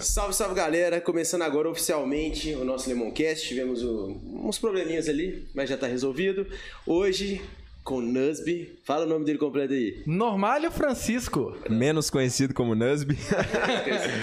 Salve, salve galera! Começando agora oficialmente o nosso Lemoncast. Tivemos o- uns probleminhas ali, mas já tá resolvido. Hoje, com Nusby. Fala o nome dele completo aí. Normalho Francisco. Menos conhecido como Nusby.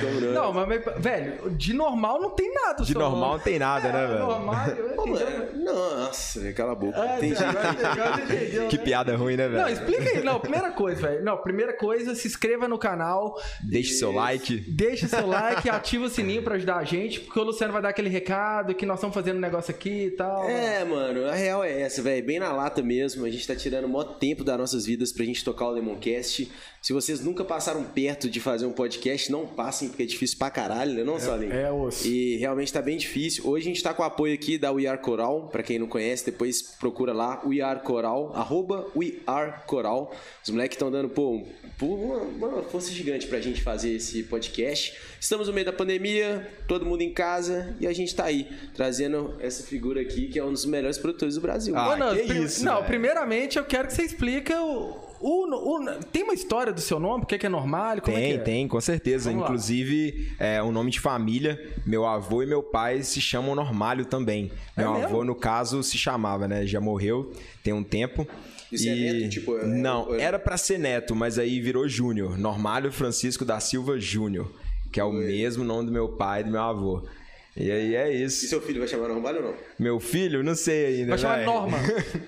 Como Nusby. Não, mas, mas, velho, de normal não tem nada. De normal nome. não tem nada, né, É, velho? Normal, eu Pô, mano, Nossa, velho, cala a boca. Você entendeu, Que né? piada ruim, né, Não, velho? explica aí. Não, primeira coisa, velho. Não, primeira coisa, se inscreva no canal, Deixe seu like. deixa seu like, ativa o sininho pra ajudar a gente, porque o Luciano vai dar aquele recado que nós estamos fazendo um negócio aqui e tal. É, mano, a real é essa, velho. Bem na lata mesmo. A gente tá tirando mó tempo das nossas vidas pra gente tocar o Lemoncast. Se vocês nunca passaram perto de fazer um podcast, não passem, porque é difícil pra caralho, né, não, Salim? é osso. E realmente tá bem difícil. Hoje a gente tá com o apoio aqui da We Are Coral. Pra quem não conhece, depois procura lá, We Are Coral, arroba We Are Coral. Os moleques estão dando, pô, um- uma, uma força gigante pra gente fazer esse podcast. Estamos no meio da pandemia, todo mundo em casa, e a gente tá aí, trazendo essa figura aqui, que é um dos melhores produtores do Brasil. Ah, Ô, Nando, que prim- isso, Não, primeiramente eu quero que você explique o, o- o- Tem uma história do seu nome? Por que que é normal? Como Tem, é que é? tem, com certeza. Vamos lá. Inclusive, é um nome de família. Meu avô e meu pai se chamam Normalho também. É Meu mesmo? avô, no caso, se chamava, né? Já morreu tem um tempo. Isso é neto, tipo, é- Não, é- era pra ser neto, mas aí virou Júnior. Normalho Francisco da Silva Júnior. Que é o mesmo nome do meu pai e do meu avô. E aí é E isso. seu filho vai chamar Normal ou não? Meu filho, não sei ainda. Vai chamar velho. Norma.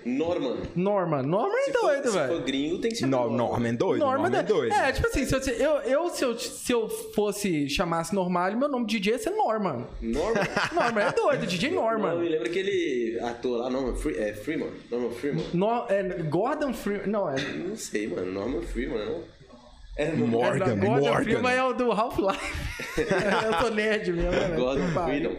Norman. Norma. Norma é doido, Se for velho. gringo, tem que chamar No, Norman é doido. Norma Norman é doido. É, tipo assim, se eu, eu, eu- se, eu, se eu fosse chamasse Normal, meu nome de DJ ia ser Norman. Norman? Norman é doido, DJ Não, Norman. me lembra aquele ator lá, Norman Free, é, Freeman? Norman Freeman? No- é, Gordon Freeman. Não, é. Não sei, mano. Norman Freeman, não? É Morgan, é, Gordon Morgan. Freeman é o do Half-Life. eu sou nerd mesmo, né? Pai. Freeman.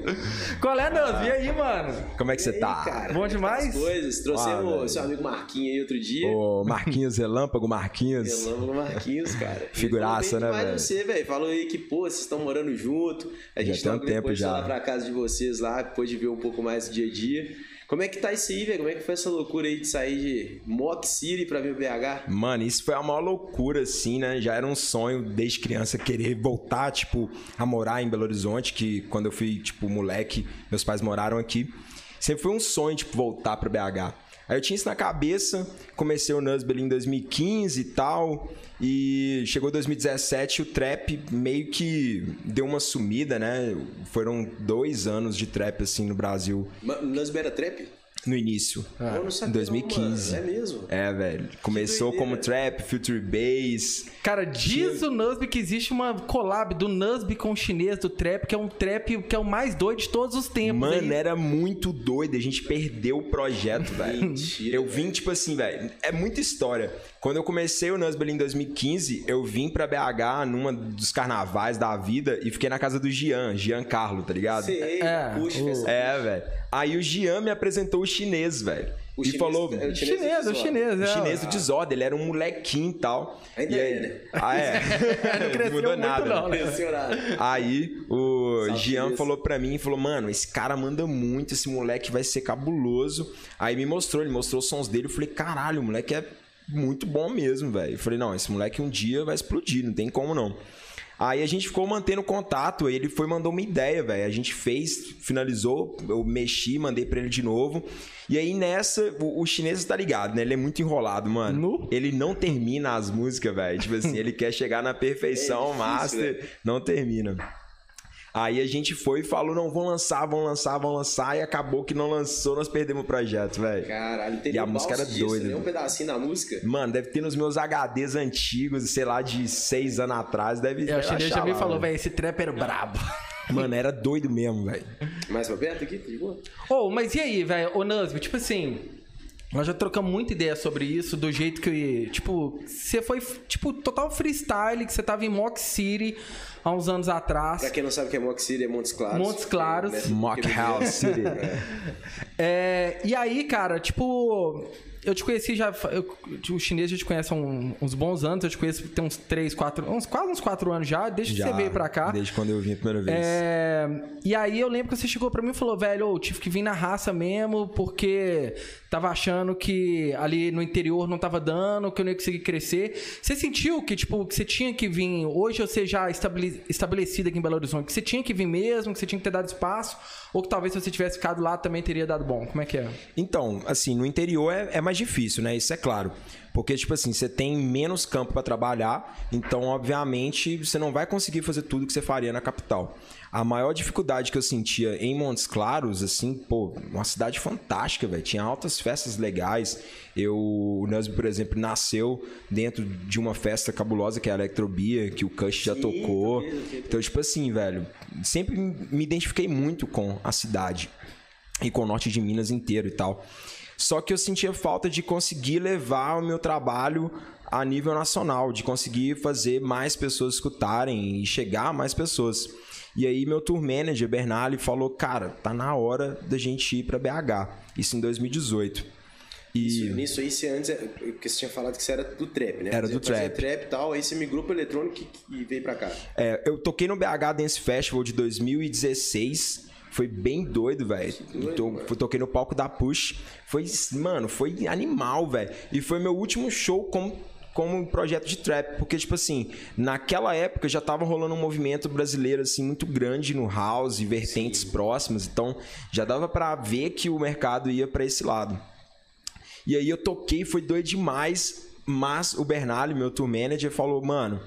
Qual é, Nando? E aí, mano? Como é que você tá? cara, Bom é tá demais? as coisas. Ah, Trouxemos velho. seu amigo Marquinhos aí outro dia. Ô, Marquinhos Relâmpago, Marquinhos. Relâmpago Marquinhos, cara. Figuraça, né, velho? você, velho. Falou aí que, pô, vocês estão morando junto. A gente tem um tempo já. lá pra casa de vocês lá, depois de ver um pouco mais do dia a dia. Como é que tá isso aí, velho? Como é que foi essa loucura aí de sair de Mock City pra vir pro BH? Mano, isso foi a maior loucura, assim, né? Já era um sonho desde criança querer voltar, tipo, a morar em Belo Horizonte, que quando eu fui, tipo, moleque, meus pais moraram aqui. Sempre foi um sonho, tipo, voltar pra BH. Aí eu tinha isso na cabeça, comecei o Nusbel em 2015 e tal, e chegou 2017 o trap meio que deu uma sumida, né? Foram dois anos de trap, assim, no Brasil, Nusby era trap? No início. Eu não sabia Em 2015. não, mano. É mesmo? É, velho. Começou doideira. como trap, future bass. Cara, diz o Nusby que existe uma collab do Nusby com o chinês do trap, que é um trap que é o mais doido de todos os tempos. Mano, aí. era muito doido. A gente perdeu o projeto, velho. Mentira, Eu vim, tipo assim, velho. É muita história. Quando eu comecei o Nusbel em 2015, eu vim pra BH numa dos carnavais da vida e fiquei na casa do Gian, Gian Carlo, tá ligado? Sei, É, puxa, É, velho. Aí o Gian me apresentou o chinês, velho. O E chinês- falou. é o O chinês, o chinês, O é. chinês do Desordem, ele era um molequinho e tal. Ainda e é, aí... né? Ah, é. Não cresceu mudou muito nada. não, né? Impressionado. Aí o Salve Jean isso. falou pra mim e falou: Mano, esse cara manda muito, esse moleque vai ser cabuloso. Aí me mostrou, ele mostrou os sons dele. Eu falei: Caralho, o moleque é muito bom mesmo, velho. Eu falei: Não, esse moleque um dia vai explodir, não tem como não. Aí a gente ficou mantendo contato, aí ele foi e mandou uma ideia, velho. A gente fez, finalizou, eu mexi, mandei pra ele de novo. E aí nessa, o, o chinês tá ligado, né? Ele é muito enrolado, mano. Nu? Ele não termina as músicas, velho. Tipo assim, ele quer chegar na perfeição, É difícil, master, não termina. Aí a gente foi e falou: não, vão lançar, vão lançar, vão lançar. E acabou que não lançou, nós perdemos o projeto, velho. Caralho, tem E a música era disso, doida. Nem um pedacinho da música. Mano, deve ter nos meus HDs antigos, sei lá, de seis anos atrás. Deve É, o chinês já me falou, velho. esse trap era brabo. Mano, era doido mesmo, velho. Mais pra perto aqui? De boa? Ô, mas e aí, velho, ô Nusby, tipo assim, nós já trocamos muita ideia sobre isso, do jeito que, tipo, você foi, tipo, total freestyle, que você tava em Mock City há uns anos atrás. Pra quem não sabe o que é Mock City, é Montes Claros. Montes Claros. É, Mock House City. É, e aí, cara, tipo, eu te conheci já. Eu, o chinês já te conhece há um, uns bons anos. Eu te conheço tem uns 3, 4, uns, quase uns 4 anos já, desde já, que você veio pra cá. Desde quando eu vim a primeira vez. É, e aí eu lembro que você chegou pra mim e falou, velho, eu tive que vir na raça mesmo, porque tava achando que ali no interior não tava dando, que eu não ia conseguir crescer. Você sentiu que, tipo, que você tinha que vir, hoje você já estabelecido aqui em Belo Horizonte, que você tinha que vir mesmo, que você tinha que ter dado espaço, ou que talvez se você tivesse ficado lá também teria dado bom? Como é que é? Então, assim, no interior é, é mais difícil, né? Isso é claro. Porque, tipo assim, você tem menos campo para trabalhar, então, obviamente, você não vai conseguir fazer tudo que você faria na capital. A maior dificuldade que eu sentia em Montes Claros, assim, pô, uma cidade fantástica, velho. Tinha altas festas legais. Eu, o Nusby, por exemplo, nasceu dentro de uma festa cabulosa que é a Electrobia, que o Cush já tocou. Então, tipo assim, velho, sempre me identifiquei muito com a cidade e com o norte de Minas inteiro e tal. Só que eu sentia falta de conseguir levar o meu trabalho a nível nacional, de conseguir fazer mais pessoas escutarem e chegar a mais pessoas. E aí meu tour manager, Bernali, falou, cara, tá na hora da gente ir para BH. Isso em 2018. E... Isso, nisso aí você antes, porque você tinha falado que você era do trap, né? Era do trap. trap e tal, aí você migrou pro eletrônico e veio pra cá. É, eu toquei no BH Dance Festival de 2016 foi bem doido, velho. Então, toquei no palco da Push. Foi, mano, foi animal, velho. E foi meu último show como como um projeto de trap, porque tipo assim, naquela época já tava rolando um movimento brasileiro assim muito grande no house, vertentes Sim. próximas, então já dava para ver que o mercado ia para esse lado. E aí eu toquei, foi doido demais, mas o Bernal, meu tour manager, falou: "Mano,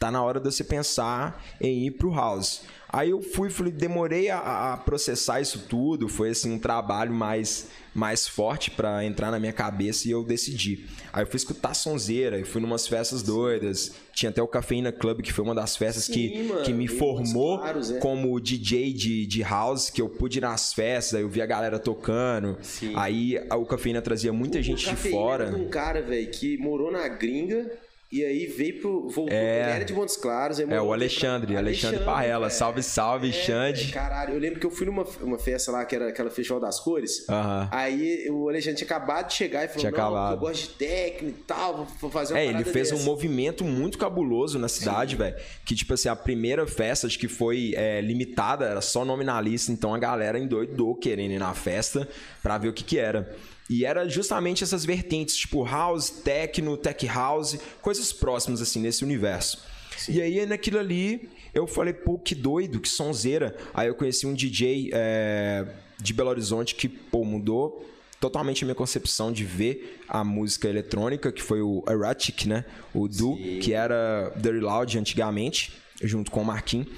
tá na hora de você pensar em ir pro house". Aí eu fui, fui demorei a, a, processar isso tudo, foi assim um trabalho mais mais forte para entrar na minha cabeça e eu decidi. Aí eu fui escutar sonzeira, fui numas festas doidas, tinha até o Cafeína Club, que foi uma das festas Sim, que, mano, que me formou claros, é. como DJ de, de house, que eu pude ir nas festas, aí eu vi a galera tocando. Sim. Aí o Cafeína trazia muita o, gente de fora. um cara, velho, que morou na gringa e aí veio pro. Voltou, é, ele era de Montes Claros. é, o Alexandre, pra... Alexandre, Alexandre Parrela. É, salve, salve, é, Xande. Caralho, eu lembro que eu fui numa uma festa lá, que era aquela Festival das Cores. Uh -huh. Aí o Alexandre tinha acabado de chegar e falou: tinha Não, eu gosto de técnica e tal, vou fazer uma É, ele fez dessa. um movimento muito cabuloso na cidade, velho. Que, tipo assim, a primeira festa, acho que foi é, limitada, era só nominalista, então a galera endoidou querendo ir na festa pra ver o que que era. E era justamente essas vertentes, tipo house, techno, tech house, coisas próximas assim nesse universo. Sim. E aí naquilo ali eu falei, pô, que doido, que sonzeira. Aí eu conheci um DJ é, de Belo Horizonte que, pô, mudou totalmente a minha concepção de ver a música eletrônica, que foi o Erratic, né? O Du, Sim. que era Dirty Loud antigamente, junto com o Marquinhos.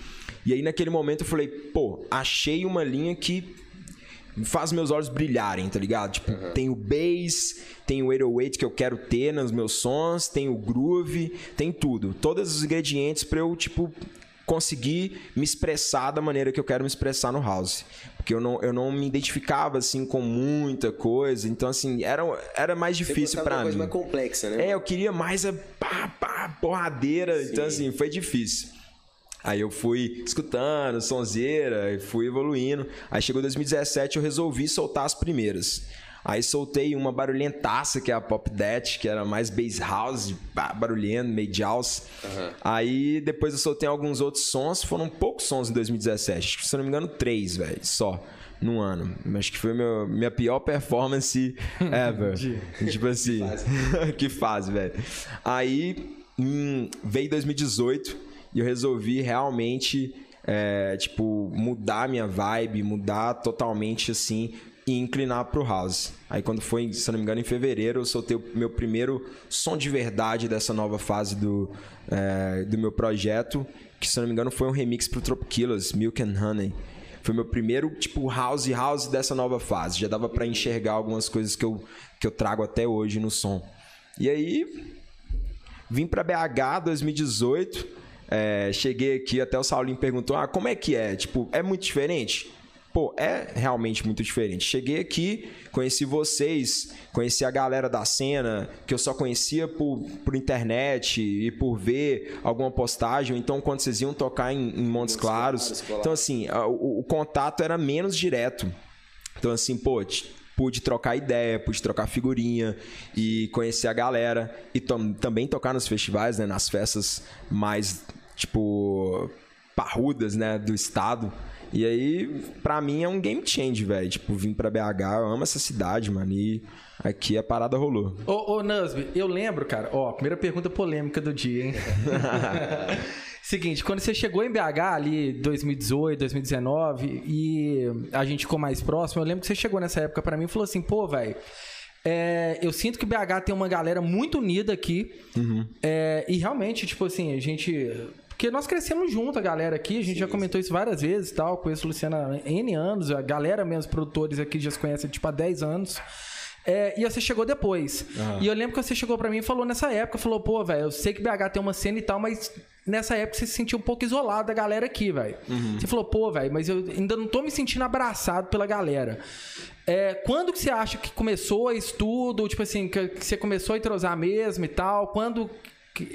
E aí naquele momento eu falei, pô, achei uma linha que faz meus olhos brilharem, tá ligado? Tipo, uhum. tem o bass, tem o 808 que eu quero ter nos meus sons, tem o groove, tem tudo. Todos os ingredientes para eu, tipo, conseguir me expressar da maneira que eu quero me expressar no house. Porque eu não, eu não me identificava assim com muita coisa, então assim, era, era mais difícil para mim. coisa mais complexa, né? É, eu queria mais a pá, pá, porradeira, Sim. então assim, foi difícil. Aí eu fui escutando, sonzeira, e fui evoluindo. Aí chegou 2017 eu resolvi soltar as primeiras. Aí soltei uma barulhentaça, que é a Pop Det, que era mais bass house, barulhento, meio house. Uhum. Aí depois eu soltei alguns outros sons, foram poucos sons em 2017. Se eu não me engano, três, velho, só no ano. Acho que foi meu, minha pior performance ever. tipo assim, que fase, velho. Aí hum, veio 2018 e eu resolvi realmente, é, tipo, mudar minha vibe, mudar totalmente assim e inclinar pro house. Aí quando foi, se não me engano, em fevereiro, eu soltei o meu primeiro som de verdade dessa nova fase do, é, do meu projeto, que se não me engano foi um remix pro Tropikillers, Milk and Honey. Foi meu primeiro, tipo, house house dessa nova fase. Já dava para enxergar algumas coisas que eu, que eu trago até hoje no som. E aí, vim para BH 2018 é, cheguei aqui, até o Saulinho perguntou: ah, como é que é? Tipo, é muito diferente? Pô, é realmente muito diferente. Cheguei aqui, conheci vocês, conheci a galera da cena, que eu só conhecia por, por internet e por ver alguma postagem. Então, quando vocês iam tocar em, em Montes Claros. Claros então, assim, o, o, contato era menos direto. Então, assim, pô, pude trocar ideia, pude trocar figurinha e conhecer a galera e também tocar nos festivais, né, nas festas mais tipo parrudas, né, do estado. E aí, pra mim, é um game change, velho. Tipo, vim pra BH, eu amo essa cidade, mano. E aqui a parada rolou. Ô, ô Nasby, eu lembro, cara, ó, primeira pergunta polêmica do dia, hein? Seguinte, quando você chegou em BH ali 2018, 2019 e a gente ficou mais próximo, eu lembro que você chegou nessa época para mim e falou assim, pô, velho, é, eu sinto que BH tem uma galera muito unida aqui. Uhum. É, e realmente, tipo assim, a gente porque nós crescemos junto, a galera aqui, a gente sim, já comentou isso várias vezes tal. Conheço a Luciana há N anos, a galera mesmo, os produtores aqui já se conhecem tipo há 10 anos. É, e você chegou depois. Uhum. E eu lembro que você chegou para mim e falou nessa época, falou, pô, velho, eu sei que BH tem uma cena e tal, mas nessa época você se sentiu um pouco isolado da galera aqui, velho. Uhum. Você falou, pô, velho, mas eu ainda não tô me sentindo abraçado pela galera. É, quando que você acha que começou esse tudo? Tipo assim, que, que você começou a entrosar mesmo e tal? Quando.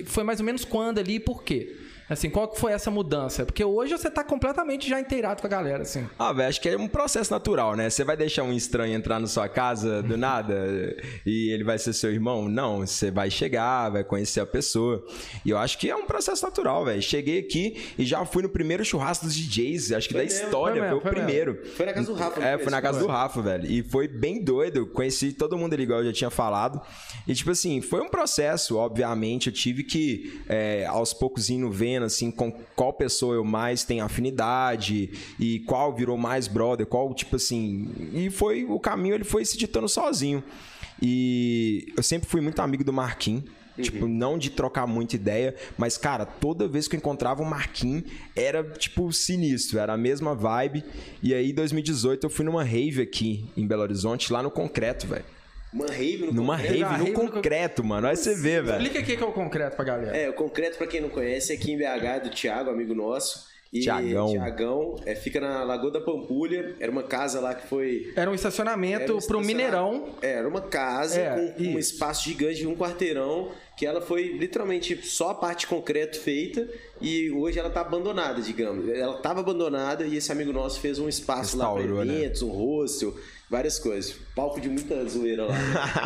Foi mais ou menos quando ali e por quê? Assim, qual que foi essa mudança? Porque hoje você tá completamente já inteirado com a galera, assim. Ah, velho, acho que é um processo natural, né? Você vai deixar um estranho entrar na sua casa do nada e ele vai ser seu irmão? Não, você vai chegar, vai conhecer a pessoa. E eu acho que é um processo natural, velho. Cheguei aqui e já fui no primeiro churrasco dos DJs, acho que foi da mesmo, história, foi, mesmo, foi, o primeiro. Mesmo. Foi na casa do Rafa. É, foi na casa do Rafa, velho. E foi bem doido, conheci todo mundo ali, igual eu já tinha falado. E tipo assim, foi um processo, obviamente, eu tive que é, aos poucos indo vendo assim com qual pessoa eu mais tenho afinidade e qual virou mais brother, qual tipo assim, e foi o caminho ele foi se ditando sozinho. E eu sempre fui muito amigo do Marquinhos. Uhum. Tipo, não de trocar muita ideia, mas, cara, toda vez que eu encontrava o Marquinhos, era, tipo, sinistro, era a mesma vibe. E aí, em 2018, eu fui numa rave aqui em Belo Horizonte, lá no Concreto, velho. Uma rave no Numa concreto. rave, no, rave concreto, no... mano. Aí você vê, velho. Explica o que é o concreto pra galera. É, o concreto, pra quem não conhece, é aqui em BH, é do Thiago, amigo nosso. E Tiagão. Tiagão é, fica na Lagoa da Pampulha. Era uma casa lá que foi. Era um estacionamento era um pro Mineirão. É, era uma casa é, com, um espaço gigante de um quarteirão. Que ela foi literalmente só a parte de concreto feita. E hoje ela tá abandonada, digamos. Ela tava abandonada e esse amigo nosso fez um espaço Restaurou, lá para eventos, né? um hostel várias coisas. Palco de muita zoeira lá.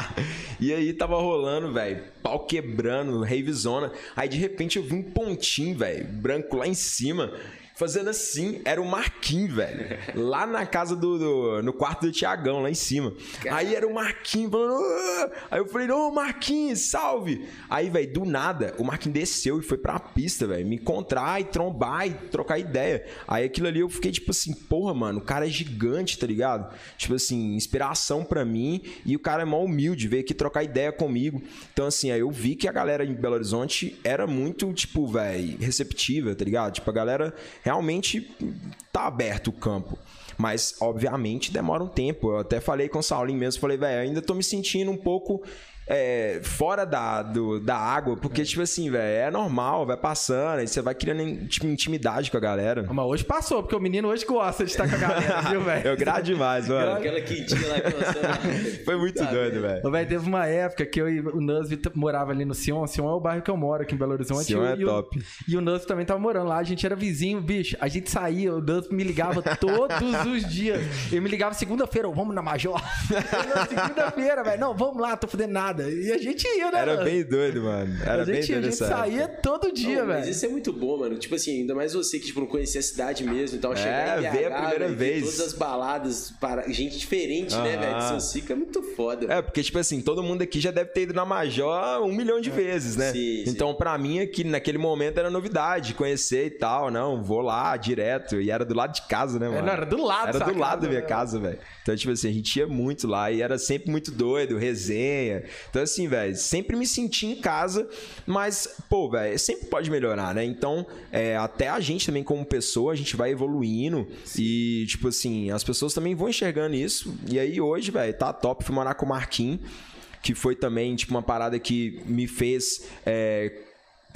e aí tava rolando, velho, pau quebrando, ravezona. Aí de repente eu vi um pontinho, velho, branco lá em cima fazendo assim, era o Marquinhos, velho. Lá na casa do, do, no quarto do Tiagão, lá em cima. Aí era o Marquinhos falando. Aaah! Aí eu falei, ô Marquinhos, salve! Aí, velho, do nada, o Marquinhos desceu e foi pra pista, velho. Me encontrar e trombar e trocar ideia. Aí aquilo ali eu fiquei tipo assim, porra, mano, o cara é gigante, tá ligado? Tipo assim, inspiração para mim e o cara é mó humilde, veio aqui trocar ideia comigo. Então, assim, aí eu vi que a galera em Belo Horizonte era muito, tipo, velho, receptiva, tá ligado? Tipo, a galera realmente tá aberto o campo. Mas, obviamente, demora um tempo. Eu até falei com o Saulinho mesmo, falei, velho, ainda tô me sentindo um pouco é, fora da, do, da água, porque, tipo assim, velho, é normal, vai passando, aí você vai criando tipo, intimidade com a galera. Mas hoje passou, porque o menino hoje gosta de estar com a galera, viu, velho? Eu grado demais, mano. Aquela quentinha lá que você... Foi muito tá, doido, velho. Velho, teve uma época que eu e o Nusby morava ali no Sion. Sion é o bairro que eu moro aqui em Belo Horizonte. Sion é e top. O, e o Nusby também tava morando lá, a gente era vizinho, bicho. A gente saía, o Nusby me ligava todos os dias. Ele me ligava segunda-feira, vamos na Major. segunda-feira, velho, não, vamos lá, tô fudendo nada. E a gente ia, né? Era mano? bem doido, mano. Era a gente, bem doido. A gente saía todo dia, velho. Mas isso é muito bom, mano. Tipo assim, ainda mais você que tipo, não conhecia a cidade mesmo e tal. Chegar é, ver a primeira vez. Todas as baladas para gente diferente, uh -huh. né, velho? De São Cico é muito foda. É, porque, tipo assim, todo mundo aqui já deve ter ido na Major um milhão de vezes, né? Sim, então, sim. pra mim, aqui, naquele momento era novidade, conhecer e tal. Não, vou lá direto. E era do lado de casa, né, é, mano? Não, era do lado, Era do lado da minha casa, velho. Então, tipo assim, a gente ia muito lá e era sempre muito doido, resenha. Então, assim, velho, sempre me senti em casa, mas, pô, velho, sempre pode melhorar, né? Então, é, até a gente também, como pessoa, a gente vai evoluindo Sim. e, tipo assim, as pessoas também vão enxergando isso. E aí, hoje, velho, tá top. Fui morar com o Marquinhos, que foi também, tipo, uma parada que me fez. É,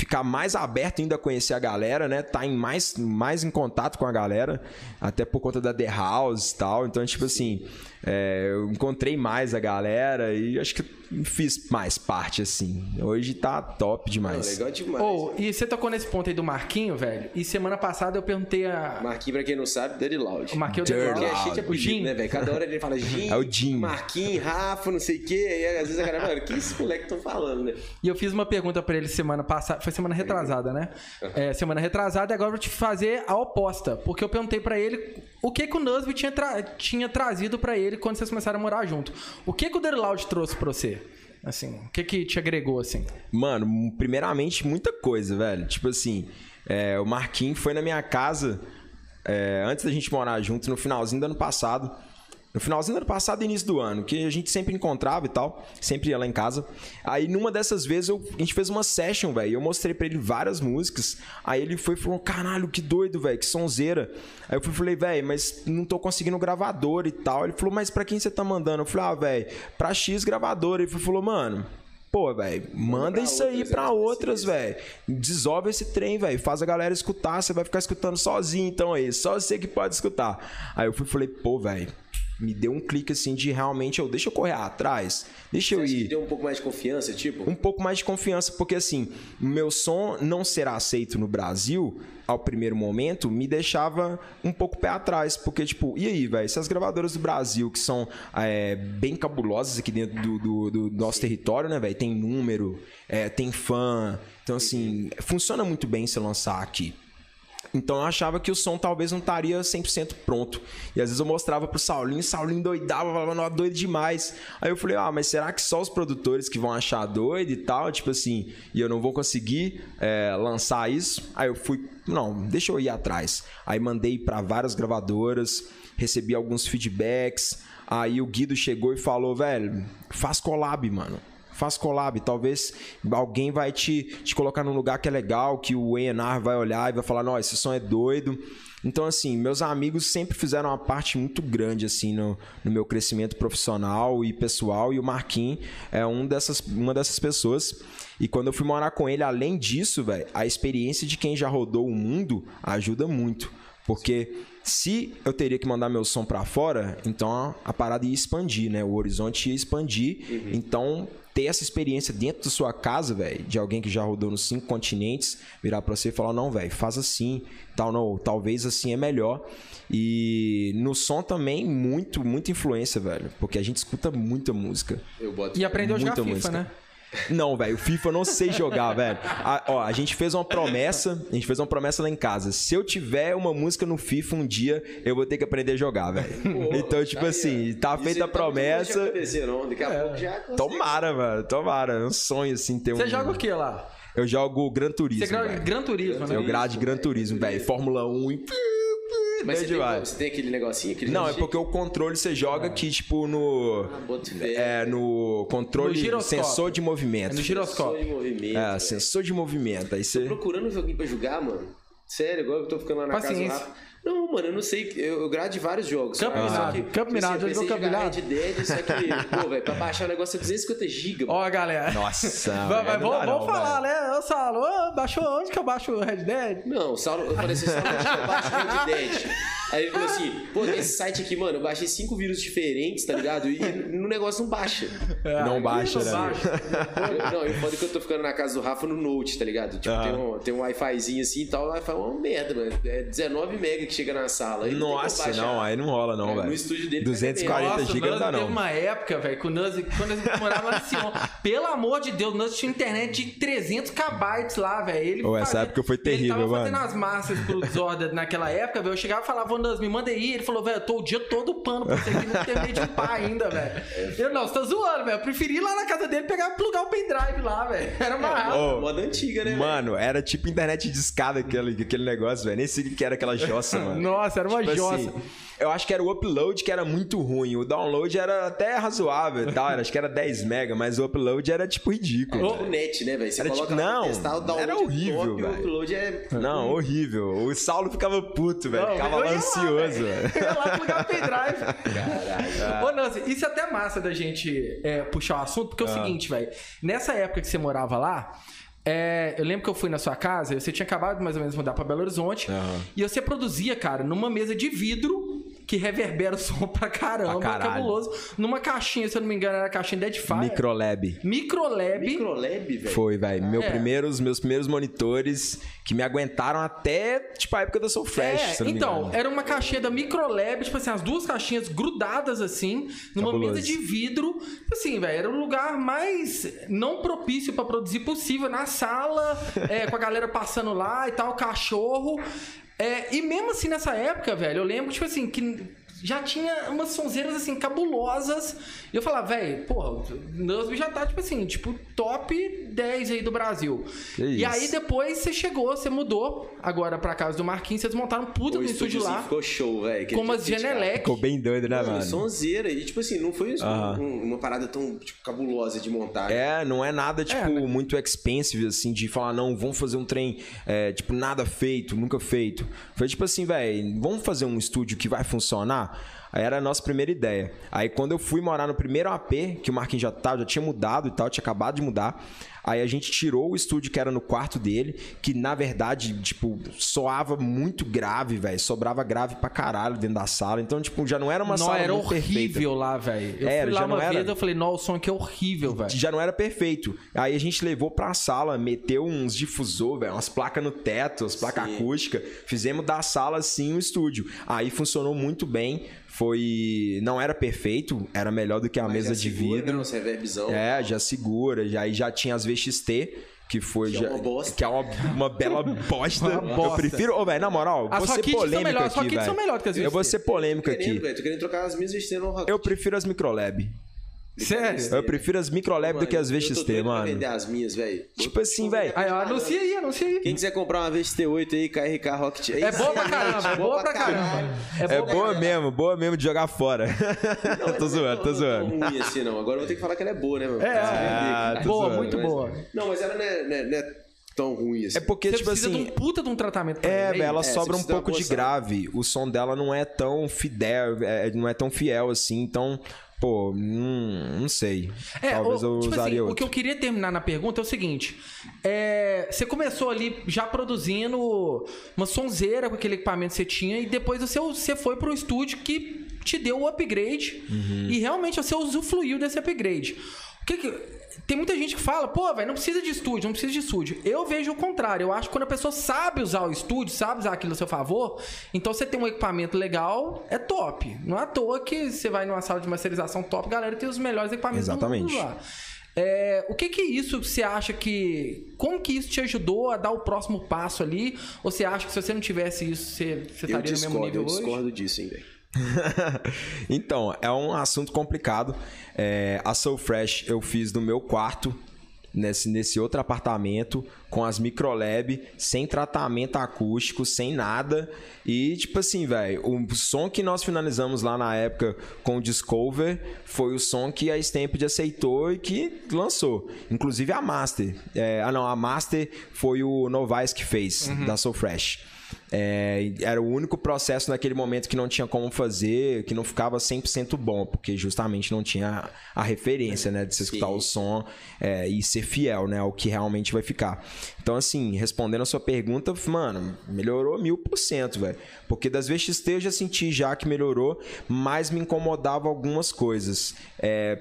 ficar mais aberto ainda a conhecer a galera, né? Tá em mais, mais em contato com a galera, até por conta da The House e tal. Então, tipo assim, é, eu encontrei mais a galera e acho que fiz mais parte, assim. Hoje tá top Não, demais. legal demais. Ô, e você tocou nesse ponto aí do Marquinho, velho? E semana passada eu perguntei a. Marquinhos, pra quem não sabe, Dirty Loud. O Marquinho Dirty é Loud. cheio de O apelido, Jim. né, velho? Cada hora ele fala Jim, É o Jim. Marquinhos, Rafa, não sei o quê. Aí às vezes a galera, mano, o que esses moleques estão falando, né? E eu fiz uma pergunta pra ele semana passada. Foi semana retrasada, né? É, semana retrasada, e agora eu vou te fazer a oposta. Porque eu perguntei pra ele o que, que o Nusby tinha, tra- tinha trazido pra ele quando vocês começaram a morar junto. O que, que o Dirty Loud trouxe pra você? Assim, o que, que te agregou, assim? Mano, primeiramente, muita coisa, velho. Tipo assim, é, o Marquinhos foi na minha casa é, antes da gente morar junto, no finalzinho do ano passado. No finalzinho do ano passado e início do ano, que a gente sempre encontrava e tal, sempre ia lá em casa. Aí numa dessas vezes eu- a gente fez uma session, velho. Eu mostrei pra ele várias músicas. Aí ele foi e falou: caralho, que doido, velho, que sonzeira. Aí eu fui falei, velho, mas não tô conseguindo gravador e tal. Ele falou, mas pra quem você tá mandando? Eu falei, ah, velho, pra X gravadora. Ele falou, mano. Pô, velho, manda isso aí né? outras, velho. Desolve esse trem, velho. Faz a galera escutar. Você vai ficar escutando sozinho, então aí. Só você que pode escutar. Aí eu fui e falei, pô, velho. Me deu um clique assim de realmente, eu, deixa eu correr atrás. Deixa eu Acho que ir deu um pouco mais de confiança, tipo? um pouco mais de confiança, porque assim, meu som não será aceito no Brasil ao primeiro momento me deixava um pouco pé atrás, porque tipo, e aí, velho, se as gravadoras do Brasil, que são é, bem cabulosas aqui dentro do, do- do nosso território, né, velho, tem número, é, tem fã, então assim, funciona muito bem se lançar aqui. Então eu achava que o som talvez não estaria 100% pronto. E às vezes eu mostrava pro Saulinho, Saulinho doidava, falava, não, doido demais. Aí eu falei, ah, mas será que só os produtores que vão achar doido e tal? Tipo assim, e eu não vou conseguir é, lançar isso? Aí eu fui, não, deixa eu ir atrás. Aí mandei para várias gravadoras, recebi alguns feedbacks. Aí o Guido chegou e falou, velho, faz collab, mano faz collab. Talvez alguém vai te, te colocar num lugar que é legal, que o A&R vai olhar e vai falar, não, esse som é doido. Então, assim, meus amigos sempre fizeram uma parte muito grande, assim, no, no meu crescimento profissional e pessoal. E o Marquinhos é um dessas, uma dessas pessoas. E quando eu fui morar com ele, além disso, velho, a experiência de quem já rodou o mundo ajuda muito. Porque se eu teria que mandar meu som pra fora, então a parada ia expandir, né? O horizonte ia expandir. Então, ter essa experiência dentro da sua casa, velho, de alguém que já rodou nos cinco continentes, virar pra você e falar: não, velho, faz assim, tal, não, talvez assim é melhor. E no som também, muito, muita influência, velho, porque a gente escuta muita música. Eu boto. E aprendeu a jogar Muita FIFA, música. né? Não, velho, o FIFA eu não sei jogar, velho. A, ó, a gente fez uma promessa, a gente fez uma promessa lá em casa. Se eu tiver uma música no FIFA um dia, eu vou ter que aprender a jogar, velho. Então, tipo assim, tá Isso feita a de promessa. acontecer, não. Daqui a pouco já consegue. Tomara, velho, tomara. É um sonho, assim, ter um. Você joga o que lá? Eu jogo Gran Turismo. Você joga. Gran Turismo, né? Eu grade Gran Turismo, velho. Fórmula 1 e. Mas você tem, você tem aquele negocinho? Aquele Não, é porque o controle você joga aqui, tipo, no. Ah. É, no controle No sensor de movimento. É no Sensor giroscópio. de movimento. É, sensor de movimento. Aí você. procurando um joguinho pra jogar, mano. Sério, agora eu tô ficando lá na casa Paciência. Rafa. Não, mano, eu não sei. Eu, eu grade vários jogos. Campo sabe? Minado. Só que, Campo Minado, assim, eu já jogou Campo jogar Red Dead, só que, pô, velho, pra baixar o negócio é 250 GB. Ó, galera. Nossa, Vai, vai, vamos vamos não, falar, velho. né? Ô, Saulo, baixou onde que eu baixo o Red Dead? Não, o Saulo, eu falei assim, Saulo, acho que eu baixo Red Dead. Aí ele falou assim, pô, esse site aqui, mano, eu baixei cinco vírus diferentes, tá ligado? E no negócio não baixa. É, Não baixa, não né? baixa. Não, e foda que eu tô ficando na casa do Rafa no Note, tá ligado? Tipo, Ah. tem um, tem um Wi-Fizinho assim e tal, o Wi-Fi é uma merda, mano. É 19 mega que chega na sala. Como Nossa, não, aí não rola, não, É, velho. No estúdio dele. pega 240 merda. Nossa, giga o não dá, não. teve uma época, velho, que o Nuzzy, quando gente morava lá em Sion, pelo amor de Deus, o Nuzzy tinha internet de 300 kbytes lá, velho. Ele Ô, essa época foi terrível, Ele tava mano. fazendo as massas pro Zorda naquela época, velho. Eu chegava e falava, ô Nuzzy, me manda aí. Ele falou, velho, eu tô o dia todo pano pra você aqui, não terminei de upar ainda, velho. Eu, não, você tá zoando, velho. Eu preferi ir lá na casa dele pegar plugar o pendrive lá, velho. Era rápido. Ô, Moda antiga, né? Mano, era tipo internet de escada aquele, aquele negócio, velho. Nem sei o que era aquela jossa, mano. Nossa, era uma Tipo jossa. assim, eu acho que era o upload que era muito ruim. O download era até razoável e tal. era- Acho que era 10 mega, mas o upload era tipo ridículo. Tipo net, né, velho? Você Era coloca tipo- não, testar, o download era é horrível, top, o velho. upload é... Não, horrível. O Saulo ficava puto, velho. Ficava lá, ansioso. Eu ia lá plugar o pendrive. Caralho. Ô, Nancy, isso é até massa da gente é, puxar o assunto, porque é o Ah. seguinte, velho. Nessa época que você morava lá, É, eu lembro que eu fui na sua casa, você tinha acabado mais ou menos de mudar pra Belo Horizonte. E você produzia, cara, numa mesa de vidro que reverbera o som pra caramba, Pra caralho. cabuloso. Numa caixinha, se eu não me engano, era a caixinha Deadfire. Microlab. Microlab. Microlab, velho. Foi, velho. Meu É. primeiros, meus primeiros monitores que me aguentaram até, tipo, a época da Soul Fresh, É, se eu não me então, era uma caixinha da Microlab, tipo assim, as duas caixinhas grudadas assim, numa Cabuloso. mesa de vidro. Tipo Assim, velho, era o lugar mais não propício pra produzir possível na sala, é, com a galera passando lá e tal, cachorro. É, e mesmo assim, nessa época, velho, eu lembro, tipo assim, que já tinha umas sonzeiras assim, cabulosas. E eu falava, velho, porra, o Nusby já tá, tipo assim, tipo, top 10 aí do Brasil. Que e isso. aí depois você chegou, você mudou agora pra casa do Marquinhos, vocês montaram um puta O no estúdio lá. ficou show, velho. Com umas Genelec. Ficou bem doido, né, Mano, mano? sonzeira. E, tipo assim, não foi um- uma parada tão tipo, cabulosa de montagem. É, não é nada, tipo, né? muito expensive, assim, de falar, não, vamos fazer um trem, é, tipo, nada feito, nunca feito. Foi tipo assim, velho, vamos fazer um estúdio que vai funcionar? Era a nossa primeira ideia. Aí quando eu fui morar no primeiro AP, que o Marquinhos já tava, já tinha mudado e tal, tinha acabado de mudar. Aí a gente tirou o estúdio que era no quarto dele, que na verdade, tipo, soava muito grave, velho. Sobrava grave pra caralho dentro da sala. Então, tipo, já não era uma Não, sala era muito perfeita. horrível lá, velho. Eu Era, fui lá já não uma era. vez eu falei, não, o som aqui é horrível, velho. Já não era perfeito. Aí a gente levou pra sala, meteu uns difusor, velho, umas placas no teto, as placas acústicas. Fizemos da sala assim um estúdio. Aí funcionou muito bem. Foi. Não era perfeito, era melhor do que a Mas mesa já de segura, vidro. Né, reverbzão. É, já segura. Já, aí já tinha as VXT. Que foi Que é já. uma bosta. Que é uma, uma bela bosta. Uma bosta. Eu prefiro. Ô, velho, na moral, As vou ser polêmico aqui, Rockites são velho. melhores que as Eu vou VXT. ser polêmico Tô querendo, aqui. velho. Tô querendo trocar as minhas VXT no Rock. Eu prefiro as Microlab. Sério? Eu prefiro as Microlab do que as Eu tô VXT, mano. vender as minhas, velho. Tipo assim, velho. Aí, ó, anuncia aí, anuncia aí. Quem quiser comprar uma VXT8 aí, KRK Rocket. É boa pra caramba, é boa pra caramba. É boa mesmo, boa mesmo de jogar fora. Não, tô não zoando, é tô zoando. tão ruim assim, não. Agora eu vou ter que falar que ela é boa, né, mano? É, Ah, tô boa, zoando, muito Mas- boa. Não, mas ela não é, não é- não é tão ruim assim. É porque, Você tipo precisa assim. de um puta de um tratamento pra É, velho, ela É, sobra um pouco de grave. O som dela não é tão fidel, é, não é tão fiel assim, então, pô, não, não sei. É, Talvez o, eu tipo usaria assim, outro. o que eu queria terminar na pergunta é o seguinte: é, você começou ali já produzindo uma sonzeira com aquele equipamento que você tinha, e depois você, você foi para um estúdio que te deu o upgrade Uhum. e realmente você usufruiu desse upgrade. O que que- Tem muita gente que fala, pô, velho, não precisa de estúdio, não precisa de estúdio. Eu vejo o contrário. Eu acho que quando a pessoa sabe usar o estúdio, sabe usar aquilo a seu favor, então você tem um equipamento legal, é top. Não é à toa que você vai numa sala de masterização top, galera, tem os melhores equipamentos do Exatamente. mundo lá. É, o que que isso você acha que. Como que isso te ajudou a dar o próximo passo ali? Ou você acha que se você não tivesse isso, você, você Eu estaria no mesmo discordo, nível eu hoje? discordo disso, hein, velho. então, é um assunto complicado. É, a Soul Fresh eu fiz no meu quarto, nesse, nesse outro apartamento, com as microlab, sem tratamento acústico, sem nada. E, tipo assim, velho, o som que nós finalizamos lá na época com o Discover foi o som que a Stamped aceitou e que lançou. Inclusive a Master. É, ah, não, a Master foi o Novice que fez, da Soul Fresh. É, era o único processo naquele momento que não tinha como fazer, que não ficava 100% bom, porque justamente não tinha a referência, né, de você escutar Sim. o som é, e ser fiel, né, ao que realmente vai ficar. Então, assim, respondendo a sua pergunta, mano, melhorou mil por cento, velho. Porque das VXT eu já senti já que melhorou, mas me incomodava algumas coisas. É,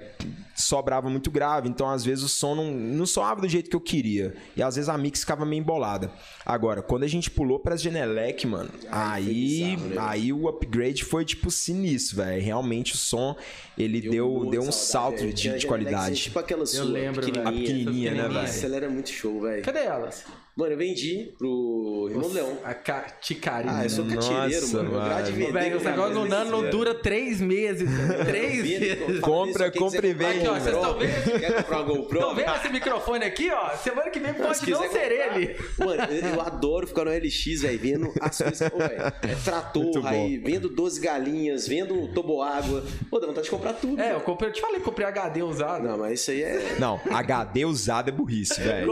sobrava muito grave, então às vezes o som não, não soava do jeito que eu queria. E às vezes a mix ficava meio embolada. Agora, quando a gente pulou pras Genelec, mano, Aí bizarro, né? aí o upgrade foi tipo sinistro, velho. Realmente o som, ele deu, muita deu um saudade, salto velho. de, de qualidade. Tipo aquela sua, lembro, velho. A pequenininha, né, velho? Nossa, ela era muito show, velho. Cadê elas? Mano, eu vendi pro Irmão do Leão. A ca... Ticarina. Ah, eu sou catireiro, Nossa, mano. Eu grade mano. vender, Velho, cara, negócio do Nano não dura três meses. Três meses. Compra, isso, compra e vende, Aqui, ó, vocês estão vendo? Quer comprar uma GoPro? Estão vendo esse microfone aqui, ó? Semana que vem pode Se não ser comprar. ele. Mano, eu, eu adoro ficar no LX, velho, vendo as coisas. Ô, velho, é trator aí, vendo 12 galinhas, vendo toboágua. Pô, dá vontade de comprar tudo. É, eu comprei, eu te falei, comprei HD usado. Não, mas isso aí é. Não, HD usado é burrice, velho.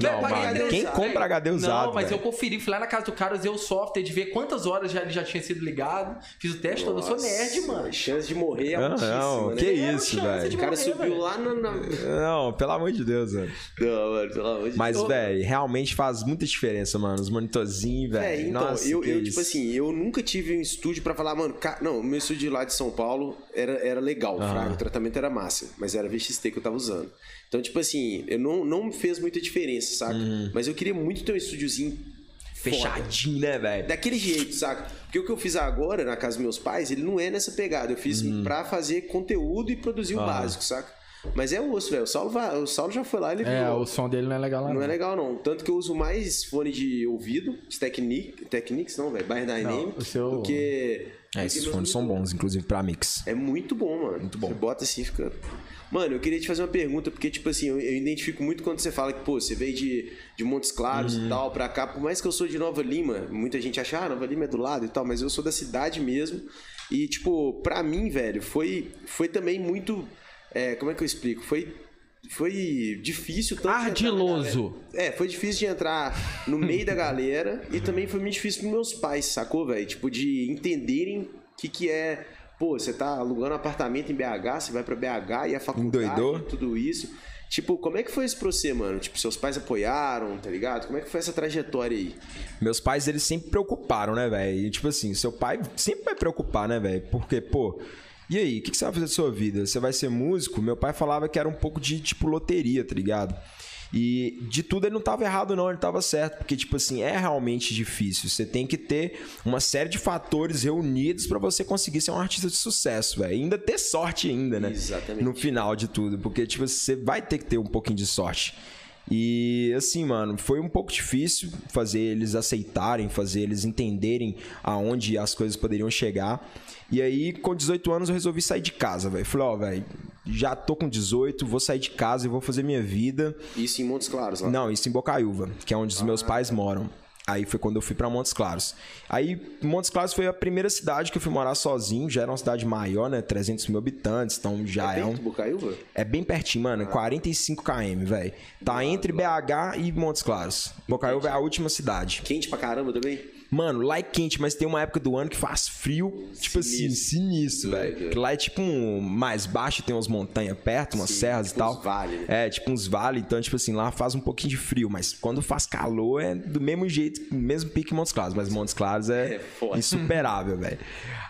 Não, mano, HD quem usado. Compra HD usado. Não, mas velho. eu conferi, fui lá na casa do cara, usei o software de ver quantas horas já, ele já tinha sido ligado. Fiz o teste todo, eu sou nerd, mano. A chance de morrer é Não, altíssima, não, né? que É, isso, velho. de O cara morrer, subiu velho. lá na... na... Não, pelo amor de Deus, velho. Não, mano, pelo amor de Mas, Eu- velho, realmente faz muita diferença, mano. Os monitorzinhos, É, velho. então, Nossa, eu, eu tipo assim, eu nunca tive um estúdio pra falar, mano, ca- não, o meu estúdio lá de São Paulo era, era legal, fraga, o tratamento era massa, mas era VXT que eu tava usando. Então, tipo assim, eu não, não me fez muita diferença, saca? Uhum. Mas eu queria muito ter um estúdiozinho foda. Fechadinho, né, velho? Daquele jeito, saca? Porque o que eu fiz agora na casa dos meus pais, ele não é nessa pegada. Eu fiz Uhum. pra fazer conteúdo e produzir o básico, saca? Mas é osso, velho. O Saulo, vai- o Saulo já foi lá e ele É, viu. o som dele não é legal lá. Não é legal, não. Tanto que eu uso mais fone de ouvido, os Technic, Technics, não, velho, By Dynamic, o seu- do que... É, esses fones são bons, inclusive pra mix. É muito bom, mano. Muito bom. Você bota assim e fica... Mano, eu queria te fazer uma pergunta, porque, tipo assim, eu, eu identifico muito quando você fala que, pô, você veio de, de Montes Claros Uhum. e tal pra cá. Por mais que eu sou de Nova Lima, muita gente acha, ah, Nova Lima é do lado e tal, mas eu sou da cidade mesmo. E, tipo, pra mim, velho, foi, foi também muito... é, como é que eu explico? Foi... Foi difícil tanto Ardiloso. É, foi difícil de entrar no meio da galera e também foi muito difícil pros meus pais, sacou, velho? Tipo, de entenderem o que, que é. Pô, você tá alugando um apartamento em BH, você vai pra BH e a faculdade, Endoidou? tudo isso. Tipo, como é que foi isso pra você, mano? Tipo, seus pais apoiaram, tá ligado? Como é que foi essa trajetória aí? Meus pais, eles sempre preocuparam, né, velho? E, Tipo assim, seu pai sempre vai preocupar, né, velho? Porque, pô, e aí, o que, que você vai fazer da sua vida? Você vai ser músico? Meu pai falava que era um pouco de, tipo, loteria, tá ligado? E de tudo ele não tava errado, não, ele tava certo. Porque, tipo assim, é realmente difícil. Você tem que ter uma série de fatores reunidos pra você conseguir ser um artista de sucesso, velho. E ainda ter sorte ainda, né? Exatamente. No final de tudo. Porque, tipo, você vai ter que ter um pouquinho de sorte. E assim, mano, foi um pouco difícil fazer eles aceitarem, fazer eles entenderem aonde as coisas poderiam chegar. E aí, com 18 anos, eu resolvi sair de casa, velho. Falei, ó, velho, já tô com 18, vou sair de casa e vou fazer minha vida. Isso em Montes Claros, lá. Não, isso em Bocaiúva, que é onde os meus pais moram. Aí foi quando eu fui pra Montes Claros. Aí Montes Claros foi a primeira cidade que eu fui morar sozinho. Já era uma cidade maior, né? 300 mil habitantes, então já é, é um... Bocaiúva? É bem pertinho, mano. 45 km, velho. Tá entre BH e Montes Claros. Bocaiúva é a última cidade. Quente pra caramba também? Mano, lá é quente, mas tem uma época do ano que faz frio, tipo assim, sinistro, velho. Que Lá é tipo um mais baixo, tem umas montanhas perto, umas Sim, serras tipo e tal. uns vale, né? É, tipo uns vales, então, tipo assim, lá faz um pouquinho de frio, mas quando faz calor é do mesmo jeito, mesmo pique Montes Claros, mas Montes Claros é, É insuperável, velho.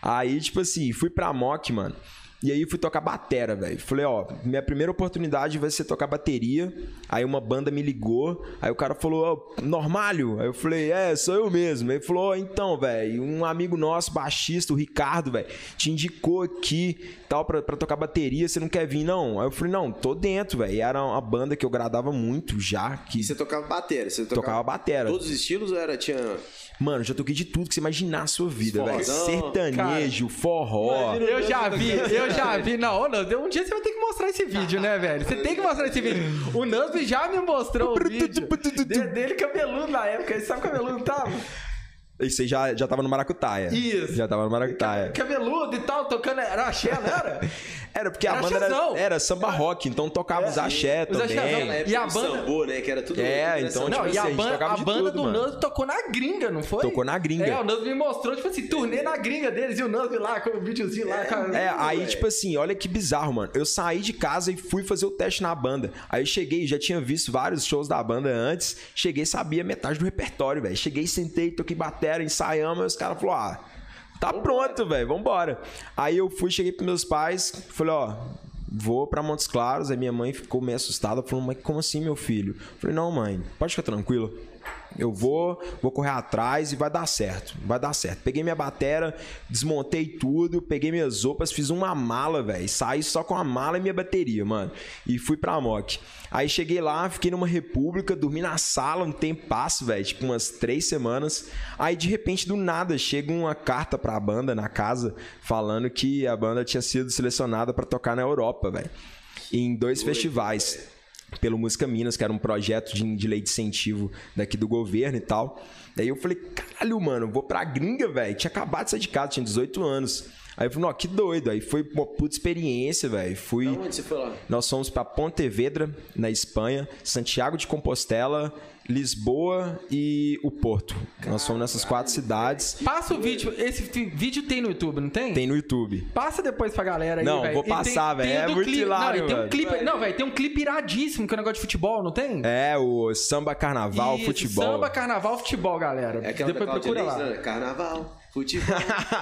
Aí, tipo assim, fui pra Mock, mano. E aí fui tocar batera, velho. Falei, ó, minha primeira oportunidade vai ser tocar bateria. Aí uma banda me ligou. Aí o cara falou, ó, Normalho? Aí eu falei, é, sou eu mesmo. Aí ele falou, então, velho, um amigo nosso, baixista, o Ricardo, velho, te indicou aqui tal pra, pra tocar bateria. Você não quer vir, não? Aí eu falei, não, tô dentro, velho. E Era uma banda que eu gradava muito já. Que, E você tocava batera? Você tocava, Tocava batera. Todos os estilos ou era? Tinha. Mano, já toquei de tudo que você imaginar a sua vida, velho. Sertanejo, forró. Eu já vi, eu já vi. Não, ô, Nusby, um dia você vai ter que mostrar esse vídeo, né, velho? Você tem que mostrar esse vídeo. O Nusby já me mostrou o vídeo de- dele cabeludo na época. Ele sabe cabeludo tava? Isso aí já, já tava no Maracutaia. Isso. Já tava no Maracutaia. Cabeludo e tal, tocando. Era axé, não era? Era porque a Era banda era, era samba rock, então tocava os axé os também. E a banda- Sambô, né? Que era tudo. É, então, tipo não, assim, e a a, gente ban- tocava a de banda tudo, do mano. Nusby tocou na gringa, não foi? Tocou na gringa. É, o Nusby me mostrou, tipo assim, turnê na gringa deles e o Nusby lá com o videozinho lá. com a- É, aí, velho. tipo assim, olha que bizarro, mano. Eu saí de casa e fui fazer o teste na banda. Aí eu cheguei, já tinha visto vários shows da banda antes. Cheguei, sabia metade do repertório, velho. Cheguei, sentei, toquei batera, ensaiamos. Aí os caras falaram, ah, tá pronto, velho, vambora. Aí eu fui, cheguei pros meus pais, falei, ó, vou pra Montes Claros. Aí minha mãe ficou meio assustada, falou, mas como assim, meu filho? Falei, não, mãe, pode ficar tranquilo. Eu vou, vou correr atrás e vai dar certo. Vai dar certo. Peguei minha batera, desmontei tudo, peguei minhas roupas, fiz uma mala, velho. Saí só com a mala e minha bateria, mano. E fui pra Mock. Aí cheguei lá, fiquei numa república, dormi na sala um tempo passo, velho, tipo umas três semanas. Aí de repente, do nada, chega uma carta pra banda na casa falando que a banda tinha sido selecionada pra tocar na Europa, velho. Em dois festivais pelo Música Minas, que era um projeto de, de lei de incentivo daqui do governo e tal. Daí eu falei, caralho, mano, vou pra gringa, velho. Tinha acabado de sair de casa, tinha 18 anos. Aí eu falei, não, que doido. Aí foi uma puta experiência, velho. Fui. Onde você foi lá? Nós fomos pra Pontevedra, na Espanha, Santiago de Compostela, Lisboa e o Porto. Nós fomos nessas quatro cidades. Passa o vídeo. Esse vídeo tem no YouTube, não tem? Tem no YouTube. Passa depois pra galera aí, Não, velho. vou passar, velho. É do muito clipe- hilário, Não, tem um velho. clipe, não, velho, tem um clipe iradíssimo que é um negócio de futebol, não tem? É, o samba, carnaval, Isso, futebol. Samba, carnaval, futebol, galera. É aquela depois da Cláudia procura lá. né? Carnaval, futebol.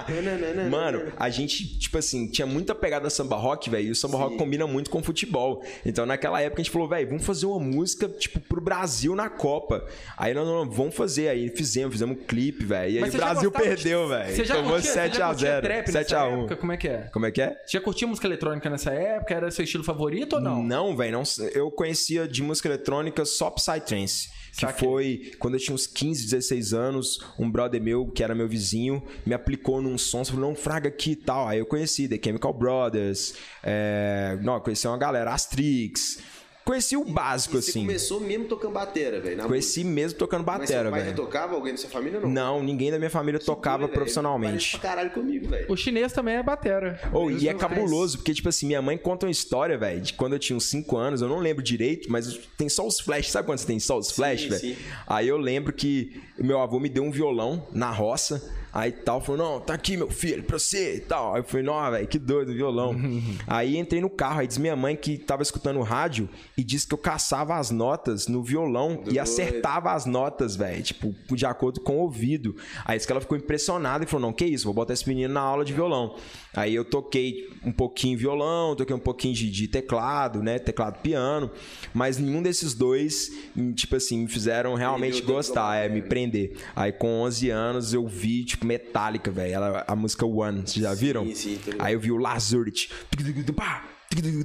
Mano, a gente, tipo assim, tinha muita pegada samba rock, velho, e o samba rock combina muito com futebol. Então, naquela época, a gente falou, velho, vamos fazer uma música, tipo, pro Brasil na Copa. Aí, nós, não, vamos fazer. Aí, fizemos, fizemos um clipe, velho. E aí, o você já Brasil gostava perdeu, velho. Você já Tomou curtia, você já curtia 7x0. trap nessa 7x1. época? Como é que é? Como é que é? Você já curtia música eletrônica nessa época? Era seu estilo favorito ou não? Não, velho, não. Eu conhecia de música eletrônica só Psytrance. Que Saquei. foi quando eu tinha uns 15, 16 anos, um brother meu, que era meu vizinho, me aplicou num som, falou, não, fraga aqui e tal. Aí eu conheci The Chemical Brothers, é... não, eu conheci uma galera, Astrix. Conheci o básico, Você assim. começou mesmo tocando batera, velho. na música. Conheci mesmo tocando Mas seu batera, pai velho. tocava? Alguém da sua família não? Não, ninguém da minha família tocava Velho, profissionalmente. Pra caralho comigo, velho. O chinês também é batera. Oh, e é cabuloso, porque, tipo assim, minha mãe conta uma história, velho, de quando eu tinha uns 5 anos, eu não lembro direito, mas tem só os flashes. Sabe quando você tem só os flashes, velho? sim. Aí eu lembro que meu avô me deu um violão na roça, aí tal, falou, não, tá aqui, meu filho, pra você e tal. Aí eu falei, não, velho, que doido, violão. aí entrei no carro, aí diz minha mãe que tava escutando o rádio e disse que eu caçava as notas no violão e Doido. acertava as notas, velho, tipo, de acordo com o ouvido. Aí disse que ela ficou impressionada e falou, não, que isso, vou botar esse menino na aula de violão. Aí eu toquei um pouquinho violão, toquei um pouquinho de, de teclado, né, teclado piano, mas nenhum desses dois, tipo assim, me fizeram realmente gostar, é, me prender. Aí com 11 anos eu vi, tipo, Metallica, velho, ela- a música One, vocês já viram? sim, ligado. Aí eu vi o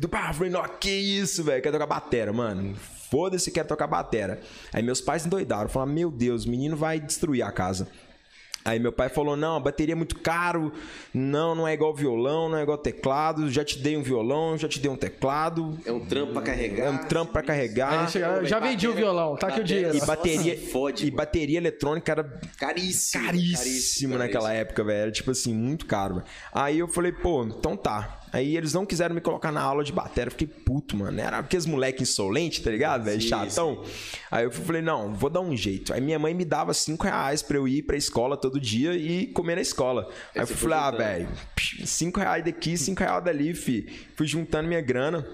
pá, Falei, não, que isso, velho. Quero tocar batera, mano. Foda-se, quero tocar batera. Aí meus pais endoidaram. Falaram, meu Deus, o menino vai destruir a casa. Aí meu pai falou: não, a bateria é muito caro, não, não é igual violão, não é igual teclado, já te dei um violão, já te dei um teclado, É um trampo pra carregar. é um trampo pra carregar. Aí chega- já vendi o violão, tá aqui o dinheiro. E bateria, Nossa, fode, e bateria eletrônica era Caríssimo. caríssimo naquela época, velho. Era tipo assim, muito caro. velho. Aí eu falei, pô, então tá. Aí eles não quiseram me colocar na aula de bateria. Eu fiquei puto, mano. Era aqueles moleque insolente, tá ligado, velho? Chatão. Aí eu falei, não, vou dar um jeito. Aí minha mãe me dava cinco reais pra eu ir pra escola todo dia e comer na escola. Aí eu você falei, ah, velho, cinco reais daqui, cinco reais dali, fi. Fui juntando minha grana.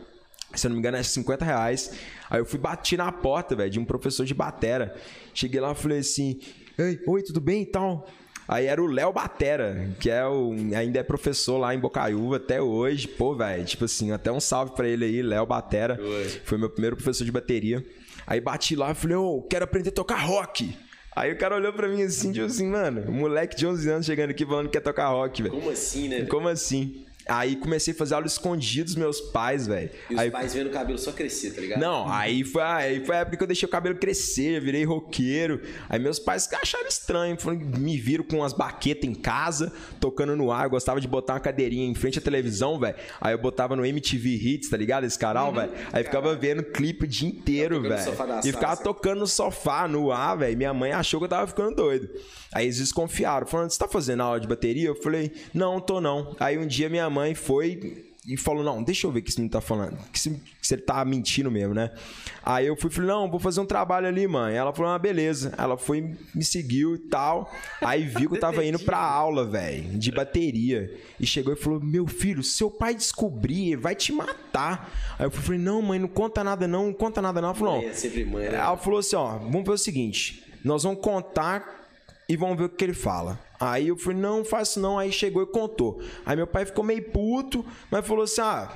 Se eu não me engano, é 50 reais. Aí eu fui bati na porta, velho, de um professor de batera. Cheguei lá e falei assim: Ei, oi, tudo bem e tal? Aí era o Léo Batera, que é o, ainda é professor lá em Bocaiúva até hoje. Pô, velho, tipo assim, até um salve pra ele aí, Léo Batera. Oi. Foi meu primeiro professor de bateria. Aí bati lá e falei, ô, quero aprender a tocar rock. Aí o cara olhou pra mim assim, tipo assim, mano, um moleque de 11 anos chegando aqui falando que quer tocar rock, velho. Como assim, né? Como assim? Aí comecei a fazer aula escondido dos meus pais, velho. E os Aí pais vendo o cabelo só crescer, tá ligado? não, aí foi, aí foi a época que eu deixei o cabelo crescer, virei roqueiro. Aí meus pais acharam estranho, me viram com umas baquetas em casa, tocando no ar. Eu gostava de botar uma cadeirinha em frente à televisão, velho. Aí eu botava no MTV Hits, tá ligado? Esse canal, velho. Aí ficava vendo clipe o dia inteiro, velho. E ficava assim. tocando no sofá, no ar, velho. Minha mãe achou que eu tava ficando doido. Aí eles desconfiaram, falando: Você tá fazendo aula de bateria? Eu falei: Não, tô não. Aí um dia minha mãe foi e falou: Não, deixa eu ver o que esse menino tá falando. Que se, que ele tá mentindo mesmo, né? Aí eu fui falei: Não, vou fazer um trabalho ali, mãe. Ela falou: Ah, beleza. Ela foi, me seguiu e tal. Aí viu que eu tava indo pra aula, velho, de bateria. E chegou e falou: Meu filho, se seu pai descobrir, vai te matar. Aí eu falei: Não, mãe, não conta nada não, não conta nada não. Ela falou: Não, É mãe, né? ela falou assim, ó, vamos ver o seguinte, nós vamos contar e vamos ver o que ele fala. Aí eu falei, não, faço não. Aí chegou e contou. Aí meu pai ficou meio puto, mas falou assim, ah,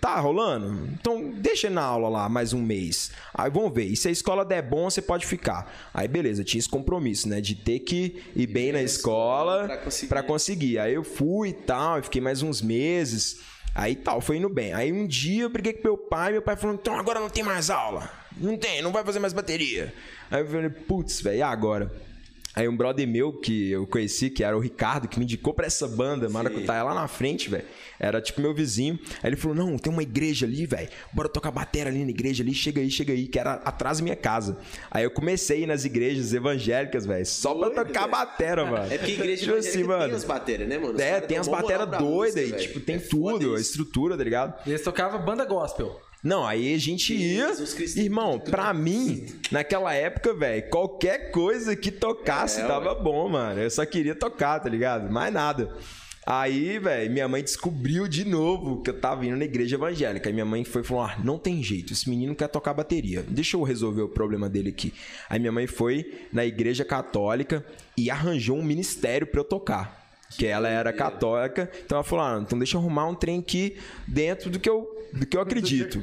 tá rolando? Então deixa na aula lá mais um mês. Aí vamos ver. E se a escola der bom, você pode ficar. Aí beleza, tinha esse compromisso, né? De ter que ir bem na escola pra conseguir. pra conseguir. Aí eu fui e tal, e fiquei mais uns meses. Aí tal, foi indo bem. Aí um dia eu briguei com meu pai, meu pai falou: então agora não tem mais aula. Não tem, não vai fazer mais bateria. Aí eu falei, putz, velho, e agora? Aí um brother meu que eu conheci, que era o Ricardo, que me indicou pra essa banda, Maracutaia, lá na frente, velho. Era tipo meu vizinho. Aí ele falou: Não, tem uma igreja ali, velho. Bora tocar bateria ali na igreja ali, chega aí, chega aí, que era atrás da minha casa. Aí eu comecei a ir nas igrejas evangélicas, velho, só pra Doido, tocar velho. batera, mano. É porque a igreja Tipo assim, mano. tem as baterias, né, mano? Os É, tem as bateras pra doidas e, velho. tipo, tem É tudo, a estrutura, tá ligado? Eles tocavam banda gospel. Não, aí a gente ia. Irmão, pra mim, naquela época, velho, qualquer coisa que tocasse É, tava bom, mano. Eu só queria tocar, tá ligado? Mais nada. Aí, velho, minha mãe descobriu de novo que eu tava indo na igreja evangélica. Aí minha mãe foi e falou: Ah, não tem jeito, esse menino quer tocar bateria. Deixa eu resolver o problema dele aqui. Aí minha mãe foi na igreja católica e arranjou um ministério pra eu tocar. Que ela era católica, então ela falou: ah, então deixa eu arrumar um trem aqui dentro do que eu, do que eu acredito.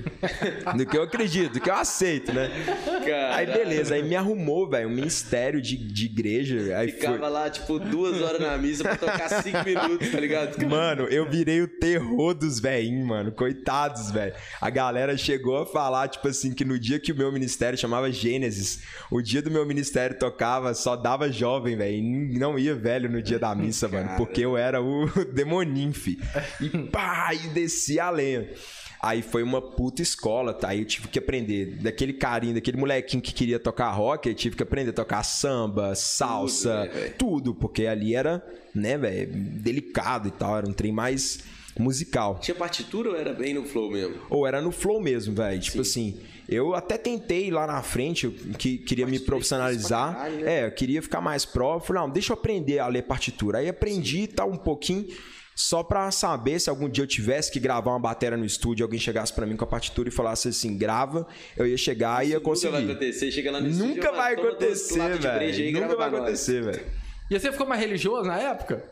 do que eu acredito, do que eu aceito, né? Aí beleza, aí me arrumou, velho, um ministério de, de igreja. Aí Ficava foi... lá, tipo, duas horas na missa pra tocar cinco minutos, tá ligado? Mano, eu virei o terror dos velhinhos, mano. Coitados, velho. A galera chegou a falar, tipo assim, que no dia que o meu ministério chamava Gênesis, o dia do meu ministério tocava, só dava jovem, velho. E não ia velho no dia da missa, mano. Porque eu era o demoninho, fi. E pá, e descia a lenha. Aí foi uma puta escola, tá? Aí eu tive que aprender daquele carinho, daquele molequinho que queria tocar rock, eu tive que aprender a tocar samba, salsa, né, velho? tudo, porque ali era, né, velho, delicado e tal, era um trem mais musical. Tinha partitura ou era bem no flow mesmo? Ou era no flow mesmo, velho. Tipo assim, eu até tentei lá na frente, eu que queria me Partitura pra profissionalizar. caralho, né? É, eu queria ficar mais pró. Eu falei, não, deixa eu aprender a ler partitura. Aí aprendi tá um pouquinho. Só pra saber se algum dia eu tivesse que gravar uma bateria no estúdio, alguém chegasse pra mim com a partitura e falasse assim, grava, eu ia chegar e ia Nunca vai conseguir. acontecer. Chega lá no estúdio, Nunca vai acontecer, velho. Nunca vai acontecer, velho. E você ficou mais religioso na época?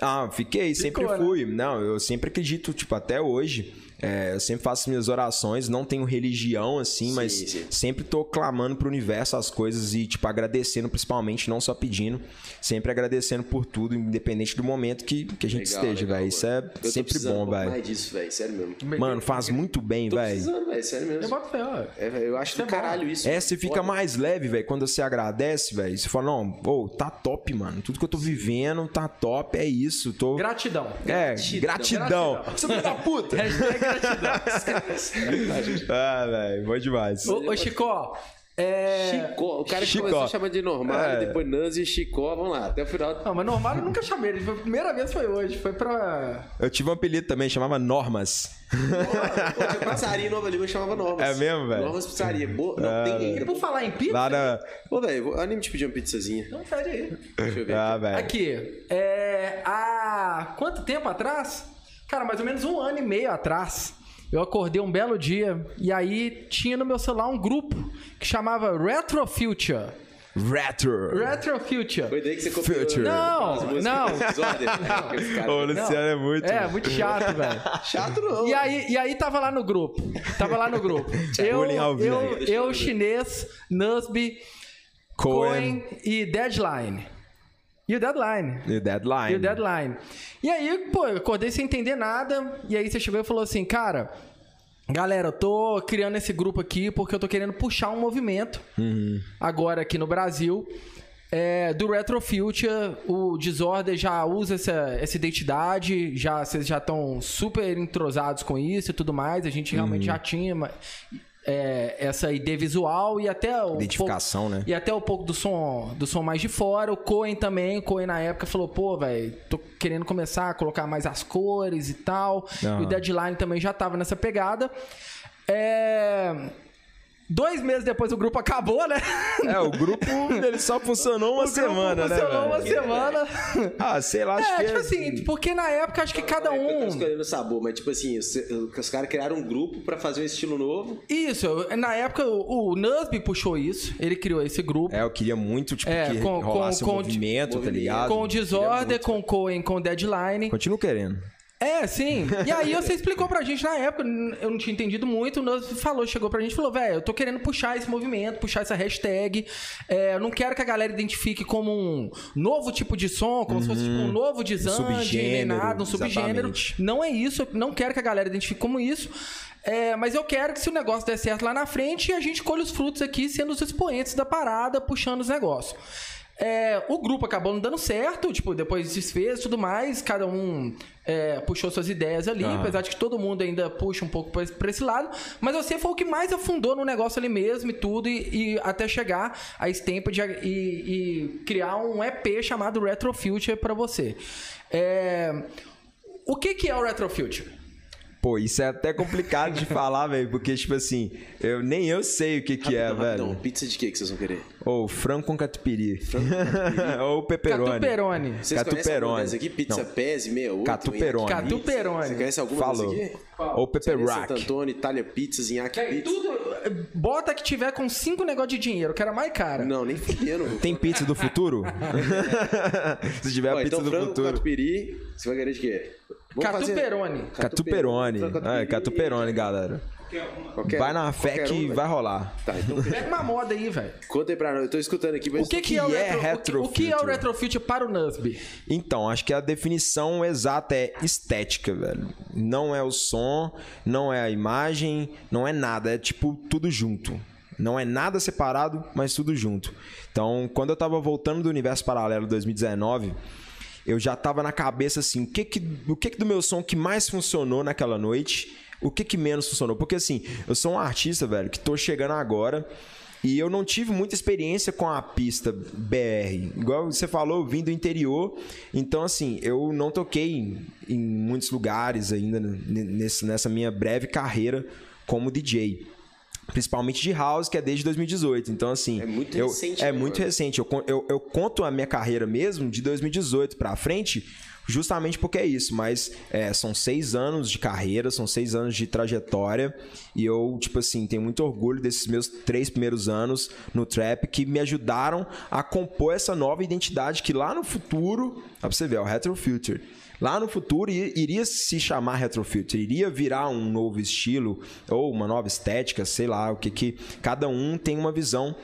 Ah, fiquei, sempre Ficou, né? fui. Não, eu sempre acredito, tipo, até hoje. É, eu sempre faço minhas orações, não tenho religião assim, mas sim. sempre tô clamando pro universo as coisas e, tipo, agradecendo principalmente, não só pedindo, sempre agradecendo por tudo, independente do momento que, que a gente Legal, esteja, velho. Isso é. Eu sempre bom, velho. mais disso, velho. Sério mesmo. Mano, faz muito bem, velho. Sério Eu mesmo. boto fé, ó. É, eu acho Isso do é bom. caralho isso. É, você fica Foda. mais leve, velho, quando você agradece, velho. Você fala, não, pô, tá top, mano. Tudo que eu tô vivendo tá top, é isso. Tô... Gratidão. É, Gratidão. gratidão. Gratidão. Você da puta. Hashtag gratidão. ah, velho, bom demais. ô, ô, Chico, é... Chicó. O cara que Chicó. começou a chamar de normal, É. depois Nanzi e Chicó. Vamos lá, até o final. Não, mas normal eu nunca chamei ele. Foi a primeira vez foi hoje. Foi pra. Eu tive um apelido também, chamava Normas. Pô, tinha pizzaria em Nova Lima que chamava Normas. É mesmo, velho? Normas Pizzaria. Boa, não tem E ainda. por falar em pizza. Lá na. Ô, velho, vou- anime te pedir uma pizzazinha. Não, pede aí. Deixa eu ver. Ah, velho. Aqui, é, há quanto tempo atrás? Cara, mais ou menos um ano e meio atrás, eu acordei um belo dia e aí tinha no meu celular um grupo que chamava Retro Future. Retro. Retro Future. Foi daí que você copiou Future. Não, não. Aqueles caras. Ô, Luciano é muito. É, muito chato, velho. Chato não. E aí, e aí tava lá no grupo. Tava lá no grupo. eu, eu, eu eu, chinês, Nusby, Cohen. Cohen e Deadline. E o Deadline. E o Deadline. E o Deadline. E aí, pô, eu acordei sem entender nada. E aí você chegou e falou assim, cara, galera, eu tô criando esse grupo aqui porque eu tô querendo puxar um movimento agora aqui no Brasil. é, do Retro Future, o Disorder já usa essa, essa identidade, já, vocês já estão super entrosados com isso e tudo mais. A gente realmente já tinha é, essa ideia visual e até o Identificação, pouco- né? e até um pouco do som, do som mais de fora. O Cohen também, o Cohen na época falou, pô, velho, tô querendo começar a colocar mais as cores e tal. Aham. E o Deadline também já tava nessa pegada. É... Dois meses depois o grupo acabou, né? É, o grupo ele só funcionou uma O grupo semana, né? funcionou uma velho? semana. Ah, sei lá, acho É, que tipo assim, porque na época acho que cada Eu tava um. escolhendo o sabor, mas tipo assim, os, os caras criaram um grupo pra fazer um estilo novo. Isso, na época o, o Nusby puxou isso, ele criou esse grupo. É, eu queria muito, tipo, É, que com- rolasse com- um com- movimento, tá movimento. ligado? com o Disorder, muito. com o Cohen, com o Deadline. Continuo querendo. É, sim. E aí você explicou pra gente na época, eu não tinha entendido muito, falou, chegou pra gente e falou, velho, eu tô querendo puxar esse movimento, puxar essa hashtag. É, eu não quero que a galera identifique como um novo tipo de som, como se fosse tipo, um novo desande, nem nada, um subgênero. exatamente. Não é isso, eu não quero que a galera identifique como isso. É, mas eu quero que se o negócio der certo lá na frente, a gente colhe os frutos aqui sendo os expoentes da parada, puxando os negócios. É, o grupo acabou não dando certo, tipo, depois desfez e tudo mais, cada um é, puxou suas ideias ali, apesar de que todo mundo ainda puxa um pouco pra esse, lado, mas você foi o que mais afundou no negócio ali mesmo e tudo, e, e até chegar a esse e, e criar um EP chamado Retro Future pra você. É, o que, que é o Retro Future? Pô, isso é até complicado de falar, velho, porque, tipo assim, eu, nem eu sei o que que é, Rapidão, rapidão. velho. Pizza de que que vocês vão querer? Ou frango com catupiry. Ou pepperoni. Catuperone. Vocês conhecem Catuperone. alguma dessa aqui? Pizza Não. E 68? Catuperone. Nhaque Pizza. Catuperone. Você conhece alguma Falou. aqui? Ou pepper Pizzaria Santo. Antônio, Itália Pizzas, Nhaque Véi, Pizza. tudo. Bota que tiver com cinco negócios de dinheiro, que era mais cara. Não, nem fudendo. Tem pizza do futuro? Se tiver Ó, a pizza então, do frango com futuro. catupiry, você vai querer de quê? Vamos fazer- Catuperone. Catuperone. É, catuperone, galera. Qualquer- Vai na fé que um, vai rolar. Tá, então Pega uma moda aí, velho. conta aí pra nós. Eu tô escutando aqui, mas... O que, que, é o que é retro, retro o que, o que é o retrofit para o Nusby? Então, acho que a definição exata é estética, velho. Não é o som, não é a imagem, não é nada. É tipo tudo junto. Não é nada separado, mas tudo junto. Então, quando eu tava voltando do Universo Paralelo 2019, eu já tava na cabeça assim, o que que, o que, que do meu som que mais funcionou naquela noite, o que que menos funcionou. Porque assim, eu sou um artista, velho, que tô chegando agora e eu não tive muita experiência com a pista BR. Igual você falou, eu vim do interior, então assim, eu não toquei em, em muitos lugares ainda nesse- nessa minha breve carreira como DJ. Principalmente de house, que é desde 2018. Então, assim. É muito eu- recente, É né, muito mano? recente. Eu, eu, eu conto a minha carreira mesmo de 2018 pra frente, justamente porque é isso. Mas é, são seis anos de carreira, são seis anos de trajetória. E eu, tipo assim, tenho muito orgulho desses meus três primeiros anos no trap que me ajudaram a compor essa nova identidade que lá no futuro. Ó, pra você ver, é o Retro Future. Lá no futuro iria se chamar Retrofuture, iria virar um novo estilo ou uma nova estética, sei lá, o que que cada um tem uma visão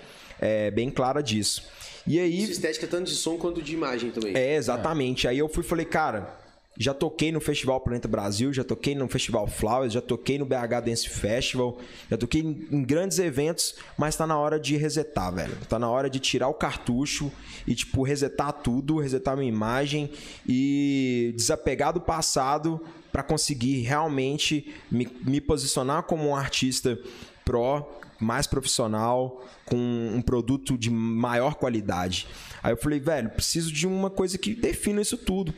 é, bem clara disso. E aí Isso, estética tanto de som quanto de imagem também. é, exatamente. Aí eu fui e falei, cara, já toquei no Festival Planeta Brasil, já toquei no Festival Flowers, já toquei no BH Dance Festival, já toquei em, grandes eventos, mas tá na hora de resetar, velho. Tá na hora de tirar o cartucho e, tipo, resetar tudo, resetar minha imagem e desapegar do passado para conseguir realmente me, me posicionar como um artista pró, mais profissional, com um produto de maior qualidade. Aí eu falei, velho, preciso de uma coisa que defina isso tudo.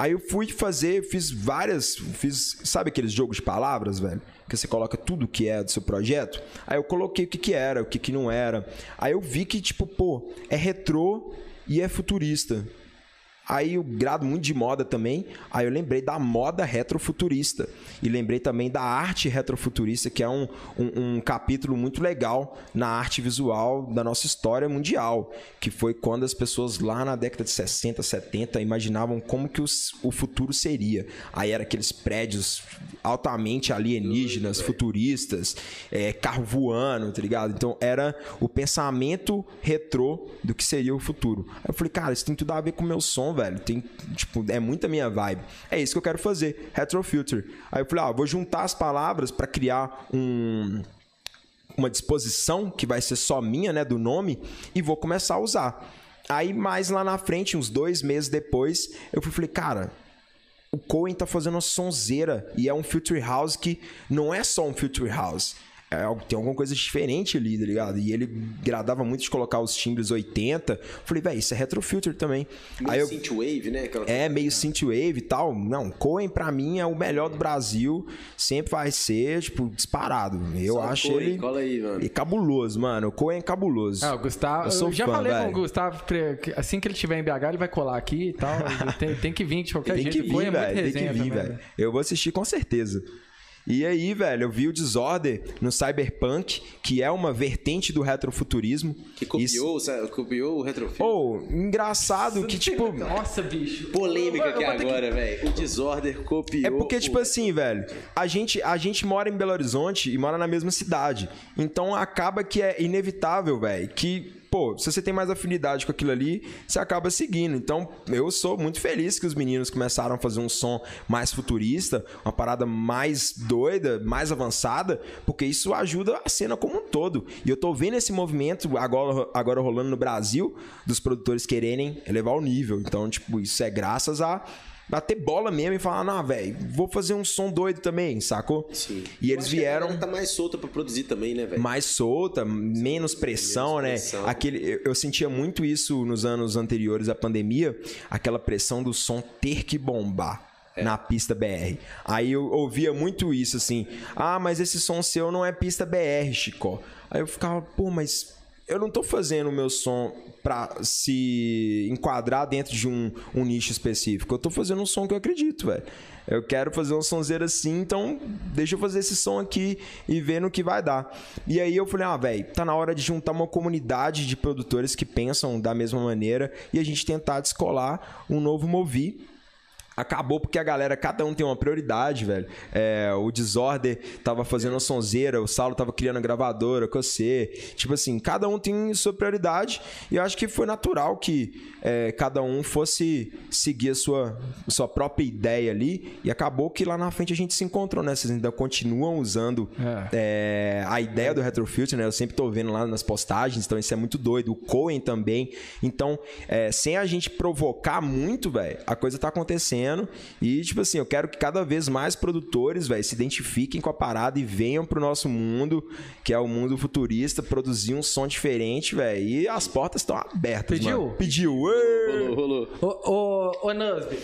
Aí eu fui fazer, fiz várias, fiz, sabe aqueles jogos de palavras, velho? Que você coloca tudo que é do seu projeto. Aí eu coloquei o que que era, o que que não era. Aí eu vi que, tipo, pô, é retrô e é futurista. Aí eu grado muito de moda também. Aí eu lembrei da moda retrofuturista. E lembrei também da arte retrofuturista, que é um, um, um capítulo muito legal na arte visual da nossa história mundial. Que foi quando as pessoas lá na década de 60, 70 imaginavam como que os- o futuro seria. Aí era aqueles prédios altamente alienígenas, futuristas, é, carro voando, tá ligado? Então era o pensamento retrô do que seria o futuro. Aí eu falei, cara, isso tem tudo a ver com o meu som, velho. Tem, tipo, é muito a minha vibe. É isso que eu quero fazer, Retro Future. Aí eu falei, ah, vou juntar as palavras para criar um uma disposição que vai ser só minha, né, do nome, e vou começar a usar. Aí, mais lá na frente, uns dois meses depois, eu fui falei, cara, o Cohen tá fazendo uma sonzeira e é um Future House que não é só um Future House. É tem alguma coisa diferente ali, tá ligado? E ele gradava muito de colocar os timbres 80. Falei, velho, isso é Retro Future também. Meio Aí eu, synthwave, né? Aquela... é, meio synthwave e tal. Não, Cohen pra mim é o melhor do Brasil. Sempre vai ser, tipo, disparado. Eu Salve, acho Cohen, ele... cola aí, mano. E cabuloso, mano. O Cohen é cabuloso. Ah, o Gustavo. Eu Eu, sou já fã, falei com o Gustavo, assim que ele estiver em BH, ele vai colar aqui e tal. Tem, tem que vir de qualquer Tem jeito. que vir, é muito velho. Tem que vir, velho. né? Eu vou assistir com certeza. E aí, velho, eu vi o Disorder no Cyberpunk, que é uma vertente do retrofuturismo. Que copiou, sabe? copiou o retrofit. Ou, engraçado que, tipo. Nossa, bicho. Polêmica Eu aqui eu vou ter que- agora, velho. O Disorder copiou. É porque, o- tipo assim, velho, a gente, a gente mora em Belo Horizonte e mora na mesma cidade. Então acaba que é inevitável, velho, que pô, se você tem mais afinidade com aquilo ali, você acaba seguindo. Então, eu sou muito feliz que os meninos começaram a fazer um som mais futurista, uma parada mais doida, mais avançada, porque isso ajuda a cena como um todo. E eu tô vendo esse movimento agora, agora rolando no Brasil, dos produtores quererem elevar o nível. Então, tipo, isso é graças a bater bola mesmo e falar, não, velho, vou fazer um som doido também, sacou? Sim. E Eu eles vieram tá mais solta pra produzir também, né, velho? mais solta, menos pressão, Menos né? pressão. Aquele, eu, eu sentia muito isso nos anos anteriores à pandemia, aquela pressão do som ter que bombar. É. Na pista BR. Aí eu ouvia muito isso assim. Ah, mas esse som seu não é pista BR, Chico. Aí eu ficava, pô, mas eu não tô fazendo o meu som pra se enquadrar dentro de um, um nicho específico. Eu tô fazendo um som que eu acredito, velho. Eu quero fazer um sonzeiro assim, então deixa eu fazer esse som aqui e ver no que vai dar. E aí eu falei, ah, velho, tá na hora de juntar uma comunidade de produtores que pensam da mesma maneira e a gente tentar descolar um novo Movi Acabou porque a galera, cada um tem uma prioridade, velho. É, o Disorder tava fazendo uma sonzeira, o Saulo tava criando a gravadora com você. Tipo assim, cada um tem sua prioridade e eu acho que foi natural que é, cada um fosse seguir a sua, sua própria ideia ali e acabou que lá na frente a gente se encontrou, né? Vocês ainda continuam usando é, a ideia do Retrofuture, né? Eu sempre tô vendo lá nas postagens, então isso é muito doido. O Cohen também. Então, é, sem a gente provocar muito, velho, a coisa tá acontecendo. E, tipo assim, eu quero que cada vez mais produtores, velho, se identifiquem com a parada e venham pro nosso mundo, que é o mundo futurista, produzir um som diferente, velho. E as portas estão abertas, Pediu? mano. Pediu? Ê! Rolou, rolou. Ô, ô, ô Nusby,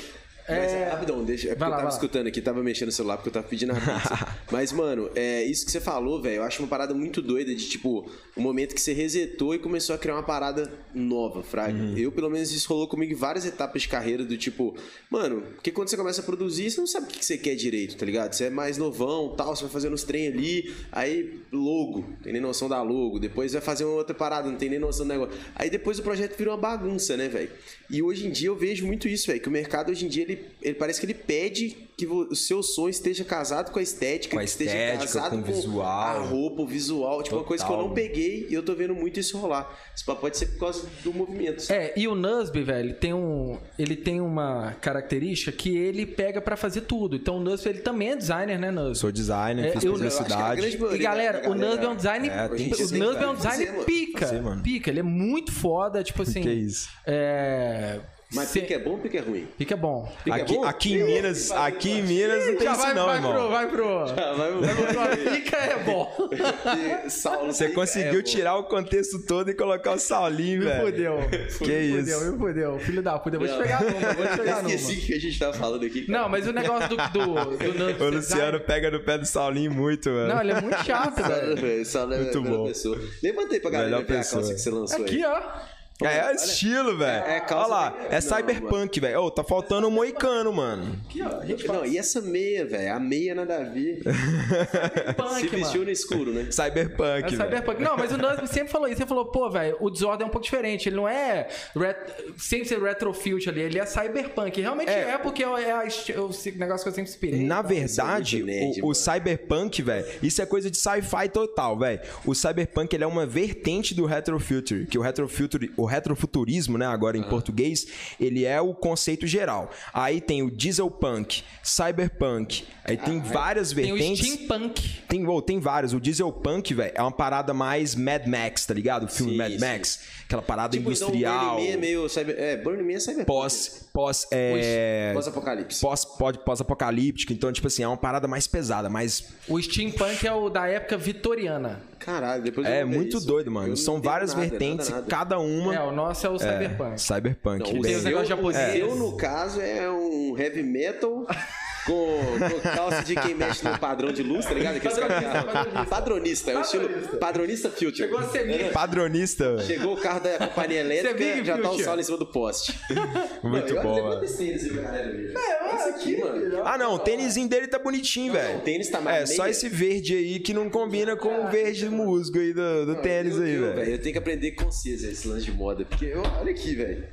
Mas, é, rapidão, deixa. É porque lá, eu tava escutando aqui, tava mexendo no celular porque eu tava pedindo a pizza. Mas, mano, é, isso que você falou, velho, eu acho uma parada muito doida de, tipo, o momento que você resetou e começou a criar uma parada nova, Fraga. Uhum. Eu, pelo menos, isso rolou comigo em várias etapas de carreira do tipo, mano, porque quando você começa a produzir, você não sabe o que você quer direito, tá ligado? Você é mais novão, tal, você vai fazendo os trem ali, aí logo, tem nem noção da logo, depois vai fazer uma outra parada, não tem nem noção do negócio. Aí depois o projeto vira uma bagunça, né, velho? E hoje em dia eu vejo muito isso, velho, que o mercado hoje em dia ele, ele parece que ele pede que o seu som esteja casado com a estética, Com a que esteja estética, casado com o visual. a roupa, o visual, tipo uma coisa que eu não Total. peguei e eu tô vendo muito isso rolar. Isso pode ser por causa do movimento. É, e o Nusby, velho, tem um, ele tem uma característica que ele pega pra fazer tudo. Então o Nusby, ele também é designer, né, Nusby? Sou designer, É, fiz publicidade. E galera, o Nusby é um design. É, tem o Nusby é um design pica. Fazer. Pica, ele é muito foda, tipo assim. Que isso? É. Mas cê- pique é bom ou pique é ruim? Pica é bom. Pique é Aqui, bom? aqui em Minas, aqui em Minas não tem Já isso vai, não, vai irmão. pro, vai pro. Ah, vai, Pica é bom. Saulo, Você pica conseguiu é bom. tirar o contexto todo e colocar o Saulinho, Me velho. fudeu. Que me isso? fudeu, me fudeu. Filho da puta, eu vou te pegar numa, vou te pegar Eu esqueci numa. o que a gente tava falando aqui. cara. Não, mas o negócio do, do, do. O Luciano pega no pé do Saulinho muito, velho. Não, ele é muito chato, velho. velho, Saulo é Muito a melhor bom. pessoa. Levantei pra galera ver a calça que você lançou Aqui, aí. ó. É, é estilo, velho. é calça Olha lá, de- é Não, cyberpunk, velho. Ô, tá faltando um moicano, mano. Aqui, ó. A gente Não, e essa meia, velho? A meia nada a ver. punk, Se vestiu mano. no escuro, né? Cyberpunk, É velho. cyberpunk. Não, mas o Nusby sempre falou isso. Ele falou, pô, velho, o Disorder é um pouco diferente. Ele não é ret... sem ser retrofuture ali, ele é cyberpunk. Realmente é, É. porque é a est- o negócio que eu sempre inspirei. Na Então, verdade, nerd, o, o cyberpunk, velho, isso é coisa de sci-fi total, velho. O cyberpunk ele é uma vertente do retrofuture, que o retrofuture, o retrofuturismo, né, agora em português, ele é o conceito geral. Aí tem o dieselpunk, cyberpunk, aí tem várias Tem o vertentes. steampunk. Tem, oh, tem vários. O Dieselpunk, velho, é uma parada mais Mad Max, tá ligado? O filme Sim, Mad sim. Max. Aquela parada Tipo, industrial. Então, Burning Man é meio cyber... É, Burning Man é cyberpunk. pós, pós, é, Pós-apocalipse. pós, pós, pós-apocalíptico. Então, tipo assim, é uma parada mais pesada, mais... O steampunk é o da época vitoriana. Caralho, depois eu É muito isso. doido, mano. São várias nada, vertentes nada, e nada. cada uma... É, o nosso é o cyberpunk. É, cyberpunk. Não, o seu, o japoneses. seu, no caso, é um heavy metal com, com calça de quem mexe no padrão de luz, tá ligado? Aqueles Padronista, caras- padronista. Padronista, é o estilo Padronista. future. Chegou a ser minha. Padronista. Chegou o carro da companhia elétrica, já tá o Future? sol em cima do poste. Muito Não, bom, olha, esse tênis galera. É, isso aqui, mano. Ah, não, o tênisinho dele tá bonitinho, velho. o tênis tá mais É, só esse verde aí que não combina com o verde musgo aí do, do tênis Eu- aí, eu, velho. Eu tenho que aprender com vocês esse lance de moda. Porque, olha aqui, velho.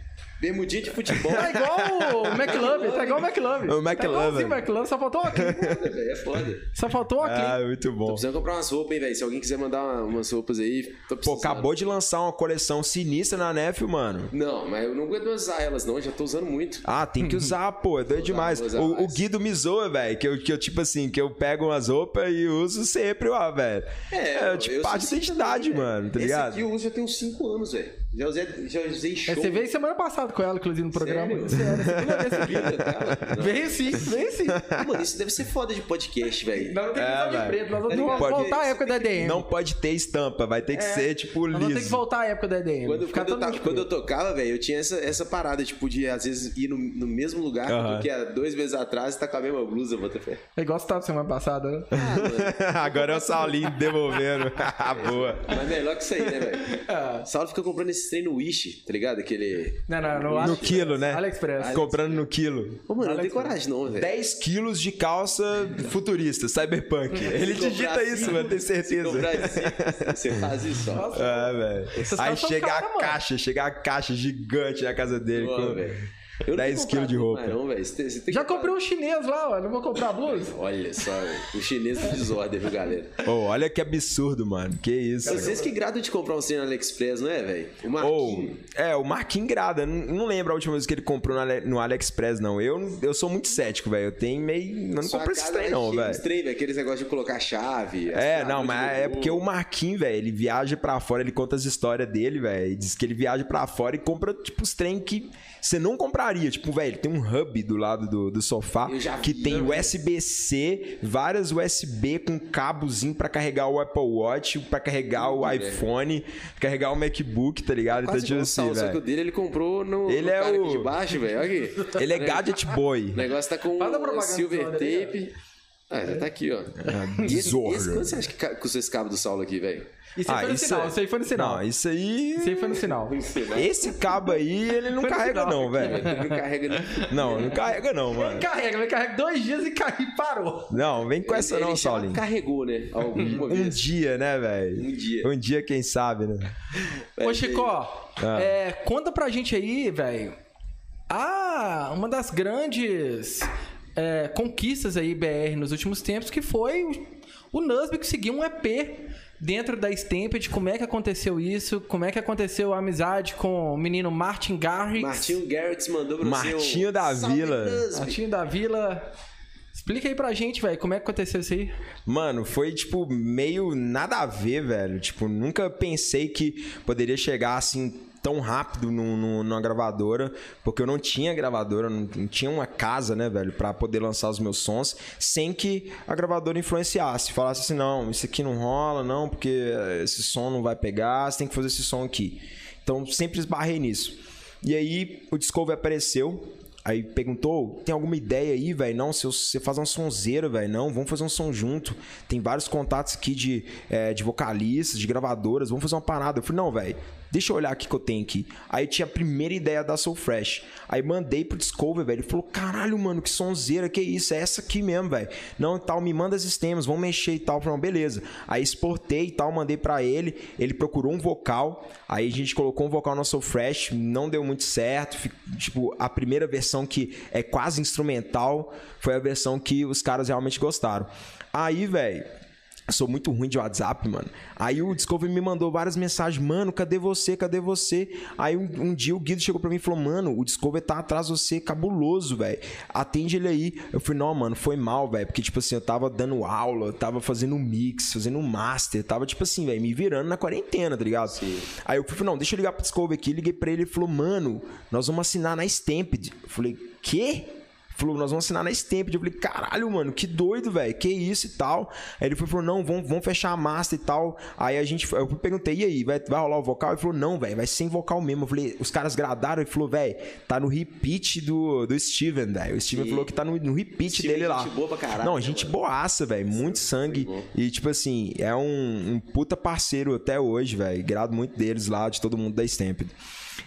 Bermudinha de futebol. Tá igual o McLovin, tá igual o McLovin. O Tá igualzinho o McLovin, só faltou o Oclean. velho, é foda. Só faltou o Oclean. Ah, muito bom. Precisando comprar umas roupas, hein, velho. Se alguém quiser mandar uma- umas roupas aí, tô Pô, precisando. acabou de lançar uma coleção sinistra na Nefio, mano. Não, mas eu não aguento usar elas, não. Eu já tô usando muito. Ah, tem que usar, pô, é doido demais. usar O, o. Guido me zoa, velho, que eu, que eu, tipo assim, que eu pego umas roupas e uso sempre, ó, velho. É, tipo, eu parte da identidade, também, mano, tá velho. ligado? Esse aqui eu uso já tem uns 5 anos, velho. Já usei, já usei show. É, Você veio semana passada com ela, inclusive, no programa. Sério? Sério, que Vida, cara. Não. Veio sim, veio sim. Mano, isso deve ser foda de podcast, velho. Nós vamos ter que É, de preto, nós vamos Tá ter que ligado? voltar à época da EDM. Não pode ter estampa, vai ter que ser, tipo, Nós vamos ter que liso. voltar à época da EDM. Quando, quando, eu tava- quando eu tocava, velho, eu tinha essa, essa parada, tipo, de às vezes ir no, no mesmo lugar que eu Aham. toquei há dois meses atrás e tá com a mesma blusa, Botafé. É igual você tava semana passada, né? Ah. Agora é o Saulinho devolvendo. Boa. Mas melhor que isso aí, né, velho? Ah. Saulo fica comprando esse trem no Wish, tá ligado? Aquele. Não, não, no, No Ale- quilo, né? AliExpress. Comprando no quilo. Ô, mano, não Alex, coragem, não, velho. 10 quilos de calça futurista, cyberpunk. Ele digita isso, mano, tenho se certeza. cinco, Você faz isso, ó. É, velho. Esses Aí chega cara, a mano. caixa, chega a caixa gigante na casa dele. Pô, com velho. Eu não 10 tenho quilos de roupa. mais Não, velho. Você tem- você tem Já comprei um chinês lá, ó. Não vou comprar a blusa? Olha só, velho. o chinês do desordem, viu, galera? Ô, olha que absurdo, mano. Que isso. Vocês que gradam de comprar um trem no AliExpress, não é, velho? O Marquinhos. é, o Marquinhos Grada, não, não lembro a última vez que ele comprou no, AliExpress, não. Eu, eu sou muito cético, velho. Eu tenho meio. Eu não compro esse trem, é não, velho. trem, velho. Aqueles negócios de colocar chave. É, não, mas é porque o Marquinhos, velho, ele viaja pra fora, ele conta as histórias dele, velho. e Diz que ele viaja pra fora e compra, tipo, os trem que você não compraria. Tipo, velho, tem um hub do lado do, do sofá que vi, tem? USB-C, várias USB com cabozinho pra carregar o Apple Watch, pra carregar o velho. iPhone, carregar o MacBook, tá ligado? Quase então, tipo assim, Saulo, só que o velho. dele ele comprou no, Ele no é cara o- aqui de baixo, velho. Olha aqui. Ele é gadget boy. O negócio tá com silver tape. Ah, já tá aqui, ó. É, E esse, quanto você acha que custou esse cabo do Saulo aqui, velho? Isso aí foi no sinal, isso aí foi no sinal. Não, isso aí. Isso aí foi no sinal. Esse cabo aí, ele não Foi carrega, sinal. não, velho. Ele não carrega nem... Não, não carrega, não, mano. Carrega, vai carregar dois dias e cai e parou. Não, vem com essa ele, não, ele Saulinho. carregou, né? Alguma Um vez. dia, né, velho? Um dia. Um dia, quem sabe, né? Ô, Chico, Ah. é, conta pra gente aí, velho. Ah, uma das grandes é, conquistas aí, BR, nos últimos tempos, que foi o, o Nusby conseguir um EP dentro da Stamped. Como é que aconteceu isso? Como é que aconteceu a amizade com o menino Martin Garrix? Martinho Garrix mandou pra Martinho um... da Salve, Vila. Nusby. Martinho da Vila. Explica aí pra gente, velho, como é que aconteceu isso aí? Mano, foi, tipo, meio nada a ver, velho. Tipo, nunca pensei que poderia chegar assim tão rápido num- num- numa gravadora, porque eu não tinha gravadora, não, não tinha uma casa, né, velho, pra poder lançar os meus sons, sem que a gravadora influenciasse, falasse assim, não, isso aqui não rola, não, porque esse som não vai pegar, você tem que fazer esse som aqui. Então, sempre esbarrei nisso. E aí, o Discovery apareceu, Aí perguntou, tem alguma ideia aí, velho? Não, se você faz um sonzeiro, velho. Não, vamos fazer um som junto. Tem vários contatos aqui de, é, de vocalistas, de gravadoras. Vamos fazer uma parada. Eu falei, não, velho, deixa eu olhar o que eu tenho aqui. Aí tinha a primeira ideia da Soul Fresh. Aí mandei pro Discover, velho. Ele falou, caralho, mano, que sonzeira, que isso? É essa aqui mesmo, velho. Não, tal, me manda as stems, vamos mexer e tal. Eu falei, beleza. Aí exportei e tal, mandei pra ele. Ele procurou um vocal. Aí a gente colocou um vocal na Soul Fresh. Não deu muito certo. Tipo, a primeira versão que é quase instrumental foi a versão que os caras realmente gostaram. Aí, velho. Sou muito ruim de WhatsApp, mano. Aí o Discovery me mandou várias mensagens, mano, cadê você? Cadê você? Aí um, um dia o Guido chegou pra mim e falou, mano, o Discovery tá atrás de você, cabuloso, velho. Atende ele aí. Eu falei, não, mano, foi mal, velho. Porque, tipo assim, eu tava dando aula, eu tava fazendo um mix, fazendo um master, tava, tipo assim, velho, me virando na quarentena, tá ligado? Aí eu falei, não, deixa eu ligar pro Discovery aqui. Liguei pra ele e falou, mano, nós vamos assinar na Stamped. Eu falei, quê? Falou, nós vamos assinar na Stamped. Eu falei, caralho, mano, que doido, velho. Que isso e tal. Aí ele falou, não, vamos, vamos fechar a master e tal. Aí a gente, eu perguntei, e aí, vai, vai rolar o vocal? Ele falou, não, velho, vai sem vocal mesmo. Eu falei, os caras gradaram. Ele falou, velho, tá no repeat do, do Steven, velho. O Steven E- falou que tá no, no repeat Steven dele é lá. gente boa pra caralho, não, gente mano? boaça, velho. Muito sangue. E, tipo assim, é um, um puta parceiro até hoje, velho. Grado muito deles lá, de todo mundo da Stamped.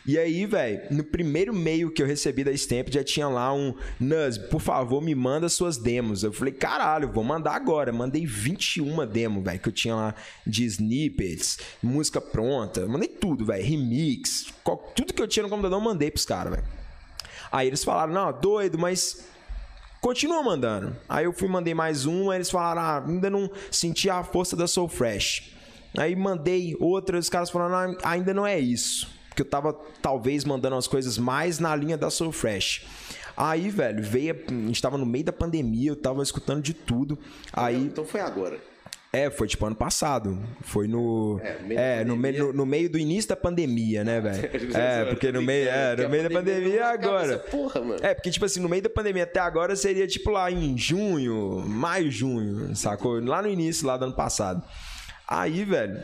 E aí, velho, no primeiro e-mail que eu recebi da Stamp já tinha lá um Nuz, por favor, me manda suas demos. Eu falei, caralho, vou mandar agora. Mandei 21 demos, velho, que eu tinha lá de snippets, música pronta. Mandei tudo, velho, remix, tudo que eu tinha no computador eu mandei pros caras, velho. Aí eles falaram, não, doido, mas continua mandando. Aí eu fui mandei mais um, aí eles falaram, ah, ainda não senti a força da Soul Fresh. Aí mandei outra, os caras falaram, ah, ainda não é isso porque eu tava talvez mandando as coisas mais na linha da Soul Fresh. Aí, velho, veio. A gente tava no meio da pandemia, eu tava escutando de tudo. Aí. Então foi agora. É, foi tipo ano passado. Foi no. É, é no, meio, no, no, meio do início da pandemia, né, velho? é, porque no meio, é, no meio da pandemia agora. Porra, mano. É, porque, tipo assim, no meio da pandemia até agora seria tipo lá em junho, maio, junho, sacou? Lá no início, lá do ano passado. Aí, velho,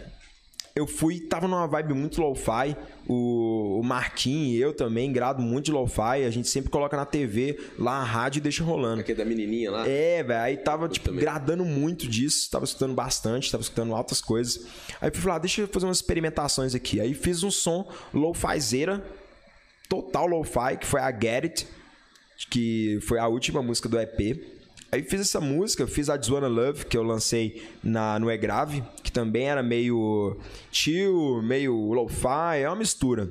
eu fui, tava numa vibe muito lo-fi. O, o Marquinhos e eu também grado muito de lo-fi. A gente sempre coloca na TV lá a rádio e deixa rolando. Aqui é da menininha lá? É, velho. Aí tava, eu tipo, também. gradando muito disso. Tava escutando bastante, tava escutando altas coisas. Aí fui falar, ah, deixa eu fazer umas experimentações aqui. Aí fiz um som lo-fizeira, total lo-fi, que foi a Get It, que foi a última música do EP. Aí fiz essa música, fiz a Wanna Love, que eu lancei na, no E Grave, que também era meio chill, meio lo-fi, é uma mistura.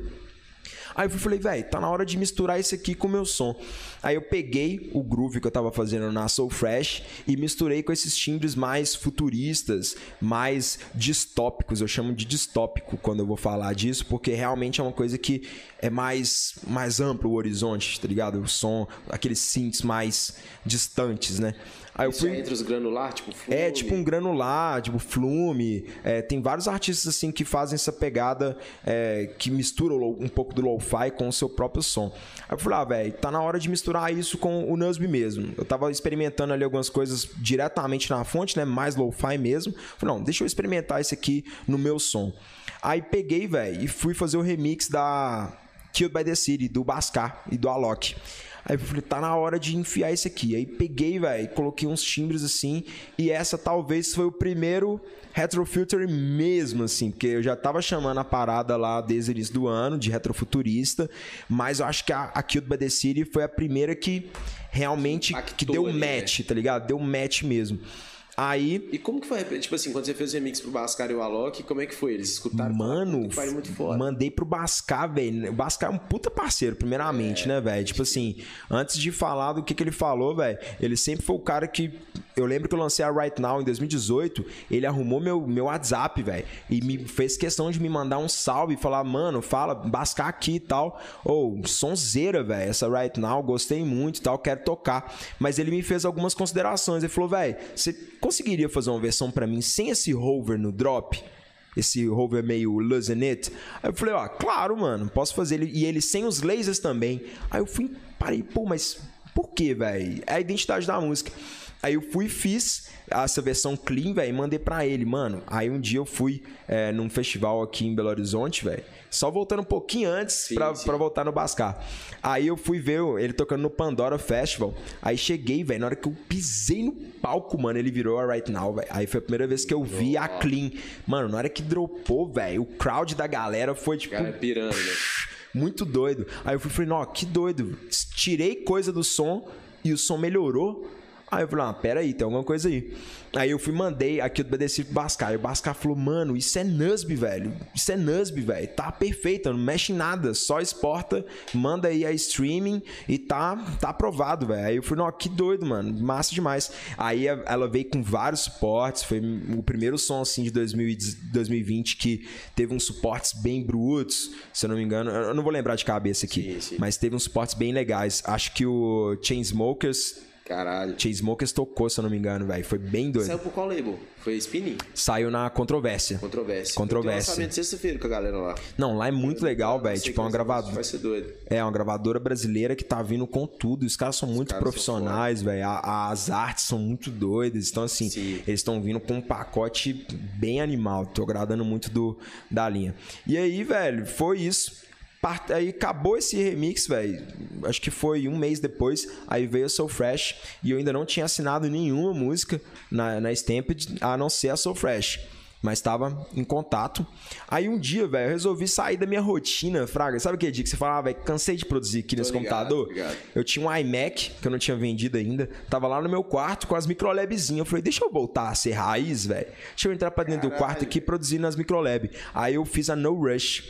Aí eu falei, velho, tá na hora de misturar isso aqui com o meu som. Aí eu peguei o groove que eu tava fazendo na Soul Fresh e misturei com esses timbres mais futuristas, mais distópicos. Eu chamo de distópico quando eu vou falar disso, porque realmente é uma coisa que é mais, mais amplo o horizonte, tá ligado? O som, aqueles synths mais distantes, né? Aí eu fui... é entre os granular, tipo flume? É, tipo um granular, tipo flume. É, tem vários artistas assim que fazem essa pegada é, que mistura um pouco do lo-fi com o seu próprio som. Aí eu falei, ah, velho, tá na hora de misturar isso com o Nusby mesmo. Eu tava experimentando ali algumas coisas diretamente na fonte, né? Mais lo-fi mesmo. Falei, não, deixa eu experimentar isso aqui no meu som. Aí peguei, velho, e fui fazer o remix da Killed by the City, do Bascar e do Alok. Aí eu falei, tá na hora de enfiar isso aqui. Aí peguei, velho, coloquei uns timbres assim. E essa talvez foi o primeiro retrofilter mesmo, assim. Porque eu já tava chamando a parada lá desde o início do ano, de retrofuturista. Mas eu acho que a, a Killed by the City foi a primeira que realmente que deu ali, match, né? tá ligado? Deu match mesmo. Aí. E como que foi? Tipo assim, quando você fez o remix pro Bascar e o Alok, como é que foi? Eles escutaram? Mano, muito foda. mandei pro Bascar, velho. O Bascar é um puta parceiro, primeiramente, é, né, velho? Tipo assim, antes de falar do que, que ele falou, velho, ele sempre foi o cara que. Eu lembro que eu lancei a Right Now em 2018. Ele arrumou meu, meu WhatsApp, velho. E me fez questão de me mandar um salve e falar, mano, fala, Bascar aqui e tal. Ou, oh, sonzeira, velho. Essa Right Now, gostei muito e tal, quero tocar. Mas ele me fez algumas considerações. Ele falou, velho, você conseguiria fazer uma versão para mim sem esse hover no drop? Esse hover meio losing it? Aí eu falei, ó, claro, mano, posso fazer ele. E ele sem os lasers também. Aí eu fui, parei, pô, mas por que, velho? É a identidade da música. Aí eu fui e fiz essa versão clean, velho, e mandei pra ele, mano. Aí um dia eu fui é, num festival aqui em Belo Horizonte, velho. Só voltando um pouquinho antes sim, pra, sim. pra voltar no Bascar. Aí eu fui ver ele tocando no Pandora Festival. Aí cheguei, velho. Na hora que eu pisei no palco, mano, ele virou a Right Now, velho. Aí foi a primeira vez que eu vi a Clean. Mano, na hora que dropou, velho, o crowd da galera foi tipo. Cara, pirando, né? Muito doido. Aí eu fui falei, ó, que doido. Tirei coisa do som e o som melhorou. Aí eu falei, ah, pera aí, tem alguma coisa aí. Aí eu fui, mandei aqui do BDC pro Bascar. E o Bascar falou, mano, isso é Nusby, velho. Isso é Nusby, velho. Tá perfeito, não mexe em nada. Só exporta, manda aí a streaming e tá, tá aprovado, velho. Aí eu falei, não, que doido, mano. Massa demais. Aí ela veio com vários suportes. Foi o primeiro som, assim, de 2020 que teve uns suportes bem brutos. Se eu não me engano. Eu não vou lembrar de cabeça aqui. Sim, sim. Mas teve uns suportes bem legais. Acho que o Chainsmokers Caralho. Chainsmokers tocou, se eu não me engano, velho. Foi bem doido. Saiu por qual label? Foi Spinning? Saiu na Controvérsia. Controvérsia. Controvérsia. Tenho sexta-feira com a galera lá. Não, lá é muito legal, velho. Tipo, é uma gravadora. Vai ser doido. É, uma gravadora brasileira que tá vindo com tudo. Os caras são Os muito caras profissionais, velho. As artes são muito doidas. Então, assim, Sim. eles estão vindo com um pacote bem animal. Tô agradando muito do, da linha. E aí, velho, foi isso. Aí acabou esse remix, velho. Acho que foi um mês depois. Aí veio o Soul Fresh. E eu ainda não tinha assinado nenhuma música na, na Stamped, a não ser a Soul Fresh. mas tava em contato. Aí um dia, velho, eu resolvi sair da minha rotina, Fraga. Sabe aquele dia que você falava, velho, cansei de produzir aqui nesse ligado, computador? ligado. Eu tinha um iMac, que eu não tinha vendido ainda. Tava lá no meu quarto com as microlabzinhas. Eu falei, deixa eu voltar a ser raiz, velho. Deixa eu entrar pra dentro do quarto aqui e produzir nas microlab. Aí eu fiz a No Rush.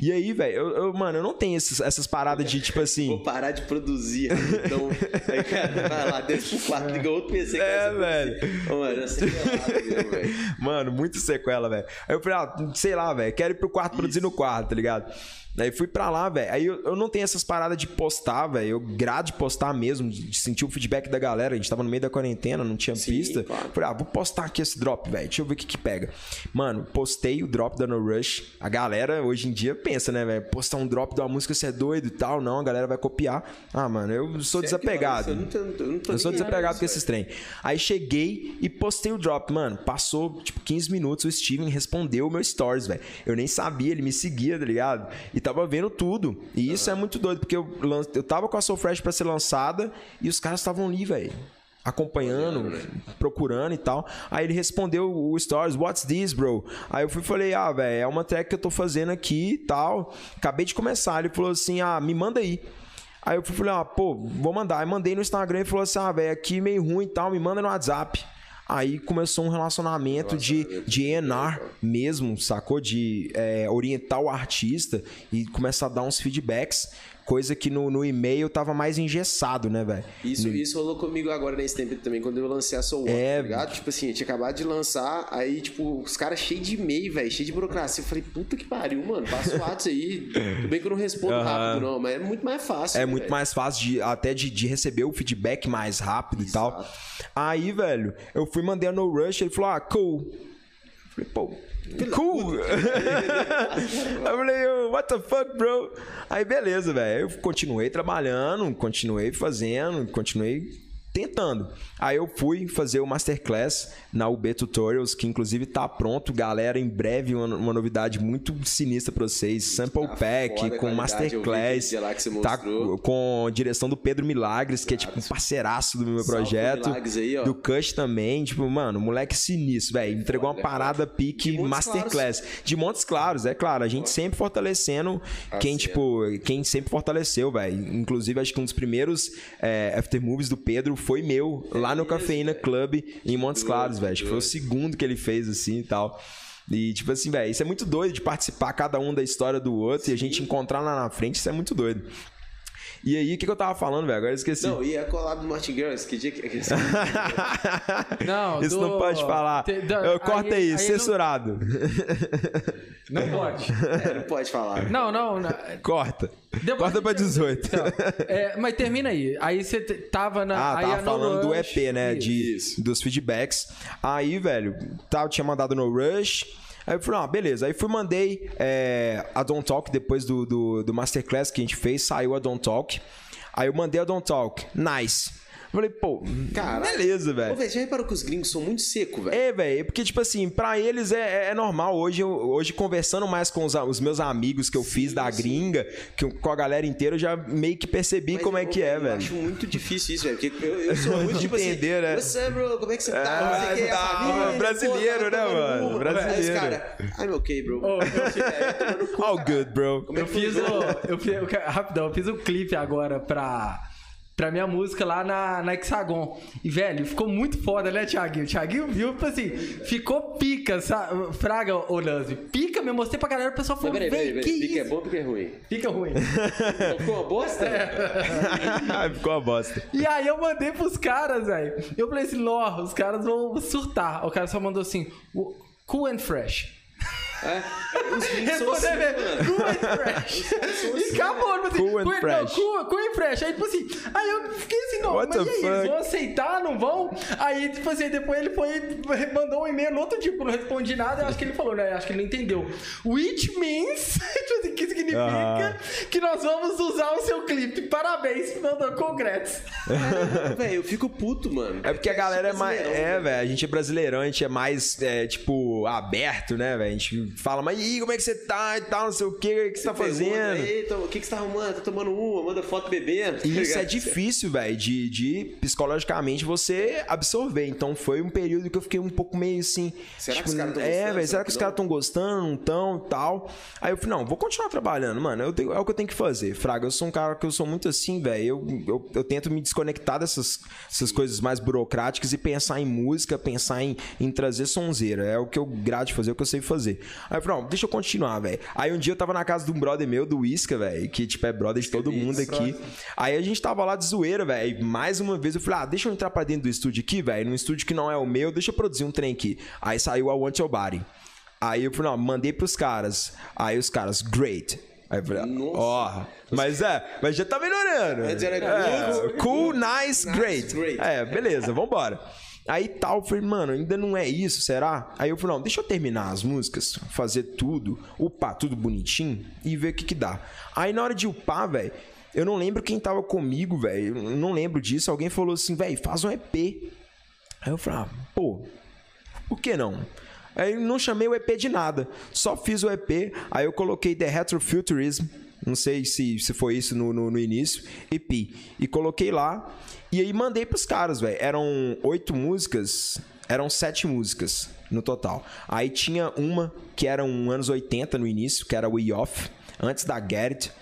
E aí, velho, eu, eu- mano, eu não tenho esses- essas paradas de, tipo assim... Vou parar de produzir. Então, aí, cara, vai lá, desce pro quarto, liga outro PC. que É, produzir. Ô, mano, lá, velho. Mano, muito sequela, velho. Aí eu falei, ah, sei lá, velho, quero ir pro quarto produzir no quarto, tá ligado? Aí fui pra lá, velho. Aí eu, eu não tenho essas paradas de postar, velho. Eu grado de postar mesmo, de sentir o feedback da galera. A gente tava no meio da quarentena, não tinha pista. claro. Falei, ah, vou postar aqui esse drop, velho. Deixa eu ver o que que pega. Mano, postei o drop da No Rush. A galera hoje em dia pensa, né, velho? Postar um drop de uma música, você é doido e tal. Não, a galera vai copiar. Ah, mano, eu sou Sério desapegado. isso? Eu não tô- eu não Eu sou desapegado com velho. esses trem. Aí cheguei e postei o drop, mano. Passou, tipo, 15 minutos, o Steven respondeu o meu stories, velho. Eu nem sabia, ele me seguia, tá ligado? E tava vendo tudo. E isso é muito doido, porque eu, eu tava com a Soul Fresh pra ser lançada e os caras estavam ali, velho. Acompanhando, procurando e tal. Aí ele respondeu o stories, what's this, bro? Aí eu fui e falei, ah, velho, é uma track que eu tô fazendo aqui e tal. Acabei de começar. Ele falou assim, ah, me manda aí. Aí eu fui falei, ah, pô, vou mandar. Aí mandei no Instagram e falou assim, ah, velho, aqui meio ruim e tal, me manda no WhatsApp. Aí começou um relacionamento de, de ENR mesmo, sacou? De é, orientar o artista e começar a dar uns feedbacks, coisa que no, no e-mail tava mais engessado, né, velho? Isso, isso rolou comigo agora nesse tempo também, quando eu lancei a Soul One, É. tá ligado? Tipo assim, eu tinha acabado de lançar, aí, tipo, os caras cheios de e-mail, velho, cheio de burocracia. Eu falei, puta que pariu, mano, passa o WhatsApp aí. Tudo bem que eu não respondo Aham. rápido, não, mas é muito mais fácil. É né, muito velho? mais fácil de, até de, de receber o feedback mais rápido e tal. Aí, velho, eu fui mandei a No Rush, ele falou, ah, cool. Eu falei, pô, cool. Aí eu falei, what the fuck, bro? Aí, beleza, velho. Eu continuei trabalhando, continuei fazendo, continuei tentando. Aí eu fui fazer o Masterclass na UB Tutorials, que inclusive tá pronto, galera. Em breve, uma, uma novidade muito sinistra pra vocês. Sample Tá Pack foda com Masterclass. lá que você Tá com direção do Pedro Milagres, que é tipo um parceiraço do meu Salve pro projeto. Aí, do Kush também, tipo, mano, moleque sinistro, velho. Entregou uma parada pique Masterclass. De Montes Claros, é claro. A gente sempre fortalecendo quem, tipo, quem sempre fortaleceu, velho. Inclusive, acho que um dos primeiros é, aftermovies do Pedro foi meu, lá no Cafeína? Club em Montes Claros, velho. Acho que foi o segundo que ele fez, assim e tal. E, tipo assim, velho, isso é muito doido de participar cada um da história do outro e a gente encontrar lá na frente, isso é muito doido. E aí, o que, que eu tava falando, velho? Agora eu esqueci. Não, e a collab do Martin Girls, que dia que... Não, Isso do- não pode falar. Te- da- Eu corta aí, não- censurado. Não, pode. É, não pode falar. Não, não. não. Corta. Depois Corta pra gente- 18. Então, é, mas termina aí. Aí você tava na. Ah, aí tava falando do EP, né? isso. De, Isso. dos feedbacks. Aí, velho, tá, eu tinha mandado no Rush. Aí eu falei, ah, beleza. Aí fui mandei é, a Don't Talk depois do, do, do Masterclass que a gente fez, saiu a Don't Talk. Aí eu mandei a Don't Talk. Nice. Falei, pô, Caralho. beleza, Ô, velho. velho, já reparou que os gringos são muito secos, velho? É, velho, porque, tipo assim, pra eles é, é normal. Hoje, eu- hoje conversando mais com os, os meus amigos que eu fiz da gringa, que, eu- com a galera inteira, eu já meio que percebi Mas como é eu- que é, Eu velho. acho muito difícil isso, velho. Porque eu, eu sou muito, tipo Entender, assim... né? Você, bro, como é que você tá? Que, a tá, família, brasileiro, pô, tá né, mano? velho. Os Brasileiro. cara, I'm okay, bro. Eu- É, cu, All cara. good, bro. É Eu fiz o? Eu fiz, eu, rapidão, eu fiz um clipe agora pra. Pra minha música lá na, na Hexagon. E, velho, ficou muito foda, né, Thiaguinho? O Thiaguinho viu, tipo assim, ficou pica, sabe? Fraga, ô Nanzi. Pica, me mostrei pra galera, o pessoal falou, peraí, peraí, velho, peraí. que Pica é isso? bom, pica é ruim. Fica ruim. Não ficou uma bosta? Ficou uma bosta. E aí eu mandei pros caras, velho. Eu falei assim, nó, os caras vão surtar. O cara só mandou assim, "O- cool and fresh. É? Os gringos são assim, Respondeu, velho, mano. cool and fresh. E acabou, tipo assim, Cool and cool- fresh. Não, cool, cool and fresh. Aí, tipo assim, aí eu fiquei assim, não, What mas e aí, eles fuck? vão aceitar, não vão? Aí, tipo assim, depois ele foi, mandou um e-mail no outro dia, eu não respondi nada, eu acho que ele falou, né, acho que ele não entendeu. Which means, tipo assim, que significa Aham. que nós vamos usar o seu clipe. Parabéns, mandou congrats. Velho, eu fico puto, mano. É porque a galera é mais. brasileirão, É, velho. velho. A gente é brasileirão, a gente é mais, é, tipo, aberto, né, velho? A gente fala, mas e como é que você tá e tal, não sei o que, o que você tá fazendo? Eita, o que, que você tá arrumando? Tá tomando uma, manda foto bebendo. E isso é difícil, velho, de, de psicologicamente você absorver. Então foi um período que eu fiquei um pouco meio assim. Será que tipo, os caras tão É, velho, será que os caras estão gostando, não tão tal? Aí eu falei, não, vou continuar trabalhando, mano. Eu tenho- é o que eu tenho que fazer. Fraga, eu sou um cara que eu sou muito assim, velho. Eu, eu, eu tento me desconectar dessas essas coisas mais burocráticas e pensar em música, pensar em, em trazer sonzeira. É o que eu grado de fazer, é o que eu sei fazer. Aí eu falei, não, deixa eu continuar, velho. Aí um dia eu tava na casa de um brother meu, do Isca, velho, que tipo é brother de todo mundo aqui. Aí a gente tava lá de zoeira, velho. e Mais uma vez eu falei, ah, deixa eu entrar pra dentro do estúdio aqui, velho. Num estúdio que não é o meu, deixa eu produzir um trem aqui. Aí saiu a Want Your Body. Aí eu falei, não, mandei pros caras. Aí os caras, great. Aí eu falei, ó, mas é, mas já tá melhorando. É, cool, cool, nice, great. great. É, beleza, vambora. Aí tal, falei, mano, ainda não é isso, será? Aí eu falei, não, deixa eu terminar as músicas, fazer tudo, upar tudo bonitinho e ver o que que dá. Aí na hora de upar, velho, eu não lembro quem tava comigo, velho, não lembro disso. Alguém falou assim, velho, faz um EP. Aí eu falei, ah, pô, por que não? Aí eu não chamei o EP de nada, só fiz o EP, aí eu coloquei The Retrofuturism, não sei se, se foi isso no, no, no início, EP, e coloquei lá, e aí mandei pros caras, velho. Eram oito músicas, eram sete músicas no total. Aí tinha uma que era um anos 80 no início, que era We Off, antes da It,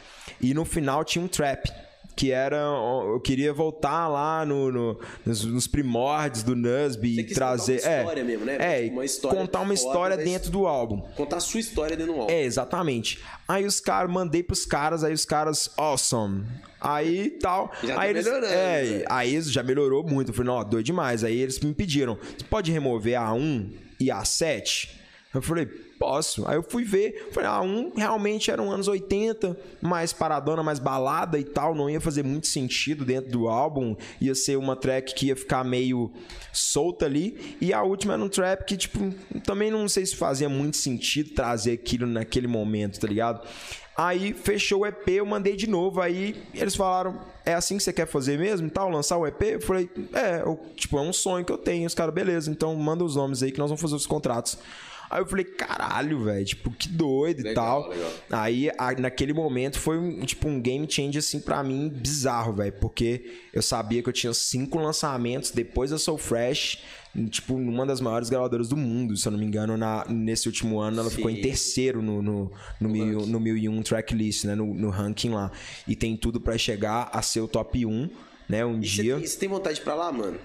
e no final tinha um trap que era eu queria voltar lá no, no- nos, nos primórdios do Nusby e trazer contar uma é, história mesmo, né? é Tipo, uma história contar uma história dentro do álbum. Contar a sua história dentro do álbum. é exatamente. Aí os caras mandei pros caras aí os caras awesome. Aí tal. Já tá aí eles, melhorando, é, né? aí isso já melhorou muito. Eu falei não doido demais. Aí eles me pediram você pode remover a 1 e a 7 eu falei, posso. Aí eu fui ver, falei, ah, um realmente eram anos 80, mais paradona, mais balada e tal, não ia fazer muito sentido dentro do álbum, ia ser uma track que ia ficar meio solta ali, e a última era um trap que, tipo, também não sei se fazia muito sentido trazer aquilo naquele momento, tá ligado? Aí fechou o EP, eu mandei de novo, aí eles falaram, é assim que você quer fazer mesmo tal, lançar o EP? Eu falei, é, eu- tipo, é um sonho que eu tenho, os caras, beleza, então manda os nomes aí que nós vamos fazer os contratos. Aí eu falei, caralho, velho, tipo, que doido e Legal, tal. legal. Aí, naquele momento, foi um, tipo, um game change, assim, pra mim, bizarro, velho. Porque eu sabia que eu tinha cinco lançamentos depois da Soul Fresh, tipo, numa das maiores gravadoras do mundo, se eu não me engano, na, nesse último ano ela ficou em Sim. terceiro no, no, no, mil, no 1001 tracklist, né? No, no ranking lá. E tem tudo pra chegar a ser o top 1, né? Um E você dia. tem, você tem vontade de ir pra lá, mano?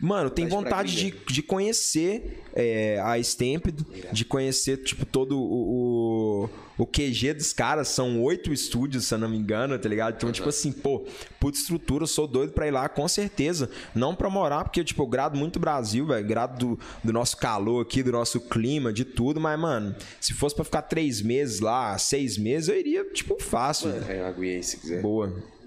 Mano, tem Vontade pra vontade de, de conhecer é, a Stamped, de conhecer, tipo, todo o, o, o QG dos caras. São oito estúdios, se eu não me engano, tá ligado? Então, tipo assim, pô, puta estrutura, eu sou doido pra ir lá, com certeza. Não pra morar, porque, tipo, eu grado muito o Brasil, velho. Grado do, do nosso calor aqui, do nosso clima, de tudo. Mas, mano, se fosse pra ficar três meses lá, seis meses, eu iria, tipo, fácil. É, uma aguinha aí, se quiser. Boa.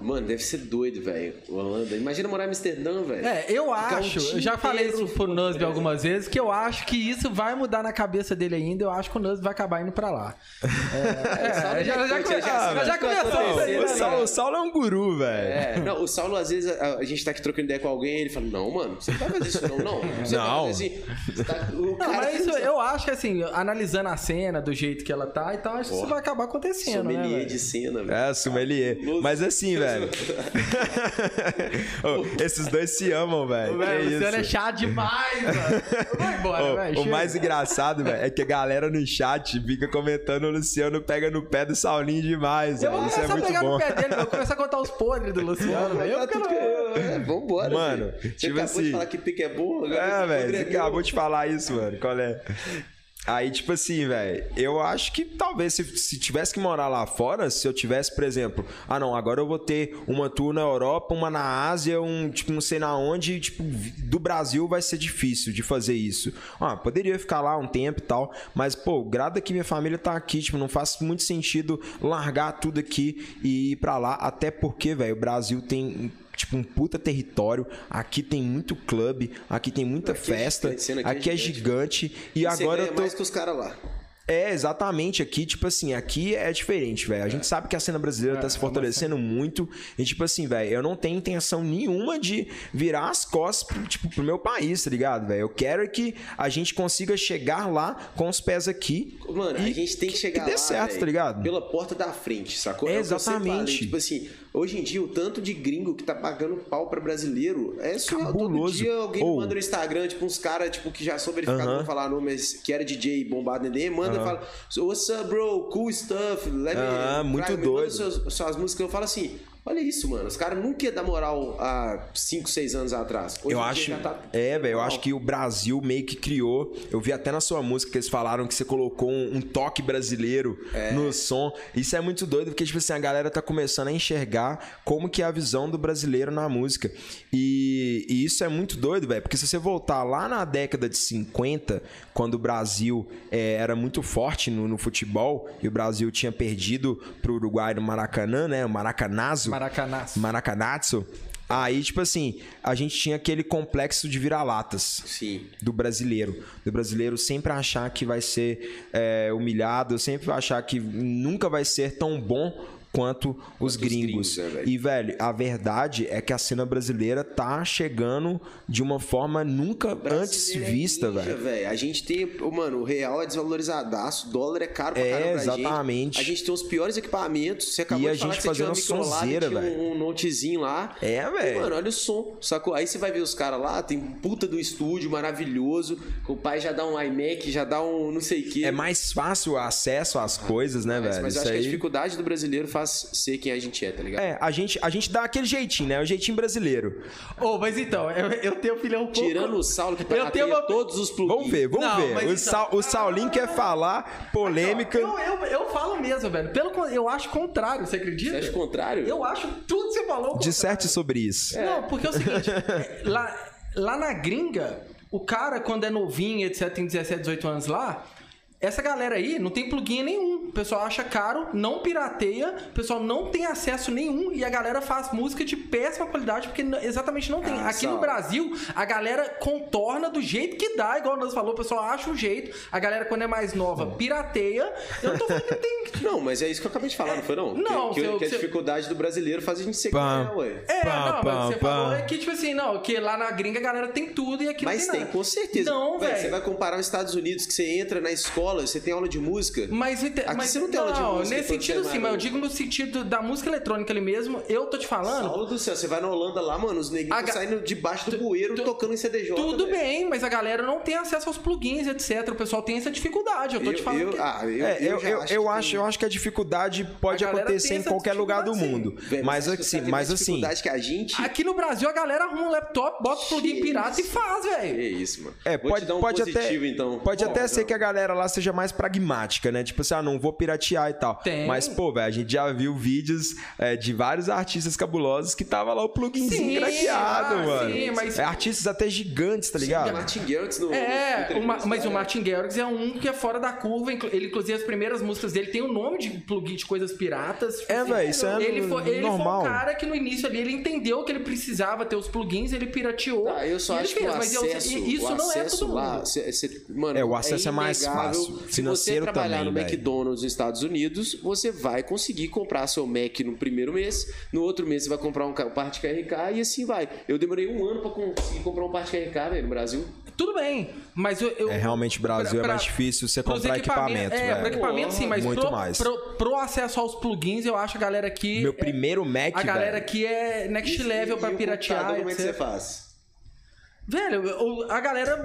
Mano, deve ser doido, velho. Holanda. Imagina morar em Amsterdã, velho. É, eu Ficar acho, eu já falei isso pro Nusby algumas vezes, que eu acho que isso vai mudar na cabeça dele ainda, eu acho que o Nusby vai acabar indo pra lá. É, é, já, já, já- já, começou. isso aí, O né? Saulo, o Saulo é um guru, velho. É, não, o Saulo, às vezes, a, a gente tá aqui trocando ideia com alguém, ele fala, não, mano, você não vai fazer isso não, não. Você Não. Assim. Você tá- o Não, cara mas isso, eu acho que assim, analisando a cena do jeito que ela tá e tal, acho que isso vai acabar acontecendo, né? sommelier velho? de cena, velho. É, sommelier. Mas assim, velho. Ô, esses dois se amam, velho. Velho, o Luciano é chato demais, mano. Vai embora, Ô, velho. o chega. mais engraçado, velho, é que a galera no chat fica comentando o Luciano pega no pé do Saulinho demais, Eu vou velho. Isso é começar a pegar bom. no pé dele, eu vou começar a contar os podres do Luciano, velho. Eu Tá quero... É, vambora, Mano, filho. Você tipo acabou assim- de falar que pique é bom, É, velho, você é acabou de falar isso, mano. Qual é? Aí, tipo assim, velho, eu acho que talvez se, se tivesse que morar lá fora, se eu tivesse, por exemplo, ah não, agora eu vou ter uma tour na Europa, uma na Ásia, um, tipo, não sei na onde, tipo, do Brasil vai ser difícil de fazer isso. Ah, poderia ficar lá um tempo e tal, mas, pô, grado que minha família tá aqui, tipo, não faz muito sentido largar tudo aqui e ir pra lá, até porque, velho, o Brasil tem tipo um puta território. Aqui tem muito clube, aqui tem muita Aqui é festa, gigante, cena aqui, é é gigante. E Você agora eu tô. mais que os caras lá. É, exatamente. Aqui, tipo assim, aqui é diferente, velho. A gente sabe que a cena brasileira tá se fortalecendo muito. E, tipo assim, velho, eu não tenho intenção nenhuma de virar as costas, pro, tipo, pro meu país, tá ligado, velho? Eu quero é que a gente consiga chegar lá com os pés aqui. Mano, a e gente tem que chegar dê lá, certo, velho, tá ligado? Pela porta da frente, sacou? É, É que exatamente. Tipo assim, hoje em dia, o tanto de gringo que tá pagando pau pra brasileiro é surreal. Todo dia alguém Ou- manda no Instagram, tipo, uns caras tipo, que já são verificados, Aham. vou falar nome, mas que era DJ bombado ND, manda e fala, what's up, bro? Cool stuff. Let Ah, muito me doido. Suas, suas músicas, eu falo assim. Olha isso, mano. Os caras nunca iam dar moral há 5, 6 anos atrás. Hoje Eu acho. tá- É, velho, eu acho que o Brasil meio que criou. Eu vi até na sua música que eles falaram que você colocou um, um toque brasileiro É. no som. Isso é muito doido, porque, tipo assim, a galera tá começando a enxergar como que é a visão do brasileiro na música. E, e isso é muito doido, velho, porque se você voltar lá na década de 50, quando o Brasil é, era muito forte no, no futebol, e o Brasil tinha perdido pro Uruguai no Maracanã, né? O Maracanazo. Maracanaço. Maracanazo. Aí, tipo assim, a gente tinha aquele complexo de vira-latas Sim. do brasileiro. Do brasileiro sempre achar que vai ser é, humilhado, sempre achar que nunca vai ser tão bom quanto os gringos. gringos, né, velho? e, velho, a verdade é que a cena brasileira tá chegando de uma forma nunca antes é vista, ninja, velho. A gente tem. Mano, o real é desvalorizadaço, o dólar é caro pra É, caramba. exatamente. Gente. A gente tem os piores equipamentos. Você acabou E a de falar gente que você tinha fazendo uma sonzeira, tinha velho. um, um notezinho lá. É, E, velho. Mano, olha o som, sacou? Aí você vai ver os caras lá, tem puta do estúdio maravilhoso. O pai já dá um iMac, já dá um não sei o quê. É mais fácil o acesso às coisas, né, Mas, velho? mas eu Isso acho que a aí- dificuldade do brasileiro faz ser quem a gente é, tá ligado? É, a gente, a gente dá aquele jeitinho, né? O jeitinho brasileiro. Ô, mas então, eu, eu tenho filhão um pouco... Tirando o Saulo que Eu pirateia tenho uma- todos os plugins. Vamos ver, vamos Não, ver. O, então- Sa- o Saulinho quer falar polêmica. Eu, eu, eu falo mesmo, velho. Pelo, eu acho contrário, você acredita? Você acha o contrário? Eu acho tudo que você falou. Disserte sobre isso. Não, porque é o seguinte, é, lá, lá na gringa, o cara, quando é novinho, etc, tem 17, 18 anos lá, essa galera aí não tem plugin nenhum. O pessoal acha caro, não pirateia, o pessoal não tem acesso nenhum e a galera faz música de péssima qualidade porque exatamente não tem. Ah, Aqui no Sal. Brasil, a galera contorna do jeito que dá, igual nós falou, o pessoal acha um jeito. A galera, quando é mais nova, pirateia. Eu não tô falando que tem. Não, mas é isso que eu acabei de falar, não foi não? Não, que, que, se eu- que a se eu- dificuldade do brasileiro faz a gente ser Pá. é, ué. É, Pá, não, pá, mas você pá. falou é que, tipo assim, não, que lá na gringa a galera tem tudo e aqui Mas não tem, tem nada. com certeza. Não, Véi, Você velho. vai comparar os Estados Unidos, que você entra na escola, você tem aula de música. Mas, ente- Aqui mas você não tem aula de música nesse sentido é sim, mas eu digo no sentido da música eletrônica ali mesmo, eu tô te falando. Saulo do céu, você vai na Holanda lá, mano, os neguinhos ga- saindo debaixo do bueiro tu- tocando em CDJ. Tudo velho. bem, mas a galera não tem acesso aos plugins, etc. O pessoal tem essa dificuldade. Eu tô te Eu, falando eu, que... ah, eu, É, eu, eu, eu que acho, eu acho que a dificuldade pode acontecer em qualquer lugar do mundo. Mas assim, mas mais assim, dificuldade que a gente. Aqui no Brasil a galera arruma um laptop, bota o plugin pirata e faz, Que velho. isso, mano. É, pode, te dar um pode positivo, até, então. pode Pô, até ser não. que a galera lá seja mais pragmática, né? Tipo assim, ah, não vou piratear e tal. Tem. Mas, pô, velho, a gente já viu vídeos é, de vários artistas cabulosos que tava lá o pluginzinho Sim, craqueado, ah, mano. sim, mas- É, artistas até gigantes, tá ligado? Martin Garrix no. É, no o Ma- mas o? Martin Garrix é um que é fora da curva. Ele, inclusive, as primeiras músicas dele tem o nome de plugin de coisas piratas. É, velho, isso é ele foi, ele normal. foi um cara que no início ali ele entendeu que ele precisava ter os plugins, ele pirateou. Ah, eu só ele acho que fez, o mas eu- acesso, isso o não é acesso todo lá, mundo. cê- cê- mano, É, o acesso é mais inegável. Fácil. Se você trabalhar também, no velho. McDonald's nos Estados Unidos, você vai conseguir comprar seu Mac no primeiro mês, no outro mês você vai comprar um parte KRK e assim vai. Eu demorei um ano pra conseguir comprar um parte KRK, velho, no Brasil. Tudo bem, mas eu. eu- É, realmente, o Brasil pra- é pra- mais difícil você comprar equipamento, É, pro velho. equipamento sim, mas Muito pro, mais. Pro, pro acesso aos plugins, eu acho a galera aqui. Meu primeiro Mac, A galera velho. aqui é next level pra o piratear. Como é que você faz? Velho, a galera.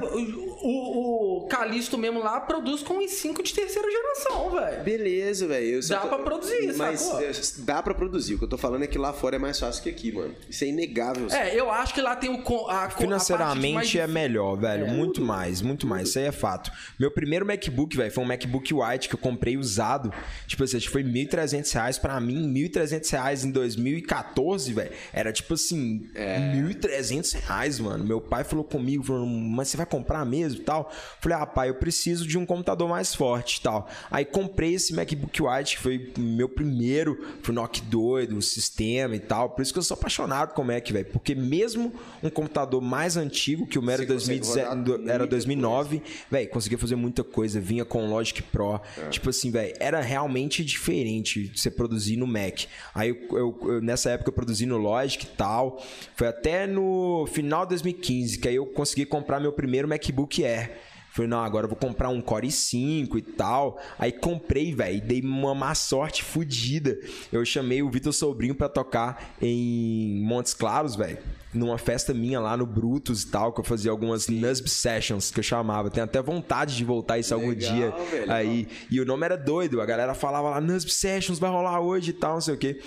O, o Calisto mesmo lá produz com i5 de terceira geração, velho. Beleza, velho. Dá pra produzir, Mas sacou? é, dá pra produzir. O que eu tô falando é que lá fora é mais fácil que aqui, mano. Isso é inegável. É, eu acho que lá tem o. A, a parte mais Financeiramente é difícil. melhor, velho. É. muito mais, muito mais. Isso aí é fato. Meu primeiro MacBook, velho, foi um MacBook White que eu comprei usado. Tipo assim, acho que foi 1.300 reais pra mim. 1.300 reais em 2014, velho. Era tipo assim, É. 1.300 reais, mano. Meu pai falou comigo, falou, mas você vai comprar mesmo e tal? Falei, ah, pai, eu preciso de um computador mais forte e tal. Aí comprei esse MacBook White, que foi meu primeiro, foi Nokia doido, o sistema e tal. Por isso que eu sou apaixonado com o Mac, velho. Porque mesmo um computador mais antigo, que o meu era, 2017, era 2009, velho, conseguia fazer muita coisa. Vinha com Logic Pro. É. Tipo assim, velho, era realmente diferente você produzir no Mac. Aí eu, eu, eu, nessa época eu produzi no Logic e tal. Foi até no final de 2015 que aí eu consegui comprar meu primeiro MacBook Air. Falei, não, agora eu vou comprar um Core i5 e tal. Aí comprei, velho, dei uma má sorte fodida. Eu chamei o Vitor Sobrinho para tocar em Montes Claros, velho. Numa festa minha lá no Brutus e tal, que eu fazia algumas NUSB Sessions, que eu chamava. Tenho até vontade de voltar isso Legal, algum dia. Velho, aí, e o nome era doido, a galera falava lá, NUSB Sessions vai rolar hoje e tal, não sei o quê.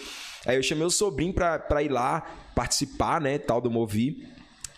Aí eu chamei o sobrinho pra, pra ir lá participar, né, tal do Movi.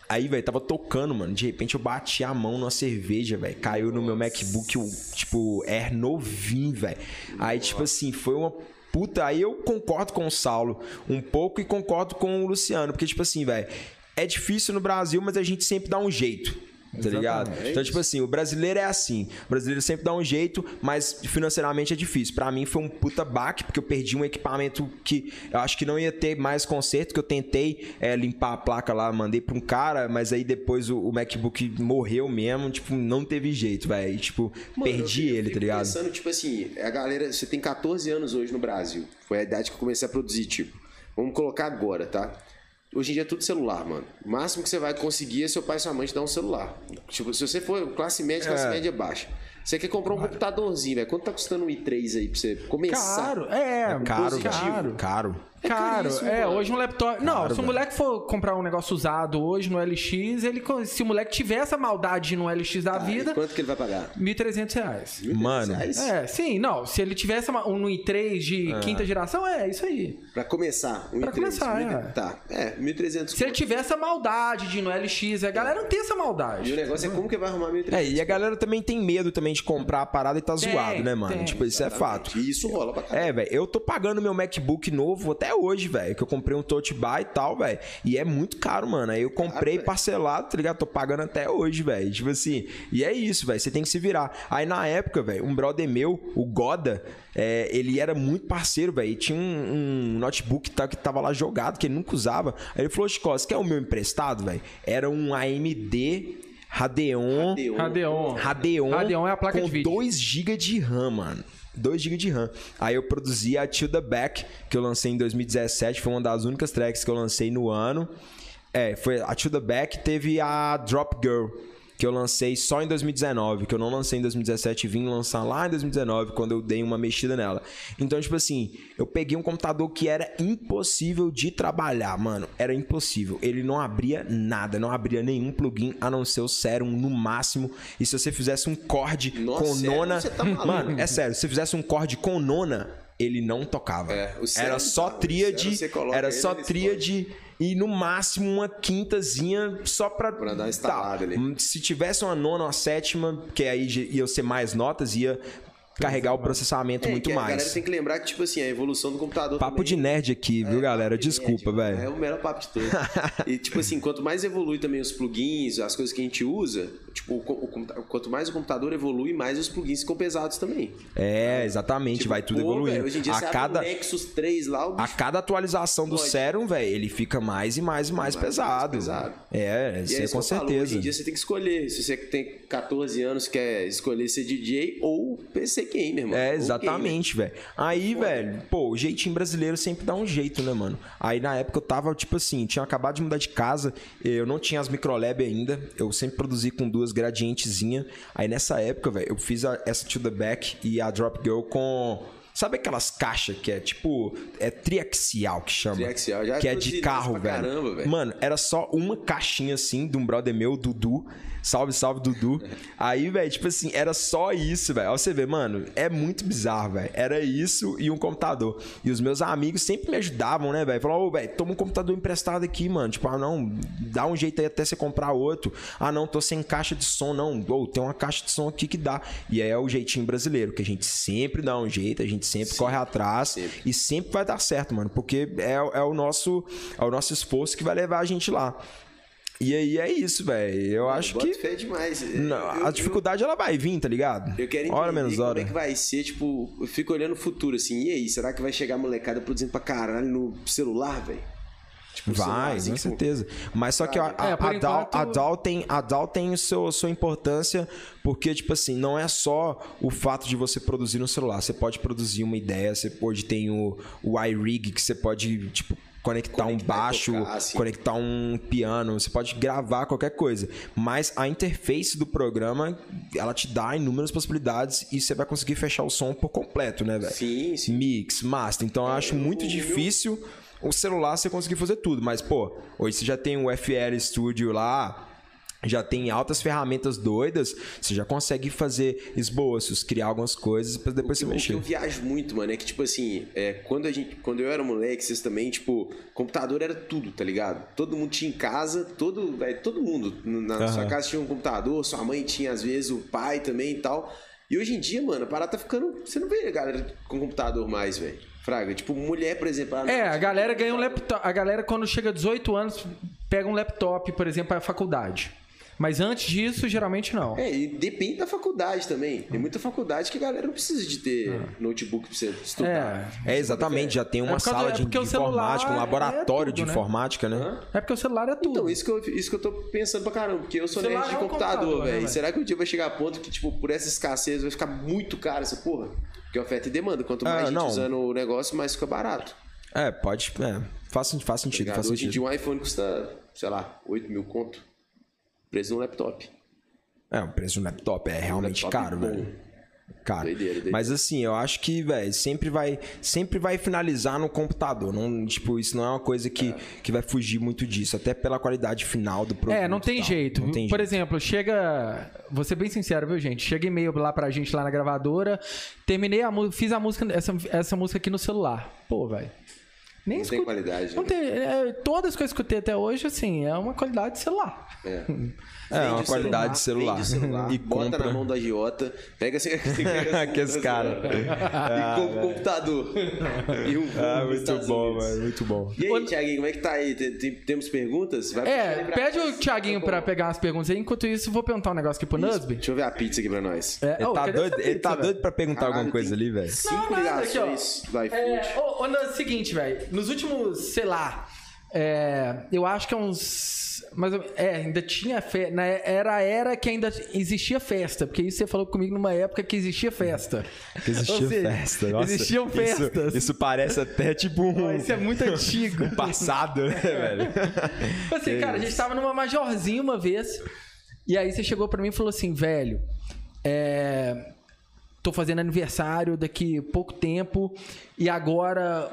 Aí, velho, tava tocando, mano. De repente eu bati a mão numa cerveja, velho. Caiu no meu MacBook, o, tipo, Air novinho, velho. Aí, tipo assim, foi uma puta. Aí eu concordo com o Saulo um pouco e concordo com o Luciano. Porque, tipo assim, velho, é difícil no Brasil, mas a gente sempre dá um jeito tá ligado? Então, tipo assim, o brasileiro é assim. O brasileiro sempre dá um jeito, mas financeiramente é difícil. Para mim foi um puta baque, porque eu perdi um equipamento que eu acho que não ia ter mais conserto, que eu tentei é, limpar a placa lá, mandei pra um cara, mas aí depois o, o MacBook morreu mesmo, tipo, não teve jeito, velho. Tipo, Mano, perdi eu, ele, tá ligado? pensando, tipo assim, a galera, você tem 14 anos hoje no Brasil. Foi a idade que eu comecei a produzir, tipo. Vamos colocar agora, tá? Hoje em dia é tudo celular, mano. O máximo que você vai conseguir é seu pai e sua mãe te dar um celular. Tipo, se você for classe média, classe é. média baixa. Você quer comprar um computadorzinho, velho. Quanto tá custando um i3 aí pra você começar? Caro, é, é caro, caro. Caro. É caro. É, hoje um laptop. Caro, não, se o moleque for comprar um negócio usado hoje no LX, ele, se o moleque tiver essa maldade no LX da vida. Quanto que ele vai pagar? R$ 1.300. Mano. É, sim, não. Se ele tivesse um i3 de ah. quinta geração, é isso aí. Pra começar, um pra i3. Começar, é. Tá, é, 1.300. Se ele tiver essa maldade de ir no LX, a galera não tem essa maldade. E o negócio é como que vai arrumar 1.300. É, e a galera também tem medo também de comprar a parada e tá tem, zoado, né, mano? Tem, tipo, isso é fato. E isso rola pra caramba. É, velho, eu tô pagando meu MacBook novo até hoje, velho, que eu comprei um touch bar e tal, velho. E é muito caro, mano. Aí eu comprei caro, parcelado, tá ligado? Tô pagando até hoje, velho. Tipo assim. E é isso, velho. Você tem que se virar. Aí na época, velho, um brother meu, o Goda, é, ele era muito parceiro, velho. Tinha um, um notebook tá, que tava lá jogado, que ele nunca usava. Aí ele falou: Chico, você quer o meu emprestado, velho? Era um AMD Radeon. Radeon. Radeon. Radeon é a placa com de vídeo. 2 GB de RAM, mano. 2 GB de RAM. Aí eu produzi a To The Back, que eu lancei em 2017, foi uma das únicas tracks que eu lancei no ano. É, foi a To The Back, teve a Drop Girl, que eu lancei só em 2019, que eu não lancei em 2017 e vim lançar lá em 2019, quando eu dei uma mexida nela. Então, tipo assim, eu peguei um computador que era impossível de trabalhar, mano. Era impossível. Ele não abria nada, não abria nenhum plugin a não ser o Serum no máximo. E se você fizesse um cord Nossa, com nona. Tá mano, é sério, se você fizesse um cord com nona, ele não tocava. É, era só tríade. Era só tríade e no máximo uma quintazinha só pra. Pra dar instalada tá. ali. Se tivesse uma nona ou uma sétima, que aí ia ser mais notas, ia carregar o processamento é, muito mais. A galera tem que lembrar que, tipo assim, a evolução do computador. Papo também... de nerd aqui, viu, é, galera? Desculpa, velho. É o melhor papo de todos. e, tipo assim, quanto mais evolui também os plugins, as coisas que a gente usa, tipo, o, o, quanto mais o computador evolui, mais os plugins ficam pesados também. É, exatamente, tipo, vai tudo pô, evoluindo. Véio, hoje em dia, a cada, Nexus 3 lá, A cada atualização do Serum, velho, ele fica mais e mais e mais, mais pesado. Mais pesado. É, isso é com certeza. Falo, hoje em dia você tem que escolher. Se você tem 14 anos, quer escolher ser DJ ou PC gamer, mano. É, Exatamente, velho. Aí, velho, pô, o jeitinho brasileiro sempre dá um jeito, né, mano? Aí na época eu tava, tipo assim, tinha acabado de mudar de casa, eu não tinha as microlab ainda, eu sempre produzi com duas gradientezinha. Aí nessa época, velho, eu fiz a, essa To The Back e a Drop Girl com Sabe aquelas caixas que é tipo. É triaxial que chama? Triaxial, já Que é de carro, velho. Caramba, velho. Mano, era só uma caixinha assim de um brother meu, Dudu. Salve, salve, Dudu. Aí, velho, tipo assim, era só isso, velho. Você vê, mano, é muito bizarro, velho. Era isso e um computador. E os meus amigos sempre me ajudavam, né, velho? Falavam, ô, velho, toma um computador emprestado aqui, mano. Tipo, ah, não, dá um jeito aí até você comprar outro. Ah, não, tô sem caixa de som, não. Ou tem uma caixa de som aqui que dá. E aí é o jeitinho brasileiro, que a gente sempre dá um jeito, a gente sempre corre atrás sempre. e sempre vai dar certo, mano. Porque é, é, o nosso, é o nosso esforço que vai levar a gente lá. E aí é isso, velho. Eu acho que. fé demais. Não, Eu- a dificuldade ela vai vir, tá ligado? Eu, eu quero entender hora menos como hora. é que vai ser, tipo, eu fico olhando o futuro assim, e aí, será que vai chegar a molecada produzindo pra caralho no celular, velho? Tipo, Vai, com tipo, certeza. Mas só que a, a, É, por a, DAO, enquanto- a DAO tem, a DAO tem o seu, sua importância, porque, tipo assim, não é só o fato de você produzir no celular. Você pode produzir uma ideia, você pode ter o, o iRig, que você pode, tipo, conectar, um Conectar e baixo, tocar, assim. conectar um piano, você pode gravar qualquer coisa. Mas a interface do programa, ela te dá inúmeras possibilidades e você vai conseguir fechar o som por completo, né, velho? Sim, sim. mix, master. Então eu acho muito o meu- difícil o celular você conseguir fazer tudo. Mas, pô, hoje você já tem o FL Studio lá. Já tem altas ferramentas doidas, você já consegue fazer esboços, criar algumas coisas pra depois você O que mexer. eu viajo muito, mano, é que, tipo assim, é, quando, a gente, quando eu era moleque, vocês também, tipo, computador era tudo, tá ligado? Todo mundo tinha em casa, todo, véio, todo mundo. Na Aham. sua casa tinha um computador, sua mãe tinha, às vezes, o pai também e tal. E hoje em dia, mano, a parada tá ficando. Você não vê a galera com computador mais, velho. Fraga. Tipo, mulher, por exemplo. É, a galera ganha um laptop. A galera, quando chega a 18 anos, pega um laptop, por exemplo, para a faculdade. Mas antes disso, geralmente não. É, e depende da faculdade também. Tem muita faculdade que a galera não precisa de ter notebook pra você estudar. É. É, exatamente, já tem uma por causa sala de, é de informática, um é laboratório de tudo, né? informática, né? É porque o celular é tudo. Então, isso que, eu, isso que eu tô pensando pra caramba, porque eu sou nerd de é um computador, computador, né, velho. Será que um dia vai chegar a ponto que, tipo, por essa escassez vai ficar muito caro essa porra? Porque oferta e demanda. Quanto mais Ah, gente não. usando o negócio, mais fica barato. É, pode. É, faz, faz sentido, Ligado? faz Hoje em sentido. dia um iPhone custa, sei lá, 8 mil conto. Preço de um laptop. É, o preço de um laptop é realmente laptop caro, bom. velho. Caro. Doideira, doideira. Mas assim, eu acho que, velho, sempre vai, sempre vai finalizar no computador. Não, tipo, isso não é uma coisa que, que vai fugir muito disso, até pela qualidade final do produto. É, não tem tal. jeito. Não tem Por jeito. exemplo, chega. Vou ser bem sincero, viu, gente? Chega e-mail lá pra gente lá na gravadora. Terminei a música, fiz a música, essa, essa música aqui no celular. Pô, velho. Nem Não tem escuto- qualidade, Não né? tem, é, todas as coisas que eu esquei até hoje, assim, é uma qualidade de celular. É. É, Vende uma o qualidade de celular. Vende o celular, E bota compra. na mão do agiota, pega assim, Aqueles cara. e compra o computador. E um voo Ah, muito Estados bom, velho, muito bom. E aí, Thiaguinho, como é que tá aí? Tem- tem- temos perguntas? Vai É, pede o Thiaguinho pra pegar as perguntas aí. Enquanto isso, eu vou perguntar um negócio aqui pro Nusby. Deixa eu ver a pizza aqui pra nós. É, Ele ô, tá, doido, essa ele pizza, tá velho? doido pra perguntar Caralho, alguma coisa tem ali, velho. Cinco ligações do iFood. É, ô, ô, Nusby, seguinte, velho. Nos últimos, sei lá, é, eu acho que é uns. Mas é, ainda tinha festa. Era a era que ainda existia festa. Porque isso você falou comigo numa época que existia festa. Que existia seja, festa. Nossa, existiam isso- festas. Isso, parece até tipo um, Isso é muito antigo. um passado, né, velho? Assim, cara, a gente tava numa majorzinha uma vez. E aí você chegou pra mim e falou assim, velho, é, tô fazendo aniversário daqui pouco tempo e agora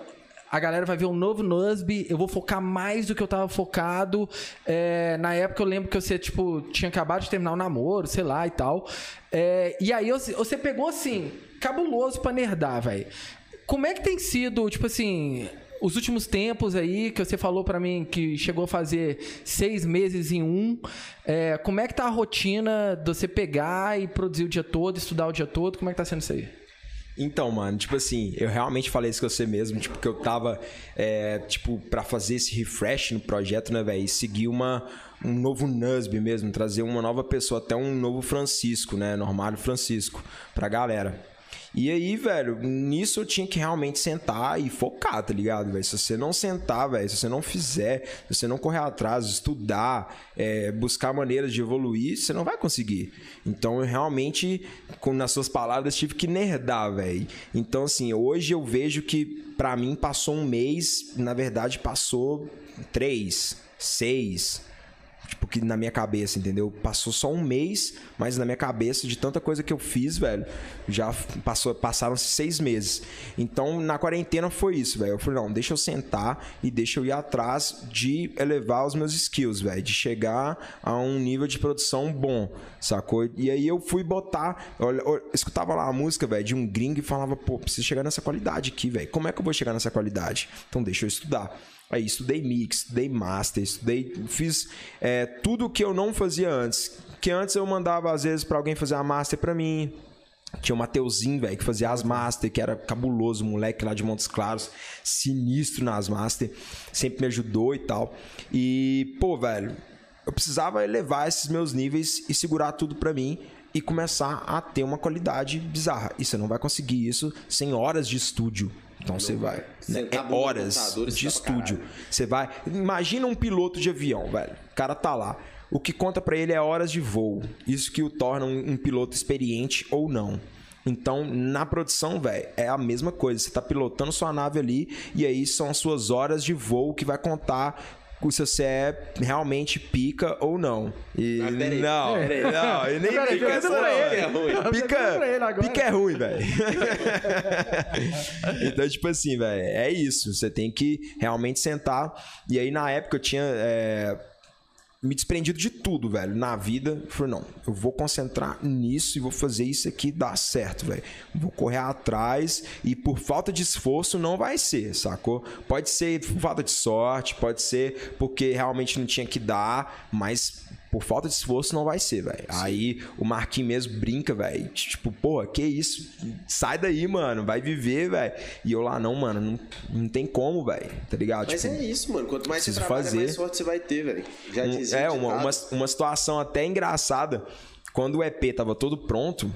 a galera vai ver um novo Nusby, eu vou focar mais do que eu tava focado. É, na época eu lembro que você, tipo, tinha acabado de terminar o namoro, sei lá e tal. É, e aí você pegou assim, cabuloso pra nerdar, velho. Como é que tem sido, tipo assim, os últimos tempos aí, que você falou pra mim que chegou a fazer seis meses em um, é, como é que tá a rotina de você pegar e produzir o dia todo, estudar o dia todo? Como é que tá sendo isso aí? Então, mano, tipo assim, eu realmente falei isso com você mesmo, tipo, que eu tava, é, tipo, pra fazer esse refresh no projeto, né, velho, e seguir uma, um novo Nusby mesmo, trazer uma nova pessoa, até um novo Francisco, né, Normário Francisco, pra galera. E aí, velho, nisso eu tinha que realmente sentar e focar, tá ligado, velho? Se você não sentar, velho, se você não fizer, se você não correr atrás, estudar, é, buscar maneiras de evoluir, você não vai conseguir. Então, eu realmente, como nas suas palavras, tive que nerdar, velho. Então, assim, hoje eu vejo que pra mim passou um mês, na verdade passou três, seis, Tipo, que na minha cabeça, entendeu? Passou só um mês, mas na minha cabeça, de tanta coisa que eu fiz, velho, já passou, passaram-se seis meses. Então, na quarentena foi isso, velho. Eu falei, não, deixa eu sentar e deixa eu ir atrás de elevar os meus skills, velho. De chegar a um nível de produção bom, sacou? E aí eu fui botar. Eu, eu escutava lá a música, velho, de um gringo e falava, pô, preciso chegar nessa qualidade aqui, velho. Como é que eu vou chegar nessa qualidade? Então, deixa eu estudar. Aí estudei mix, estudei master, estudei, fiz é, tudo que eu não fazia antes. Que antes eu mandava às vezes pra alguém fazer a master pra mim. Tinha o Mateuzinho, velho, que fazia as master, que era cabuloso, moleque lá de Montes Claros, sinistro nas master, sempre me ajudou e tal. E, pô, velho, eu precisava elevar esses meus níveis e segurar tudo pra mim e começar a ter uma qualidade bizarra. E você não vai conseguir isso sem horas de estúdio. Então você vai. né? É horas de estúdio. Você vai. Imagina um piloto de avião, velho. O cara tá lá. O que conta pra ele é horas de voo. Isso que o torna um, um piloto experiente ou não. Então, na produção, velho, é a mesma coisa. Você tá pilotando sua nave ali e aí são as suas horas de voo que vai contar se você é realmente pica ou não. E Mas peraí, não, peraí. não, e nem Peraí, pica não, é ruim. Pica, pica é ruim, velho. então, tipo assim, velho, é isso. Você tem que realmente sentar. E aí, na época, eu tinha é, me desprendido de tudo, velho, na vida. Falei, não, eu vou concentrar nisso e vou fazer isso aqui dar certo, velho. Vou correr atrás e por falta de esforço não vai ser, sacou? Pode ser por falta de sorte, pode ser porque realmente não tinha que dar, mas por falta de esforço não vai ser, velho. Aí o Marquinhos mesmo brinca, velho. Tipo, porra, que isso? Sai daí, mano. Vai viver, velho. E eu lá, não, mano, não, não tem como, velho. Tá ligado? Mas tipo, é isso, mano. Quanto mais você trabalha, fazer. mais sorte você vai ter, velho. Já um- é, uma, uma, uma situação até engraçada. Quando o EP tava todo pronto,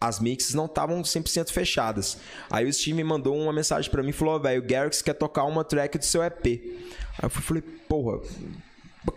as mixes não estavam 100% fechadas. Aí o Steve me mandou uma mensagem pra mim e falou: velho, o Garrix quer tocar uma track do seu EP. Aí eu falei: porra.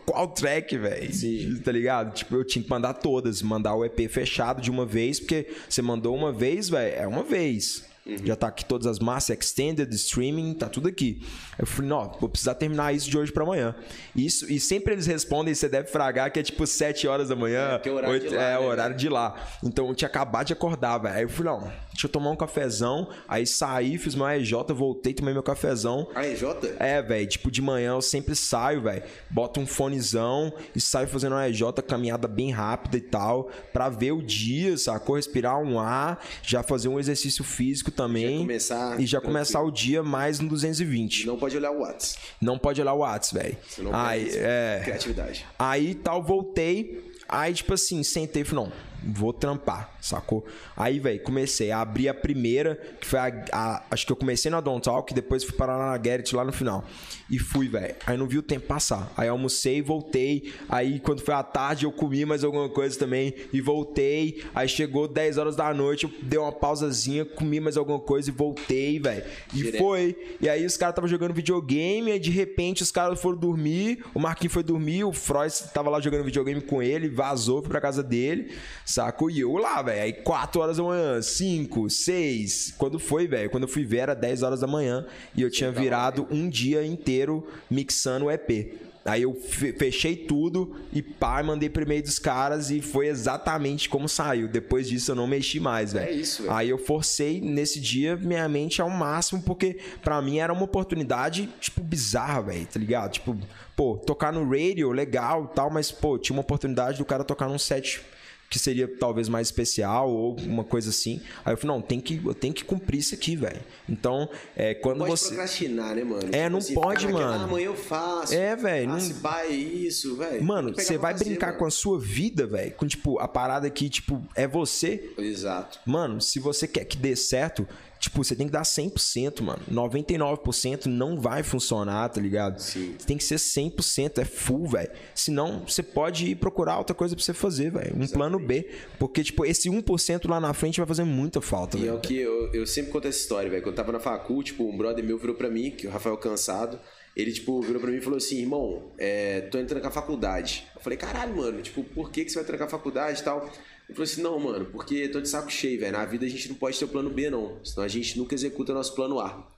Qual track, velho? Tá ligado? Tipo, eu tinha que mandar todas, mandar o EP fechado de uma vez, porque você mandou uma vez, velho, é uma vez. Já tá aqui todas as massas, extended, streaming, tá tudo aqui. Eu falei, não, vou precisar terminar isso de hoje pra amanhã. Isso, e sempre eles respondem, você deve fragar, que é tipo 7 horas da manhã. É, é horário de lá, é, né, horário velho? de lá. Então eu tinha acabado de acordar, velho. Aí eu falei, não, deixa eu tomar um cafezão. Aí saí, fiz meu RJ, voltei, tomei meu cafezão. A EJ? É, velho, tipo, de manhã eu sempre saio, velho, boto um fonezão e saio fazendo uma EJ, caminhada bem rápida e tal, pra ver o dia, sacou? Respirar um ar, já fazer um exercício físico também. Já começar E já tranquilo. começar o dia mais no 220. Não pode olhar o Whats. Não pode olhar o Whats, velho. Aí, é. criatividade. Aí tal, voltei. Aí, tipo assim, sentei e falei, não, vou trampar, sacou? Aí, velho, comecei a abrir a primeira, que foi a, a- Acho que eu comecei na Don't Talk, depois fui parar na Garrett lá no final. E fui, velho. Aí não vi o tempo passar. Aí almocei voltei. Aí quando foi à tarde eu comi mais alguma coisa também e voltei. Aí chegou 10 horas da noite, eu dei uma pausazinha, comi mais alguma coisa e voltei, velho. E foi. E aí os caras estavam jogando videogame, aí de repente os caras foram dormir, o Marquinhos foi dormir, o Freud tava lá jogando videogame com ele, vazou, foi pra casa dele, sacou? E eu lá, velho. Aí 4 horas da manhã, 5, 6. Quando foi, velho? Quando eu fui ver era 10 horas da manhã e eu tinha virado um dia inteiro mixando o EP. Aí eu fe- fechei tudo e pá, mandei pro e-mail dos caras e foi exatamente como saiu. Depois disso eu não mexi mais, velho. É isso, velho. Aí eu forcei nesse dia minha mente ao máximo, porque pra mim era uma oportunidade, tipo, bizarra, velho, tá ligado? Tipo, pô, tocar no radio, legal e tal, mas, pô, tinha uma oportunidade do cara tocar num set que seria talvez mais especial ou uma coisa assim. Aí eu falei, não, tem que, eu tenho que cumprir isso aqui, velho. Então, é, quando Pode você. procrastinar, né, mano? É, não ficar pode, mano. Ah, amanhã eu faço. É, velho, Ah, não- se é isso, velho. Mano, você vai fazer, brincar mano. com a sua vida, velho. Com, tipo, a parada que, tipo, é você. Exato. Mano, se você quer que dê certo, tipo, você tem que dar 100%, mano. 99% não vai funcionar, tá ligado? Sim. Tem que ser 100%, é full, velho. Senão, você pode ir procurar outra coisa pra você fazer, velho. Um plano B. Porque, tipo, esse 1% lá na frente vai fazer muita falta, E é velho. o que eu, eu sempre conto essa história, velho. Quando eu tava na facul, tipo, um brother meu virou pra mim, que o Rafael Cansado, ele, tipo, virou pra mim e falou assim, irmão, é, tô entrando com a faculdade. Eu falei, caralho, mano, tipo, por que, que você vai trancar a faculdade e tal? Ele falou assim, não, mano, porque tô de saco cheio, velho. Na vida a gente não pode ter o plano B, não. Senão a gente nunca executa nosso plano A.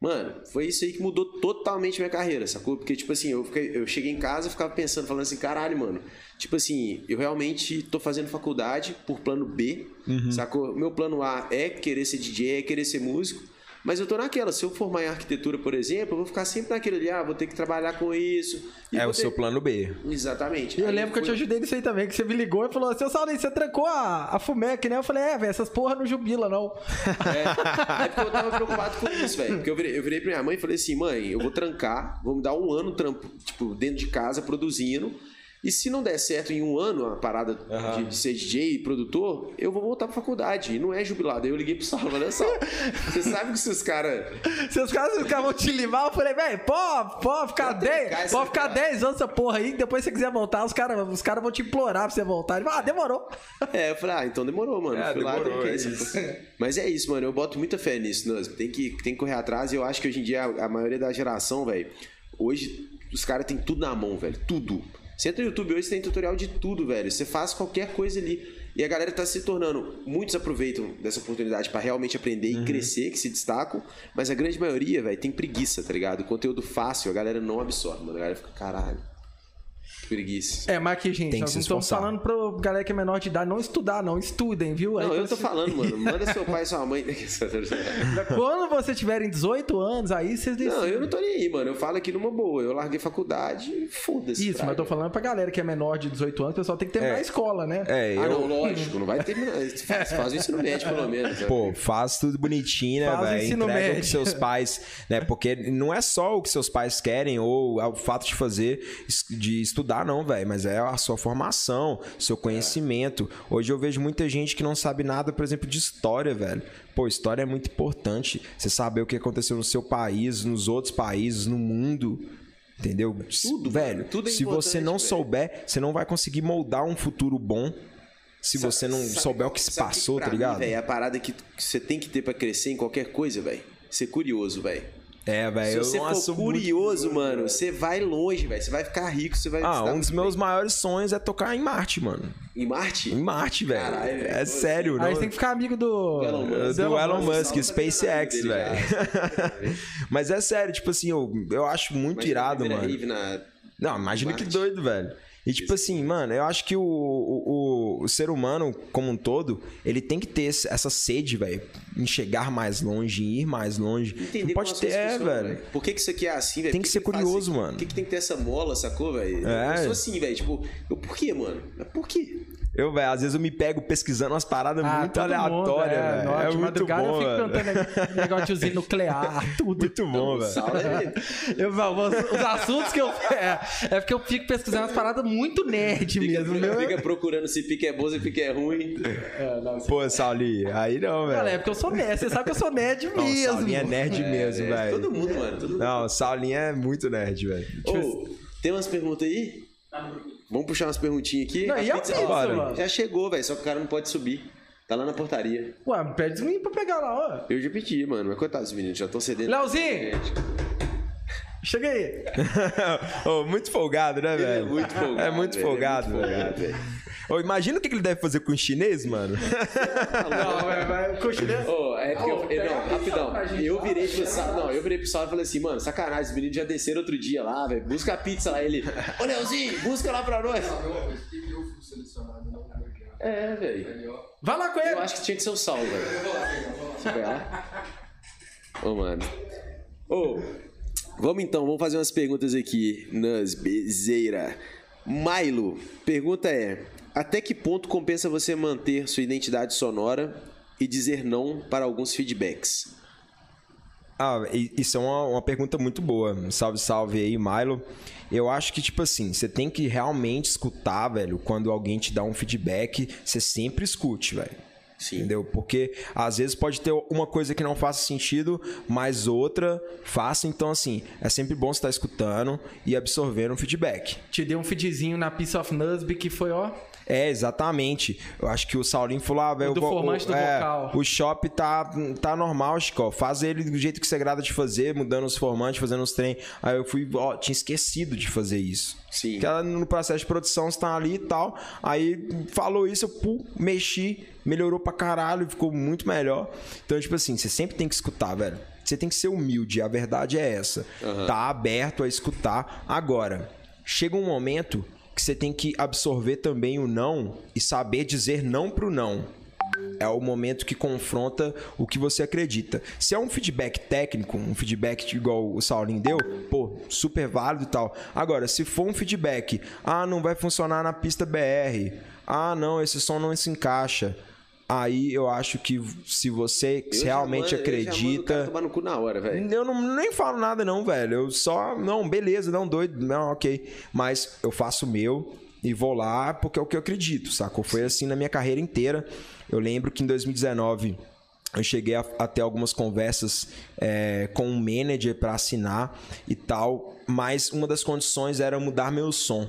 Mano, foi isso aí que mudou totalmente minha carreira, sacou? Porque, tipo assim, eu, fiquei- eu cheguei em casa e ficava pensando, falando assim, caralho, mano. Tipo assim, eu realmente tô fazendo faculdade por plano B, sacou? Meu plano A é querer ser DJ, é querer ser músico. Mas eu tô naquela, se eu formar em arquitetura, por exemplo, eu vou ficar sempre naquele ali, ah, vou ter que trabalhar com isso. e É o seu ter- plano B. Exatamente. E eu lembro que eu te ajudei nisso aí também, que você me ligou e falou, seu Saulinho, você trancou a, a Fumec, né? Eu falei, é, velho, essas porra não jubila, não. É, é porque eu tava preocupado com isso, velho. Porque eu virei, eu virei pra minha mãe e falei assim, mãe, eu vou trancar, vou me dar um ano trampo, tipo, dentro de casa, produzindo. E se não der certo em um ano a parada de, de ser DJ e produtor, eu vou voltar pra faculdade. E não é jubilado. Aí eu liguei pro Saulo, olha só. Você sabe que se os caras. Se os caras, vão te limar, eu falei, velho, pode, pode ficar Vou trancar 10, essa pode ficar cara. 10 anos essa porra aí, depois se você quiser voltar, os caras os cara vão te implorar pra você voltar. Ele fala, ah, demorou. É, eu falei, ah, então demorou, mano. É, Fui lá, demorou, tranquei é isso. Mas é isso, mano. Eu boto muita fé nisso, Nus. Tem que, tem que correr atrás. E eu acho que hoje em dia a, a maioria da geração, velho, hoje os caras têm tudo na mão, velho. Tudo. Você entra no YouTube hoje, tem tutorial de tudo, velho. Você faz qualquer coisa ali. E a galera tá se tornando. Muitos aproveitam dessa oportunidade pra realmente aprender Uhum. e crescer, que se destacam. Mas a grande maioria, velho, tem preguiça, tá ligado? Conteúdo fácil, a galera não absorve, mano. A galera fica, caralho. Preguiça. É, mas aqui, gente, Tem nós não estamos falando pra galera que é menor de idade não estudar, não. Estudem, viu? Aí Não, eu quando tô você- falando, mano. Manda seu pai e sua mãe. Quando vocês tiverem 18 anos, aí vocês decidem. Não, eu não tô nem aí, mano. Eu falo aqui numa boa. Eu larguei faculdade e foda-se. Isso, mas eu tô falando pra galera que é menor de 18 anos, o pessoal tem que terminar É. a escola, né? É, Ah, eu. não, lógico. Não vai terminar. Faz, faz o ensino médio, pelo menos. né? Pô, faz tudo bonitinho, né, o velho? ensino Entrega o médio. que seus pais, né? Porque não é só o que seus pais querem ou o fato de fazer, de estudar, não, velho. Mas é a sua formação, seu conhecimento. Hoje eu vejo muita gente que não sabe nada, por exemplo, de história, velho. Pô, história é muito importante. Você saber o que aconteceu no seu país, nos outros países, no mundo. Entendeu? Tudo, velho. Tudo é se você não velho. souber, você não vai conseguir moldar um futuro bom. Se você não Sabe- souber o que se passou, pra tá ligado? é a parada que que você tem que ter pra crescer em qualquer coisa, velho. Ser curioso, velho. É, velho. Se eu você for muito curioso, mano, você vai longe, velho. Você vai ficar rico, você vai Ah, um dos meus bem. maiores sonhos é tocar em Marte, mano. Em Marte? Em Marte, velho. Caralho. É Pô, sério, Aí não. você tem que ficar amigo do. Elon Musk. Do Elon Elon Musk, Musk, SpaceX, velho. Mas é sério, tipo assim, eu, eu acho muito Imagina irado, mano. na... Não, imagina que doido, velho. E tipo assim, mano, eu acho que o, o, o, ser humano, como um todo, ele tem que ter essa sede, velho, em chegar mais longe, em ir mais longe. Entender não pode ter, é, velho. Por que, que isso aqui é assim, velho? Tem Por que ser faz curioso, aqui? mano. Por que, que tem que ter essa mola, sacou, velho? É. Eu sou assim, velho. Tipo, eu, por quê, mano? Mas por quê? Eu, velho, às vezes eu me pego pesquisando umas paradas Ah, muito aleatórias, é, velho. É de muito madrugada bom, eu fico velho. cantando negócio de usina nuclear, tudo. Muito bom, velho. É... Eu, os, os assuntos que eu. É, é porque eu fico pesquisando umas paradas muito nerd Fica, mesmo. fica, meu. fica procurando se pique é bom, se pique é ruim. Pô, Sauli, aí não, velho. Cara, é porque eu sou nerd. Você sabe que eu sou nerd Não, mesmo. Saulinho é nerd mesmo, É, velho. todo mundo, mano. Todo mundo. Não, Saulinho é muito nerd, velho. Ô, tem umas perguntas aí? Vamos puxar umas perguntinhas aqui? Não, e a pizza, bora. mano? Já chegou, velho. Só que o cara não pode subir. Tá lá na portaria. Ué, pede um pra pegar lá, ó. Eu já pedi, mano. Mas coitados, meninos, já estão cedendo. Leozinho! Chega aí. Ô, muito folgado, né, Ele velho? é muito folgado. É muito folgado, velho. Ô, imagina o que ele deve fazer com o chinês, mano. Não, vai, vai. Cochilha. Ô, é porque Ô, eu, não, rapidão. Eu virei pro Sal, não, eu virei pro Sal e falei assim, mano, sacanagem, os meninos já desceram outro dia lá, velho. Busca a pizza lá. Ele, ô Leozinho, busca lá pra nós. É, velho. Vai lá com ele. Eu acho que tinha que ser o Sal, velho. Você vai lá? Ô, mano. Ô, vamos então, vamos fazer umas perguntas aqui nas Bezeira. Milo, pergunta é: até que ponto compensa você manter sua identidade sonora e dizer não para alguns feedbacks? Ah, isso é uma, uma pergunta muito boa. Salve, salve aí, Milo. Eu acho que, tipo assim, você tem que realmente escutar, velho. Quando alguém te dá um feedback, você sempre escute, velho. Sim. Entendeu? Porque às vezes pode ter uma coisa que não faça sentido, mas outra faça. Então, assim, é sempre bom você estar escutando e absorvendo o feedback. Te dei um feedzinho na Piece of Nusby que foi, ó. É, exatamente. Eu acho que o Saulinho falou, ah, velho, do o formante do é, vocal. O shop tá, tá normal, Chico. Faz ele do jeito que você agrada de fazer, mudando os formantes, fazendo os trem. Aí eu fui, ó, tinha esquecido de fazer isso. Sim. Porque ela, no processo de produção você tá ali e tal. Aí falou isso, eu pum, mexi, melhorou pra caralho, ficou muito melhor. Então, tipo assim, você sempre tem que escutar, velho. Você tem que ser humilde, a verdade é essa. Tá aberto a escutar. Agora, chega um momento que você tem que absorver também o não e saber dizer não pro não. É o momento que confronta o que você acredita. Se é um feedback técnico, um feedback igual o Saulinho deu, pô, super válido e tal. Agora, se for um feedback, ah, não vai funcionar na pista BR, ah, não, esse som não se encaixa. Aí eu acho que se você Eu realmente mando- eu acredita. tomar no cu na hora, velho. Eu não, nem falo nada, não, velho. Eu só. Não, beleza, não, doido. Não, ok. Mas eu faço o meu e vou lá porque é o que eu acredito, sacou? Foi assim na minha carreira inteira. Eu lembro que em 2019 eu cheguei a, a ter algumas conversas é, com um manager para assinar e tal, mas uma das condições era mudar meu som.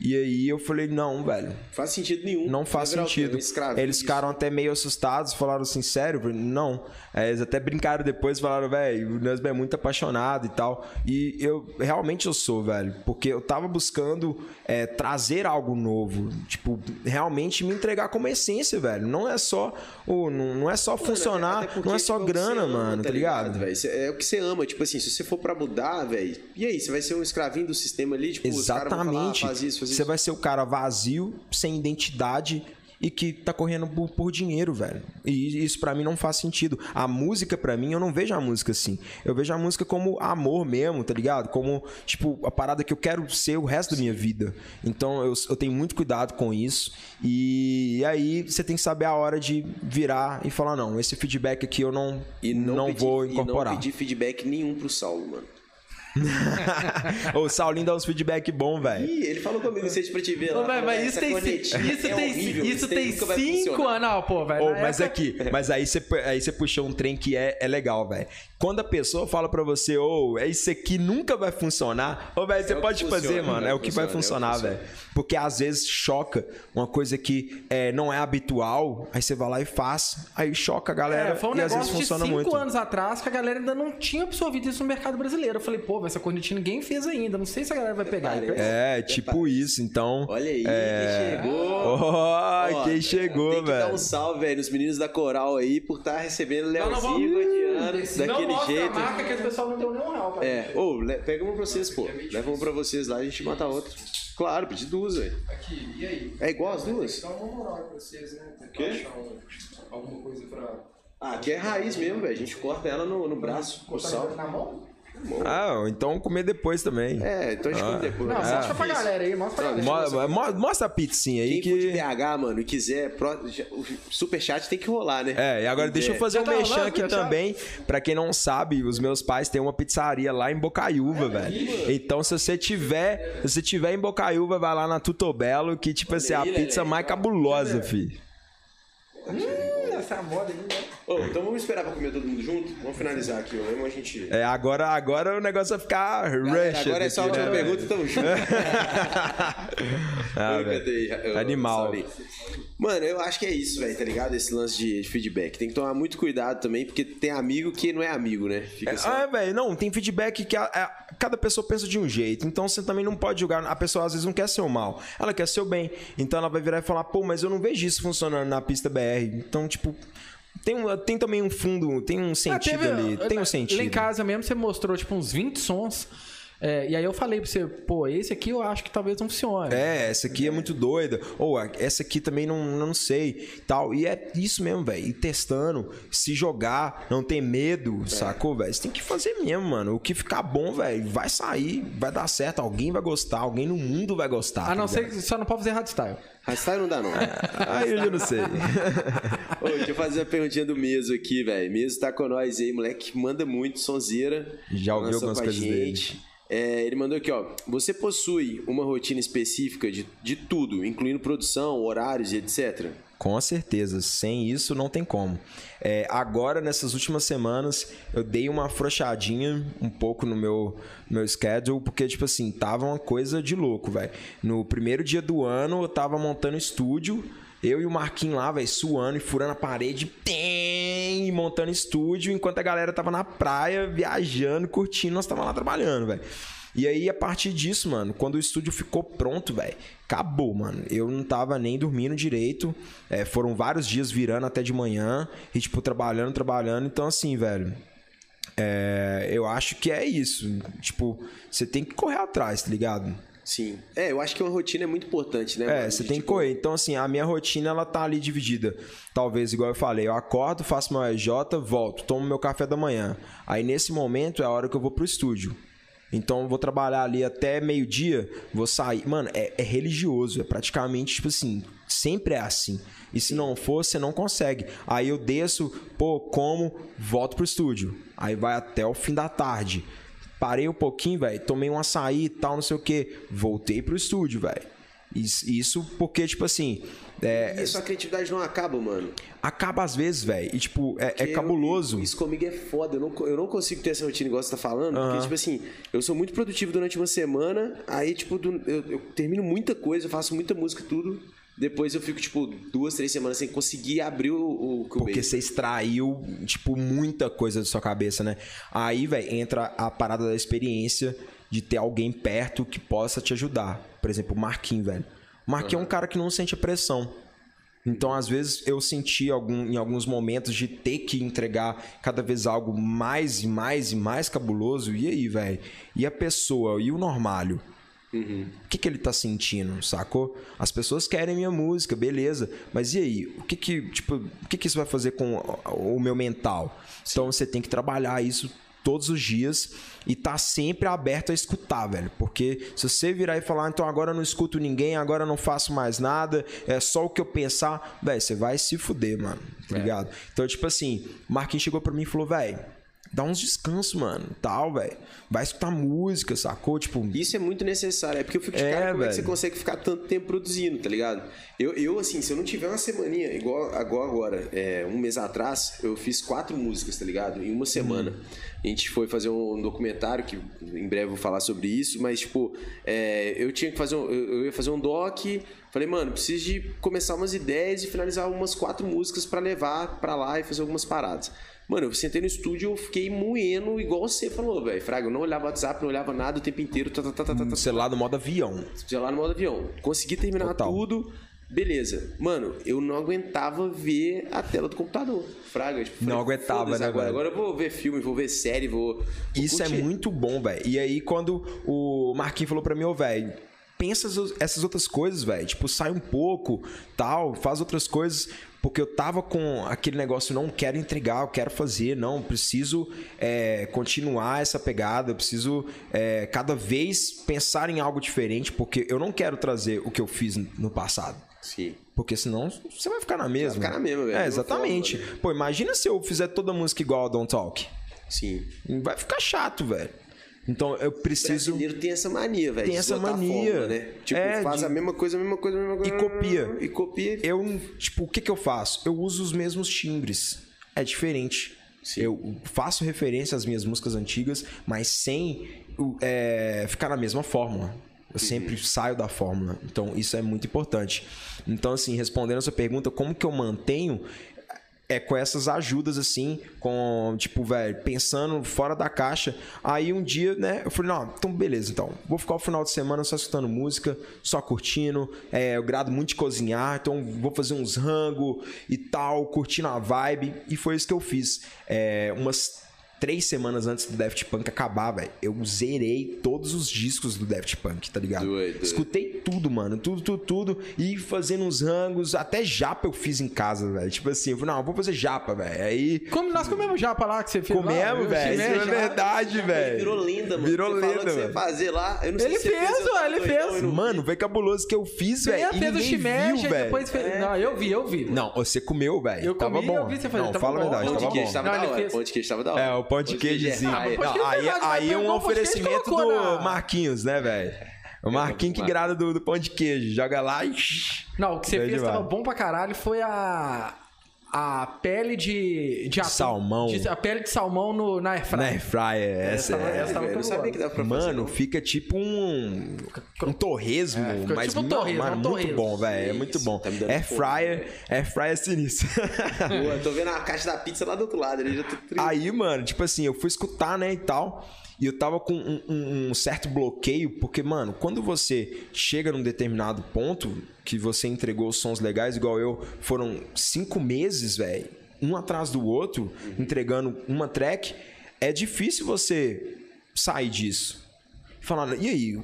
E aí eu falei, não, velho. Faz sentido nenhum. Não faz o quê? sentido. Um escravo, Eles isso. ficaram até meio assustados, falaram assim, sério? Falei, não. É, eles até brincaram depois, falaram, velho, o Nesby é muito apaixonado e tal. E eu realmente eu sou, velho. Porque eu tava buscando é, trazer algo novo. Tipo, realmente me entregar como essência, velho. Não é só, o, não, não é só funcionar, Até porque, não é só o que grana, ama, mano, tá ligado? velho? Cê- É o que você ama. Tipo assim, se você for pra mudar, velho, e aí? Você vai ser um escravinho do sistema ali? Tipo, vão falar, Exatamente. ah, faz isso, faz Você vai ser o cara vazio, sem identidade e que tá correndo por, por dinheiro, velho. E isso pra mim não faz sentido. A música pra mim, eu não vejo a música assim. Eu vejo a música como amor mesmo, tá ligado? Como, tipo, a parada que eu quero ser o resto da minha vida. Então eu, eu tenho muito cuidado com isso. E, aí você tem que saber a hora de virar e falar: não, esse feedback aqui eu não, E não, não pedir- vou E incorporar. não pedir feedback nenhum pro Saulo, mano. Ô, o Saulinho dá uns feedback bom, velho. Ih, ele falou comigo isso pra te ver lá. Ô, velho, falou, mas "Essa isso tem, isso é tem, horrível, isso tem nunca vai cinco funcionar." anos, não, pô, velho. Mas época- aqui, mas aí você aí você puxou um trem que é, é legal, velho. Quando a pessoa fala pra você, ô, é isso aqui nunca vai funcionar, ô, velho, você É que pode fazer, funciona, mano. é É o que vai funciona, é funcionar, velho. Porque às vezes choca uma coisa que é, não é habitual, aí você vai lá e faz, aí choca a galera É, foi um e às vezes negócio de funciona cinco muito. anos atrás que a galera ainda não tinha absorvido isso no mercado brasileiro. Eu falei, pô, vai, essa cornetinha ninguém fez ainda. Não sei se a galera vai pegar. Parece. É, tipo isso, então. Olha aí, é... quem chegou. Ó, Ó, quem chegou, Tem que dar velho. um salve, velho, nos meninos da Coral aí por estar recebendo Não, não Leozinho não daquele mostra jeito. a marca que as pessoas não deu nem um real. É, ô, le- pega uma pra vocês, pô. Leva uma pra vocês lá e a gente mata outra. Claro, pedi duas, velho. Aqui, e aí? É igual as duas? Dá uma moral pra vocês, né? Tentar achar um- alguma coisa pra... Ah, aqui é raiz mesmo, velho. A gente corta ela no, no braço, com sal. Na mão? Ah, então comer depois também. É, então a gente come depois. Não, É. mostra pra galera aí, mostra pra galera. Mo- mo- Mostra a pizzinha aí Quem for de que. PH, mano, e quiser, o superchat tem que rolar, né? É, e agora deixa eu fazer Já um tá mexão rolando, aqui já? também. Pra quem não sabe, os meus pais têm uma pizzaria lá em Bocaiúva, velho. Então, se você tiver, se você tiver em Bocaiúva, vai lá na Tutobelo, que tipo assim, a aí, pizza Lelé. mais cabulosa, fi. Hum, essa moda aí, né? Ô, então vamos esperar pra comer todo mundo junto? Vamos finalizar aqui, ó. Mesmo a gente. É, agora, agora o negócio vai ficar rush. agora é só a última né, pergunta, tamo junto. Ah, velho. cadê? Ô, Animal. Saulinho. Mano, eu acho que é isso, velho, tá ligado? Esse lance de feedback. Tem que tomar muito cuidado também, porque tem amigo que não é amigo, né? Fica só. Ah, velho, não, tem feedback que a- a- cada pessoa pensa de um jeito. Então você também não pode julgar. A pessoa às vezes não quer ser o mal, ela quer ser o bem. Então ela vai virar e falar, pô, mas eu não vejo isso funcionando na pista BR. Então, tipo, tem, um- tem também um fundo, tem um sentido Ah, teve- ali. Tem um sentido. Lá em casa mesmo, você mostrou, tipo, uns 20 sons. É, e aí eu falei pra você, pô, esse aqui eu acho que talvez não funcione. É, essa aqui é muito doida. Ou essa aqui também não, não sei. Tal. E é isso mesmo, velho. Ir testando, se jogar, não ter medo, sacou, velho? Você tem que fazer mesmo, mano. O que ficar bom, velho, vai sair, vai dar certo. Alguém vai gostar, alguém no mundo vai gostar. A não tá ser ligado? que só não pode fazer hardstyle. Rastyle não dá, não. Aí eu já não sei. Ô, deixa eu fazer uma perguntinha do Meso aqui, velho. Meso tá com nós aí, moleque. Manda muito, sonzeira. Já ouvi Lançou algumas com a coisas gente. É, ele mandou aqui, ó. Você possui uma rotina específica de, de tudo, incluindo produção, horários e etc. Com certeza, sem isso não tem como. É, agora, nessas últimas semanas, eu dei uma afrouxadinha um pouco no meu, meu schedule, porque, tipo assim, tava uma coisa de louco, velho. No primeiro dia do ano, eu tava montando estúdio, eu e o Marquinhos lá, velho, suando e furando a parede, tem, montando estúdio, enquanto a galera tava na praia, viajando, curtindo, nós tava lá trabalhando, velho. E aí, a partir disso, mano, quando o estúdio ficou pronto, velho, acabou, mano. Eu não tava nem dormindo direito. É, foram vários dias virando até de manhã. E, tipo, trabalhando, trabalhando. Então, assim, velho. é, eu acho que é isso. Tipo, você tem que correr atrás, tá ligado? Sim. É, eu acho que uma rotina é muito importante, né? É, mano? você tem que tipo, correr. Então, assim, a minha rotina, ela tá ali dividida. Talvez, igual eu falei, eu acordo, faço meu EJ, volto, tomo meu café da manhã. Aí, nesse momento, é a hora que eu vou pro estúdio. Então, eu vou trabalhar ali até meio-dia, vou sair. Mano, é, é religioso. É praticamente, tipo assim, sempre é assim. E se não for, você não consegue. Aí eu desço, pô, como, volto pro estúdio. Aí vai até o fim da tarde. Parei um pouquinho, velho. Tomei um açaí e tal, não sei o que. Voltei pro estúdio, velho. Isso, isso porque, tipo assim. É, E sua criatividade não acaba, mano. acaba às vezes, velho. E, tipo, é, é cabuloso. eu- isso comigo é foda. Eu não, eu não consigo ter essa rotina igual você tá falando. Porque, tipo assim, eu sou muito produtivo durante uma semana. Aí, tipo, do- eu, eu termino muita coisa, eu faço muita música e tudo. Depois eu fico, tipo, duas, três semanas sem conseguir abrir o, o Porque você extraiu, tipo, muita coisa da sua cabeça, né? Aí, velho, entra a parada da experiência de ter alguém perto que possa te ajudar. Por exemplo, o Marquinhos, velho. O Marquinhos é um cara que não sente a pressão. Então, às vezes, eu senti algum, em alguns momentos de ter que entregar cada vez algo mais e mais e mais cabuloso. E aí, velho? E a pessoa? E o normalho? O que, que ele tá sentindo, sacou? As pessoas querem minha música, beleza. Mas e aí? O que que, tipo, o que que isso vai fazer com o meu mental? Então você tem que trabalhar isso todos os dias e tá sempre aberto a escutar, velho. Porque se você virar e falar, "Ah, então agora eu não escuto ninguém, agora eu não faço mais nada, é só o que eu pensar, velho, você vai se fuder, mano. Tá ligado? Então, tipo assim, o Marquinhos chegou pra mim e falou, velho, dá uns descansos, mano, tal, velho. Vai escutar música, sacou? Tipo, Isso é muito necessário. É porque eu fico de É, cara como é que você consegue ficar tanto tempo produzindo, tá ligado? Eu, eu assim, se eu não tiver uma semaninha, igual, igual agora, é, um mês atrás, eu fiz quatro músicas, tá ligado? Em uma semana. A gente foi fazer um documentário, que em breve eu vou falar sobre isso, mas, tipo, é, eu tinha que fazer um, eu, eu ia fazer um doc, falei, mano, preciso de começar umas ideias e finalizar umas quatro músicas pra levar pra lá e fazer algumas paradas. Mano, eu sentei no estúdio eu fiquei moendo igual você falou, velho. Fraga, eu não olhava WhatsApp, não olhava nada o tempo inteiro. Tá, tá, tá, tá, tá, tá, celular no modo avião. lá no modo avião. Consegui terminar Total. tudo. Beleza. Mano, eu não aguentava ver a tela do computador. Fraga, tipo, Não falei, aguentava, "Foda-se né, agora. velho? Agora eu vou ver filme, vou ver série, vou. vou Isso é curtir." muito bom, velho. E aí, quando o Marquinhos falou pra mim, ô, velho, pensa essas- outras coisas, velho. Tipo, sai um pouco, tal, faz outras coisas. Porque eu tava com aquele negócio, não quero entregar, eu quero fazer, não, preciso é, continuar essa pegada, eu preciso é, cada vez pensar em algo diferente, porque eu não quero trazer o que eu fiz no passado. Sim. Porque senão você vai ficar na mesma. ficar na mesma, velho. É, exatamente. Pô, imagina se eu fizer toda a música igual a Don't Talk. Sim. Vai ficar chato, velho. Então eu O preciso. brasileiro tem essa mania, velho. Tem essa mania. fórmula, né? Tipo, É, faz de- a mesma coisa, a mesma coisa, a mesma coisa. E copia. E copia. Eu, tipo, o que, que eu faço? Eu uso os mesmos timbres. É diferente. Eu faço referência às minhas músicas antigas, mas sem o- é, ficar na mesma fórmula. Eu sempre saio da fórmula. Então, isso é muito importante. Então, assim, respondendo a sua pergunta, como que eu mantenho? É com essas ajudas, assim, com, tipo, velho, pensando fora da caixa. Aí um dia, né, eu falei, não, então beleza, então. Vou ficar o final de semana só escutando música, só curtindo. É, eu grado muito de cozinhar, então vou fazer uns rango e tal, curtindo a vibe. E foi isso que eu fiz. É, umas três semanas antes do Daft Punk acabar, velho, eu zerei todos os discos do Daft Punk, tá ligado? Doido. Escutei tudo, mano. Tudo, tudo, tudo. E fazendo uns rangos. Até japa eu fiz em casa, velho. Tipo assim, eu falei, não, eu vou fazer japa, velho. Aí. Como nós comemos japa lá que você fez lá, Comemos, velho. Isso é verdade, velho. Virou lenda, mano. Virou você falou lenda, que você fazer lá. Eu não sei Ele se você fez, eu tava ó, ele doidão, fez. vi. Mano, foi cabuloso que eu fiz, velho. Veio, E fez o velho. depois fez... Não, eu vi, eu vi. Não, você comeu, velho. Eu Tava comi, bom. eu vi você fazer, Não, fala a verdade, tava bom. tava Não, da ele hora. fez- Pão de queijo tava da hora. É, o pão de queijozinho. é Não, queijo aí, é aí é um oferecimento do na- Marquinhos, né, velho? O Marquinhos que grada do, do pão de queijo. Joga lá e. Não, o que você Grande fez tava demais. bom pra caralho foi a... A pele de... De atum- Salmão. de- a pele de salmão no, na airfryer. Na airfryer, essa, Essa- é. essa- tava eu não muito sabia boa. que dava pra fazer. Mano, fica tipo um. Um torresmo, É, fica mas tipo um torresmo, mano, um muito torresmo. bom, velho. É muito bom. tá me dando Air fome, fryer, air fryer é sinistro. Pô, eu tô vendo a caixa da pizza lá do outro lado. Ele já tô tri- Aí, mano, tipo assim, eu fui escutar, né, e tal. E eu tava com um, um- um certo bloqueio, porque, mano, quando você chega num determinado ponto, que você entregou sons legais, igual eu, foram cinco meses, velho, um atrás do outro, entregando uma track, é difícil você sair disso. Falar, e aí,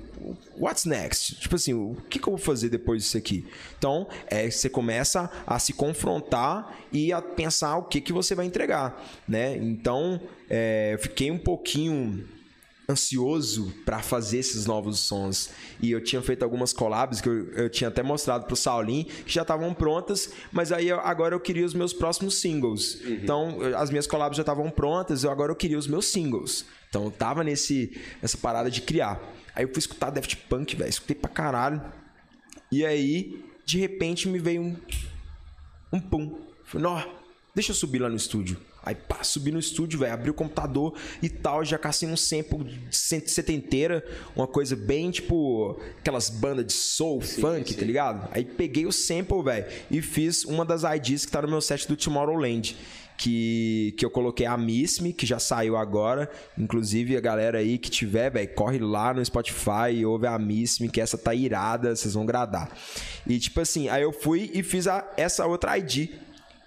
what's next? Tipo assim, o que, que eu vou fazer depois disso aqui? Então, é, você começa a se confrontar e a pensar o que, que você vai entregar, né? Então, é, fiquei um pouquinho ansioso para fazer esses novos sons. E eu tinha feito algumas collabs que eu, eu tinha até mostrado pro Saulinho, que já estavam prontas, mas aí eu- agora eu queria os meus próximos singles. Então, eu- as minhas collabs já estavam prontas, eu agora eu queria os meus singles. Então, eu tava nesse nessa parada de criar. Aí eu fui escutar Daft Punk, velho, escutei pra caralho. E aí, de repente, me veio um. Um pum. Falei, nó, deixa eu subir lá no estúdio. Aí, pá, subi no estúdio, velho, abri o computador e tal, já cacei um sample setenteira, uma coisa bem, tipo, aquelas bandas de soul, sim, funk, sim. tá ligado? Aí peguei o sample, velho, e fiz uma das IDs que tá no meu set do Tomorrowland que, que eu coloquei a Miss Me, que já saiu agora. Inclusive, a galera aí que tiver, velho, corre lá no Spotify e ouve a Miss Me, que essa tá irada, vocês vão gradar. E tipo assim, aí eu fui e fiz a, essa outra ID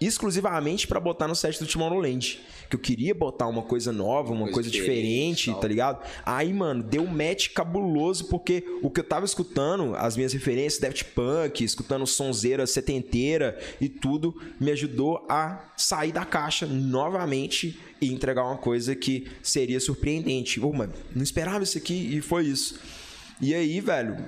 exclusivamente para botar no set do Tomorrowland. Que eu queria botar uma coisa nova, uma coisa, coisa diferente, diferente tá ligado? Aí, mano, deu um match cabuloso, porque o que eu tava escutando, as minhas referências, Daft Punk, escutando sonzeira setenteira e tudo, me ajudou a sair da caixa novamente e entregar uma coisa que seria surpreendente. Ô, oh, mano, não esperava isso aqui e foi isso. E aí, velho,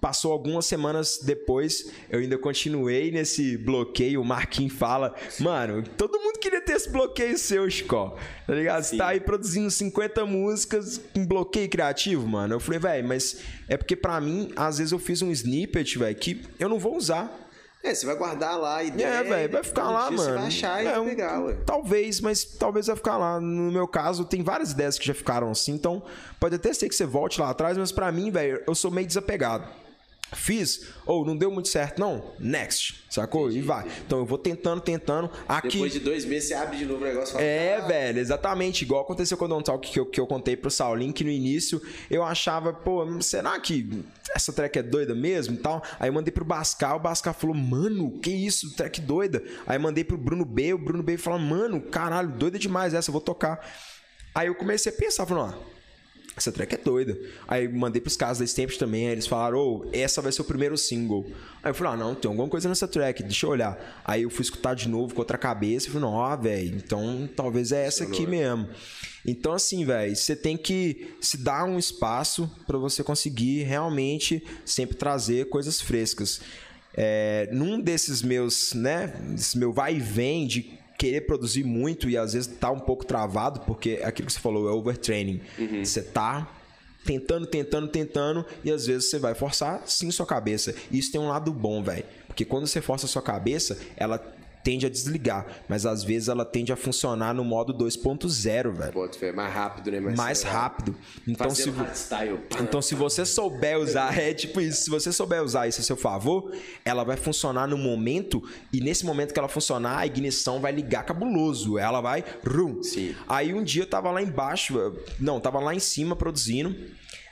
Passou algumas semanas depois, eu ainda continuei nesse bloqueio. O Marquinhos fala: Mano, todo mundo queria ter esse bloqueio seu, Chico. Tá ligado? Sim. Você tá aí produzindo 50 músicas com bloqueio criativo, mano. Eu falei, velho, mas é porque para mim, às vezes eu fiz um snippet, velho, que eu não vou usar. É, você vai guardar lá e É, velho, vai ficar lá, mano. Você vai achar é, e pegar, ué. Talvez, mas talvez vai ficar lá. No meu caso, tem várias ideias que já ficaram assim, então pode até ser que você volte lá atrás, mas para mim, velho, eu sou meio desapegado. Fiz, ou oh, não deu muito certo, não, next, sacou? Entendi, e vai. Entendi. Então eu vou tentando, tentando. Aqui... Depois de dois meses você abre de novo o negócio. Fala, é, ah, velho, exatamente. Igual aconteceu com o Don't Talk que eu, que eu contei pro Saulinho, que no início eu achava, pô, será que essa track é doida mesmo e tal? Aí eu mandei pro Bascar, o Bascar falou, mano, que isso, track doida. Aí eu mandei pro Bruno B, o Bruno B falou, mano, caralho, doida demais essa, eu vou tocar. Aí eu comecei a pensar, falando, ó essa track é doida. Aí mandei pros caras da Stamp também, aí eles falaram, ô, oh, essa vai ser o primeiro single. Aí eu falei, ah, não, tem alguma coisa nessa track, deixa eu olhar. Aí eu fui escutar de novo com outra cabeça e falei, ó, velho, então talvez é essa aqui mesmo. Então, assim, velho, você tem que se dar um espaço para você conseguir realmente sempre trazer coisas frescas. É, num desses meus, né, meu vai e vem de querer produzir muito e às vezes tá um pouco travado, porque é aquilo que você falou é overtraining. Uhum. Você tá tentando, tentando, tentando e às vezes você vai forçar sim sua cabeça. E isso tem um lado bom, velho. Porque quando você força a sua cabeça, ela tende a desligar, mas às vezes ela tende a funcionar no modo 2.0, velho. Pode é mais rápido, né? Mais, mais rápido. Então se, então se você souber usar, é tipo isso, se você souber usar isso a seu favor, ela vai funcionar no momento e nesse momento que ela funcionar, a ignição vai ligar cabuloso. Ela vai rum. Sim. Aí um dia eu tava lá embaixo, não, tava lá em cima produzindo.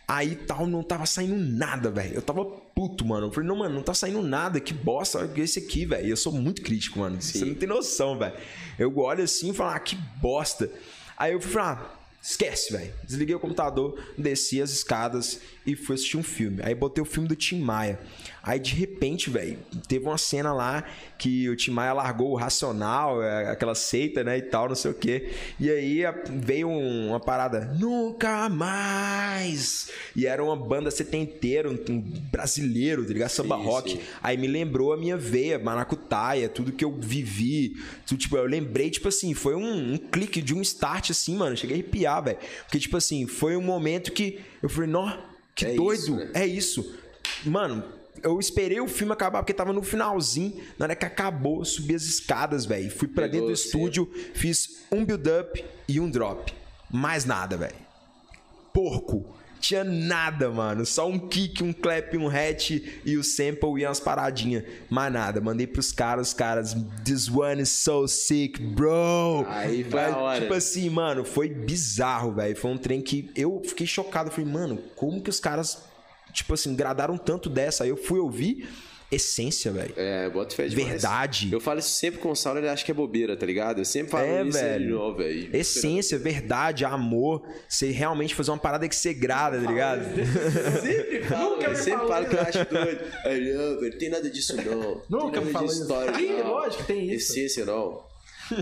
Aí tal, não tava saindo nada, velho. Eu tava puto, mano. Eu falei, não, mano, não tá saindo nada. Que bosta esse aqui, velho. Eu sou muito crítico, mano. Sim. Você não tem noção, velho. Eu olho assim e falo, ah, que bosta. Aí eu fui falar, ah, esquece, velho. Desliguei o computador, desci as escadas e fui assistir um filme. Aí botei o filme do Tim Maia. Aí de repente, velho, teve uma cena lá que o Tim Maia largou o racional, é, aquela seita, né, e tal, não sei o quê. E aí veio uma parada, nunca mais! E era uma banda setenteira, um, brasileiro, tá ligado? Samba sim, rock. Sim. Aí me lembrou a minha veia, maracutaia, tudo que eu vivi. Tudo, tipo, eu lembrei, tipo assim, foi um, um clique de um start, assim, mano. cheguei a arrepiar, velho. Porque, tipo assim, foi um momento que eu falei, nó, que é doido, isso, né? é isso. Mano, eu esperei o filme acabar porque tava no finalzinho. Na hora que acabou, subi as escadas, velho. Fui para dentro do estúdio, fiz um build-up e um drop. Mais nada, velho. Porco. Tinha nada, mano. Só um kick, um clap, um hatch e o sample e umas paradinhas. Mais nada. Mandei pros caras, os caras. This one is so sick, bro. Aí foi a hora. Tipo assim, mano, foi bizarro, velho. Foi um trem que eu fiquei chocado. Falei, mano, como que os caras tipo assim, gradaram tanto dessa. Aí eu fui ouvir essência, velho. É, bota fé demais. Verdade. Eu falo isso sempre com o Saulo, ele acha que é bobeira, tá ligado? Eu sempre falo é, isso velho. velho. Essência, verdade, amor. Você realmente fazer uma parada que você grada, tá ligado? sempre falo, Nunca me sempre falo que eu acho doido. Aí, não, velho, tem nada disso não. Nunca me falou história. Sim, lógico, tem isso. Essência não.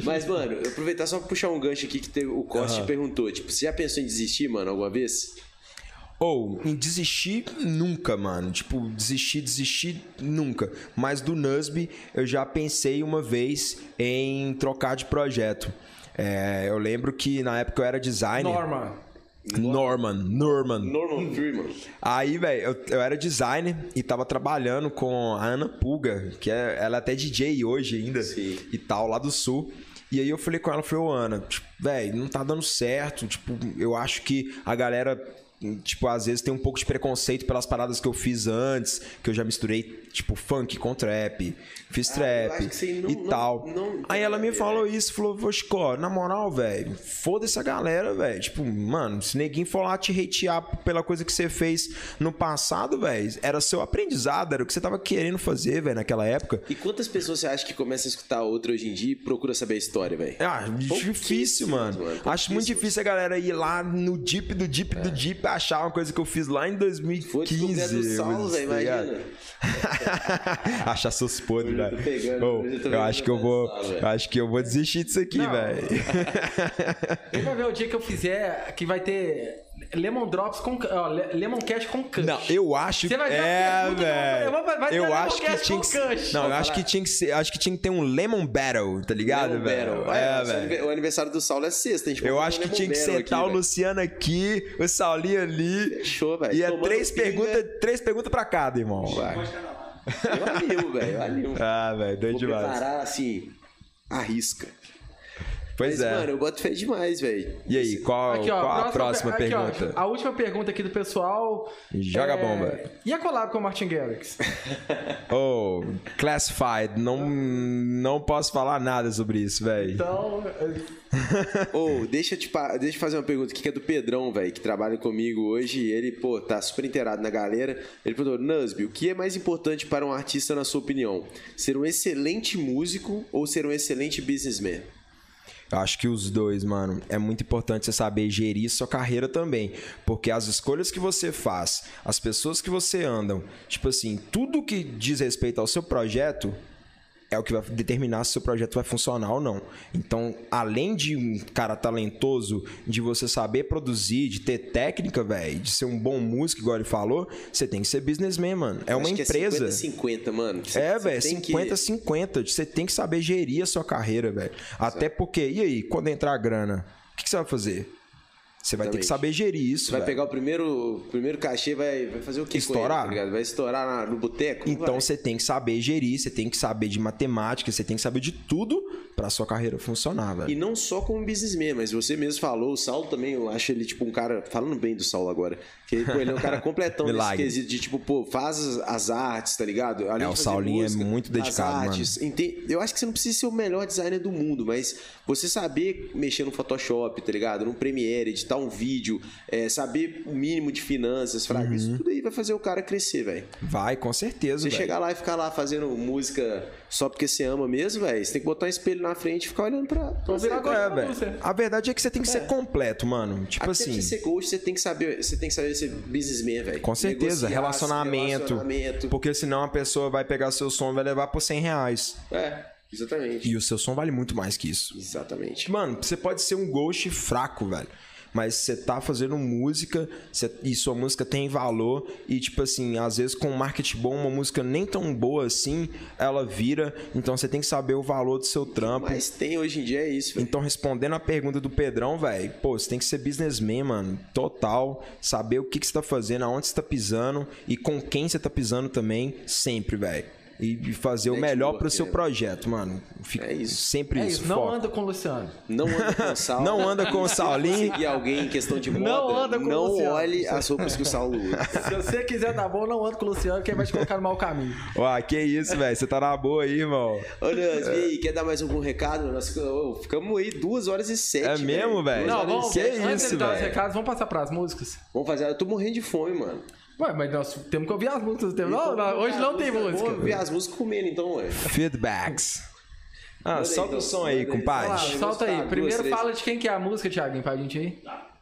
Mas, mano, aproveitar só pra puxar um gancho aqui que teve, o Costa uhum. perguntou. Tipo, você já pensou em desistir, mano, alguma vez? Ou, em desistir, nunca, mano. Tipo, desistir, desistir, nunca. Mas do Nusby, eu já pensei uma vez em trocar de projeto. É, eu lembro que na época eu era designer. Norma. Norman, Norman. Norman Freeman. Aí, velho, eu, eu era designer e tava trabalhando com a Ana Puga, que é, ela é até DJ hoje ainda Sim. e tal, lá do sul. E aí eu falei com ela, falei, ô Ana, tipo, velho, não tá dando certo. Tipo, eu acho que a galera, tipo, às vezes tem um pouco de preconceito pelas paradas que eu fiz antes, que eu já misturei, tipo, funk com trap, fiz Ah, trap não- e não- tal. não aí ela me falou isso, falou, "Vô, Chico, na moral, velho, foda-se a galera, velho. Tipo, mano, se ninguém for lá te hatear pela coisa que você fez no passado, velho, era seu aprendizado, era o que você tava querendo fazer, velho, naquela época. E quantas pessoas você acha que começam a escutar outra hoje em dia e procura saber a história, velho? Ah, difícil, mano. mano, Acho muito difícil a galera ir lá no deep do deep do deep achar uma coisa que eu fiz lá em Foi 2015. descobrir a do Saulo, velho, imagina. Achar seus podres, velho. eu eu acho que eu vou, acho que eu vou desistir disso aqui, velho. Vai ver o dia que eu fizer que vai ter Lemon Drops com. Ó, Le- Lemon Cash com Kush. Não, eu acho Você vai ver a é, que vou- velho. eu Eu Lemon acho que tinha com que ser. Não, eu acho que tinha que ser, acho que tinha que ter um Lemon Battle, tá ligado, Lemon velho? Battle. É, o velho. O aniversário do Saulo é sexta, a gente Eu acho que tinha que sentar aqui, o. Luciano aqui, o Saulinho ali. Fechou, velho. E é três perguntas, três perguntas pra cada, irmão. Vai. Eu animo, velho. Eu animo. Ah, velho, doido demais. preparar, assim, a risca. Pois Mas, é. mano, eu boto fé demais, velho. E aí, qual, Aqui, ó, qual a próxima aqui, ó, pergunta? a última pergunta aqui do pessoal. Joga a bomba. E a collab com o Martin Garrix? Oh, classified. Não, não posso falar nada sobre isso, velho. Então. Ô, deixa, eu te deixa eu fazer uma pergunta aqui que é do Pedrão, velho, que trabalha comigo hoje. E ele, pô, tá super inteirado na galera. Ele perguntou: Nusby, o que é mais importante para um artista, na sua opinião? Ser um excelente músico ou ser um excelente businessman? Eu acho que os dois, mano. É muito importante você saber gerir sua carreira também. Porque as escolhas que você faz, as pessoas que você andam, tipo assim, tudo que diz respeito ao seu projeto é o que vai determinar se o seu projeto vai funcionar ou não. Então, além de um cara talentoso, de você saber produzir, de ter técnica, velho, de ser um bom músico, igual ele falou, você tem que ser businessman, mano. É uma que empresa. É 50-50, mano. Você- É, velho, tem que- 50-50. Você tem que saber gerir a sua carreira, velho. Até porque, e aí, quando entrar a grana, o que, que você vai fazer? Você vai ter que saber gerir isso, Vai velho. pegar o primeiro, o primeiro cachê, vai, vai fazer o que Estourar? ele, tá? Vai estourar na- no boteco? Então vai. você tem que saber gerir, você tem que saber de matemática, você tem que saber de tudo pra sua carreira funcionar, velho. E não só como businessman, mas você mesmo falou, o Saulo também, eu acho ele tipo um cara, falando bem do Saulo agora, que pô, ele é um cara completão nesse quesito de tipo, pô, faz as, as artes, tá ligado? Além É, o Saulinho é muito as dedicado, artes, ente- Eu acho que você não precisa ser o melhor designer do mundo, mas você saber mexer no Photoshop, tá ligado? No Premiere, editar um vídeo, é, saber o mínimo de finanças, fraga, Uhum. isso tudo aí vai fazer o cara crescer, velho. Vai, com certeza, Você velho. chegar lá e ficar lá fazendo música só porque você ama mesmo, velho, você tem que botar um espelho na frente e ficar olhando pra, pra você, agora É, velho. A verdade é que você tem que ser completo, mano. Tipo Até assim. pra você ser coach, você tem que saber, você tem que saber ser businessman, velho. Com certeza, relacionamento, relacionamento. Porque senão a pessoa vai pegar seu som e vai levar por 100 reais. É, exatamente. E o seu som vale muito mais que isso. Exatamente. Mano, você pode ser um ghost fraco, velho. Mas você tá fazendo música você- e sua música tem valor. E, tipo assim, às vezes com um marketing bom, uma música nem tão boa assim, ela vira. Então você tem que saber o valor do seu trampo. Mas tem hoje em dia é isso, velho. Então, respondendo a pergunta do Pedrão, velho, pô, você tem que ser businessman, mano, total. Saber o que, que você tá fazendo, aonde você tá pisando e com quem você tá pisando também, sempre, velho. E fazer o melhor Network, pro seu projeto, mano. Fica É isso. Sempre É isso. isso, não foco. anda com o Luciano. Não anda com o Saulo. Não anda com o Se Saulinho. conseguir alguém em questão de moda, Não anda com o não Luciano. olhe as roupas que o Saulo usa. Se você quiser dar bom, não anda com o Luciano, que ele vai te colocar no mau caminho. Ó, que isso, velho. Você tá na boa aí, irmão. Ô, e aí, quer dar mais algum recado? Nós ficamos aí duas horas e sete. É mesmo, velho? Não, e vamos, que antes isso, velho? recados, vamos passar pras músicas. Vamos fazer. Eu tô morrendo de fome, mano. Ué, mas nós temos que ouvir as músicas. Temos... Não, não, hoje não tem música. Vamos ver as músicas comendo, então, ué. Feedbacks. Ah, solta então. o som aí, compadre. Solta aí. Primeiro fala de quem que é a música, Thiaguinho, pra gente aí. Setting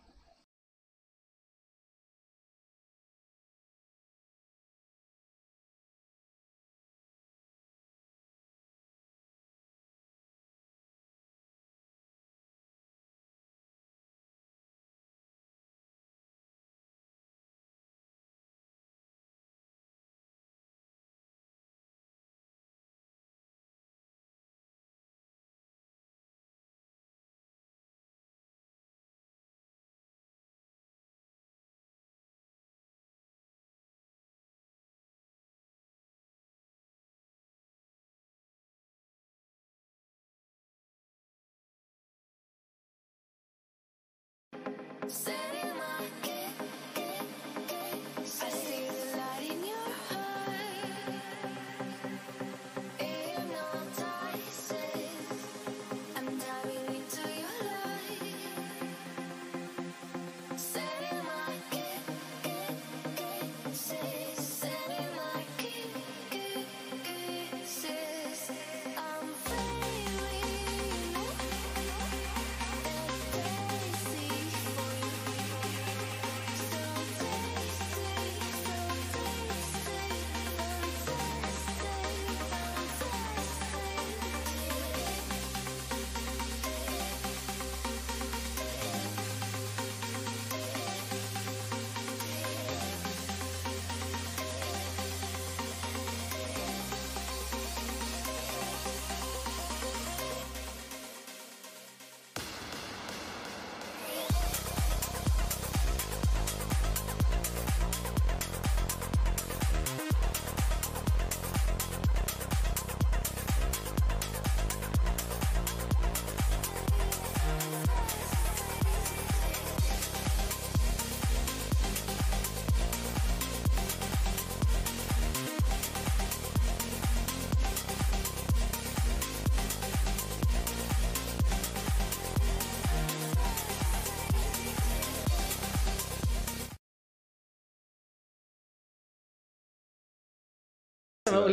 upset.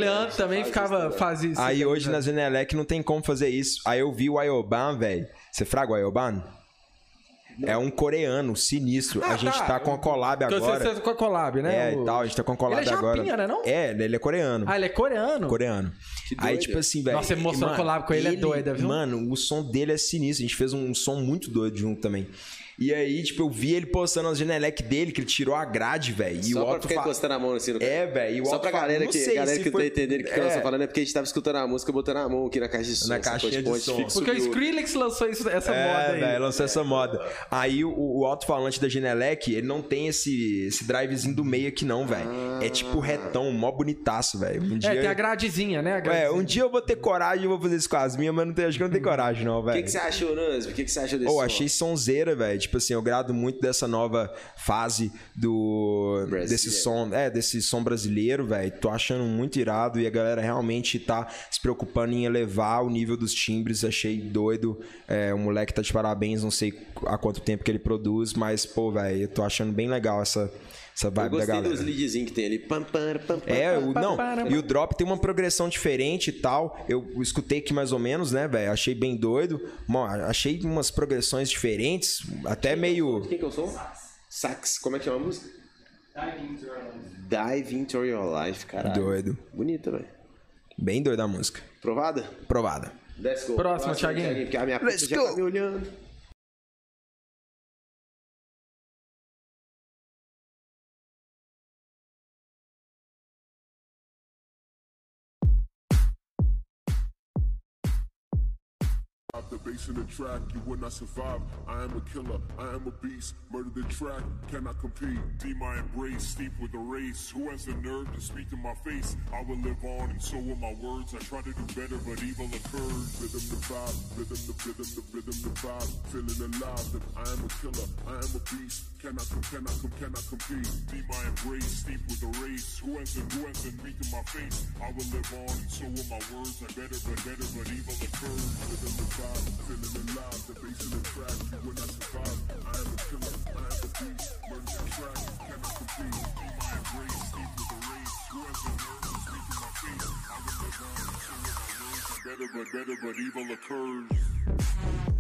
Leandro também ficava, fazia isso. Aí hoje né? na Zenelec não tem como fazer isso. Aí eu vi o Ayoban, velho. Você fraga o Ayoban? É um coreano sinistro. a Ah, gente tá. tá com a collab agora. Você, você com a collab, né? É, O- e tal, a gente tá com a collab Ele é agora. japinha, né, não? É, ele é coreano. Ah, ele é coreano? Coreano. Aí, tipo assim, velho. Nossa, você mostrou a collab com ele, é doida, viu? Mano, o som dele é sinistro. A gente fez um som muito doido junto também. E aí, tipo, eu vi ele postando as Genelec dele, que ele tirou a grade, velho. E Só o pra ficar fa- encostando a mão assim no É, velho. e o Só pra fala- galera que, sei galera que foi- tá entendendo o que, que nós É. estamos falando, é porque a gente tava escutando a música botando a mão aqui na caixa de som. Na Tipo, de onde som. Porque o subiu. Skrillex lançou isso, essa É, moda aí. velho, lançou essa moda. Aí o, o alto-falante da Genelec, ele não tem esse, esse drivezinho do meio aqui, não, velho. É tipo retão, mó bonitaço, velho. Um dia. É, tem a gradezinha, né? A É, gradezinha. um dia eu vou ter coragem e vou fazer isso com as minhas, mas não tenho, acho que eu não tenho coragem, não, O velho. que, que você achou, Nasby? O que, que você achou desse Ou som? achei sonzeira, velho. Tipo assim, eu grado muito dessa nova fase do Brasileiro. desse som, é, desse som brasileiro, velho. Tô achando muito irado e a galera realmente tá se preocupando em elevar o nível dos timbres. Achei doido. É, o moleque tá de parabéns, não sei há quanto tempo que ele produz, mas pô, velho, eu tô achando bem legal essa essa Eu vibe da gostei galera. dos leadzinhos que tem ali. Pam, pam, pam, pam, É, pam, o, não, pam. e o drop tem uma progressão diferente e tal. Eu escutei aqui mais ou menos, né, velho? Achei bem doido. Bom, achei umas progressões diferentes, até meio. Quem que eu sou? Sax. Como é que chama a música? Dive into your life, caralho. Doido. Bonita, velho. Bem doida a música. Provada? Provada. Let's go. Próximo, Thiaguinho. Porque a minha Let's já go. tá me olhando. In the track, you would not survive. I am a killer, I am a beast. Murder the track, cannot compete. Be my embrace, steep with the race. Who has the nerve to speak to my face? I will live on, and so will my words. I try to do better, but evil occurs. Rhythm the vibe, rhythm the rhythm the rhythm the vibe. Feeling alive, that I am a killer, I am a beast. Cannot come, cannot come, cannot compete. Be my embrace, steep with the race. Who has the who has the speak to my face? I will live on, and so will my words. I better, but better, but evil occurs. Rhythm the vibe, feeling alive. The bass in the you will not survive. I am a killer, I am a beast. Murder the track, cannot compete. Be my embrace, steep with the race. Who has the nerve to speak to my face? I will live on, so will my words. Better, but better, but evil occurs.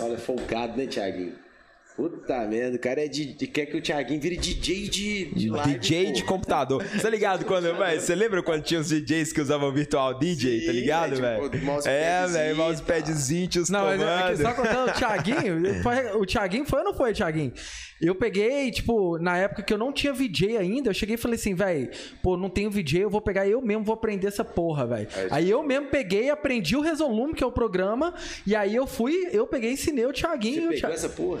Olha, folgado, né, Thiaguinho? Puta merda, o cara é de, de- quer que o Thiaguinho vire DJ de, de live. DJ pô. de computador. Você tá ligado quando, velho? Você lembra quando tinha os DJs que usavam virtual DJ, tá Sim, ligado, é, velho? tipo, mouse é, velho, mousepadzinho, os Não, mas é comandos. só contando o Thiaguinho, foi- o Thiaguinho foi ou não foi, Thiaguinho? Eu peguei, tipo, na época que eu não tinha VJ ainda, eu cheguei e falei assim, velho, pô, não tenho VJ, eu vou pegar eu mesmo, vou aprender essa porra, velho. Aí eu mesmo peguei, aprendi o Resolume, que é o programa, e aí eu fui, eu peguei e ensinei o Thiaguinho. Você o pegou Thi- essa porra?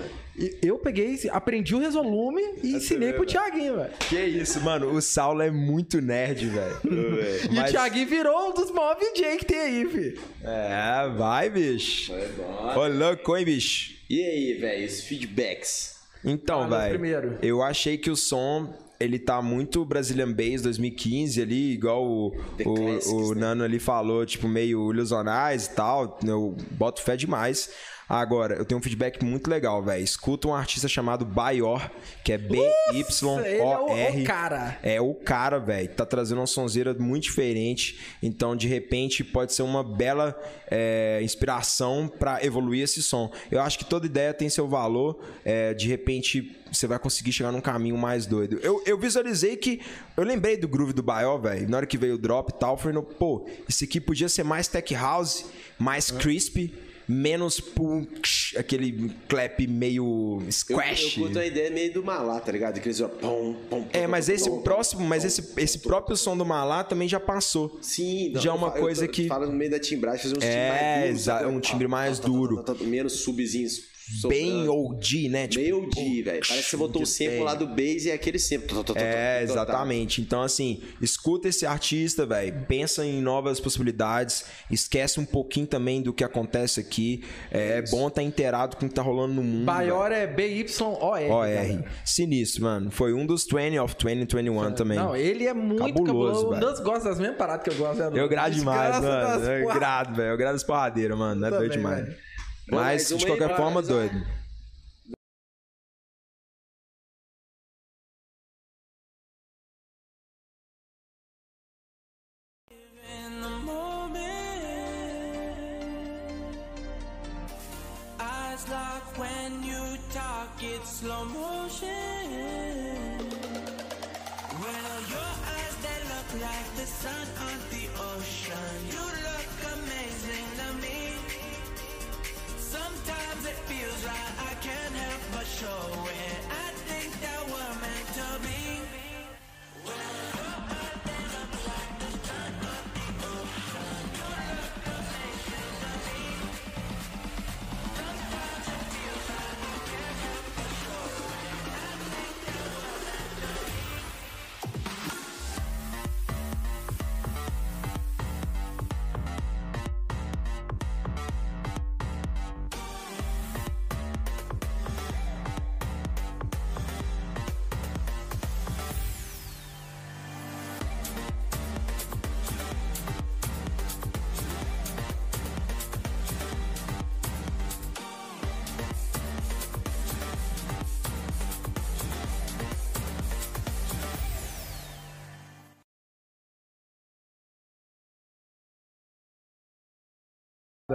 Eu peguei, aprendi o Resolume e ensinei pro Thiaguinho, velho. Que isso, mano, o Saulo é muito nerd, velho. E Mas- o Thiaguinho virou um dos maiores VJ que tem aí, filho. É, vai, bicho. É bom. Ô, louco, hein, bicho? E aí, velho, os feedbacks? Então, Ah, velho, primeiro. eu achei que o som, ele tá muito Brazilian Bass 2015 ali, igual o, o, Classics, o né? Nano ali falou, tipo, meio ilusionais e tal, eu boto fé demais. Agora, eu tenho um feedback muito legal, velho. Escuta um artista chamado Bayor, que é ele é o- B-Y-O-R. cara. É o cara, velho. Tá trazendo uma sonzeira muito diferente. Então, de repente, pode ser uma bela é, inspiração pra evoluir esse som. Eu acho que toda ideia tem seu valor. É, de repente, você vai conseguir chegar num caminho mais doido. Eu, eu visualizei que. Eu lembrei do groove do Baio, velho. Na hora que veio o drop e tal, eu falei, pô, esse aqui podia ser mais tech house, mais crispy. Menos punk, aquele clap meio Eu, squash. eu curto a ideia meio do Malá, tá ligado? Aqueles ó, pom, pom, É, pom, mas pom, esse próximo, mas esse, esse próprio som do Malá também já passou. Sim, Já é uma eu eu coisa que- Fala no meio da timbragem, fazer um timbre É, mais duro. exa- sabe? um timbre mais Tá, tá, tá, duro. tá, tá, Menos subzinhos. Bem. OG, né? Tipo, Meio OG, velho. Parece que você botou o sample lá do bass e é aquele sample. Tá, tá, tá, tá, É, tá, tá, tá. exatamente. Então, assim, escuta esse artista, velho. Pensa em novas possibilidades. Esquece um pouquinho também do que acontece aqui. É, bom estar inteirado com o que tá rolando no mundo. Bayor é B-Y-O-R. OR. Sinistro, mano. Foi um dos 20 of 2021 também. Não, ele é muito Cabuloso, cabuloso. Nans gosta das mesmas paradas que eu gosto. né, Eu grado demais, mano. Eu grado, velho. Eu grado as porradeiras, mano. É doido demais. velho. Mas, de qualquer forma, doido.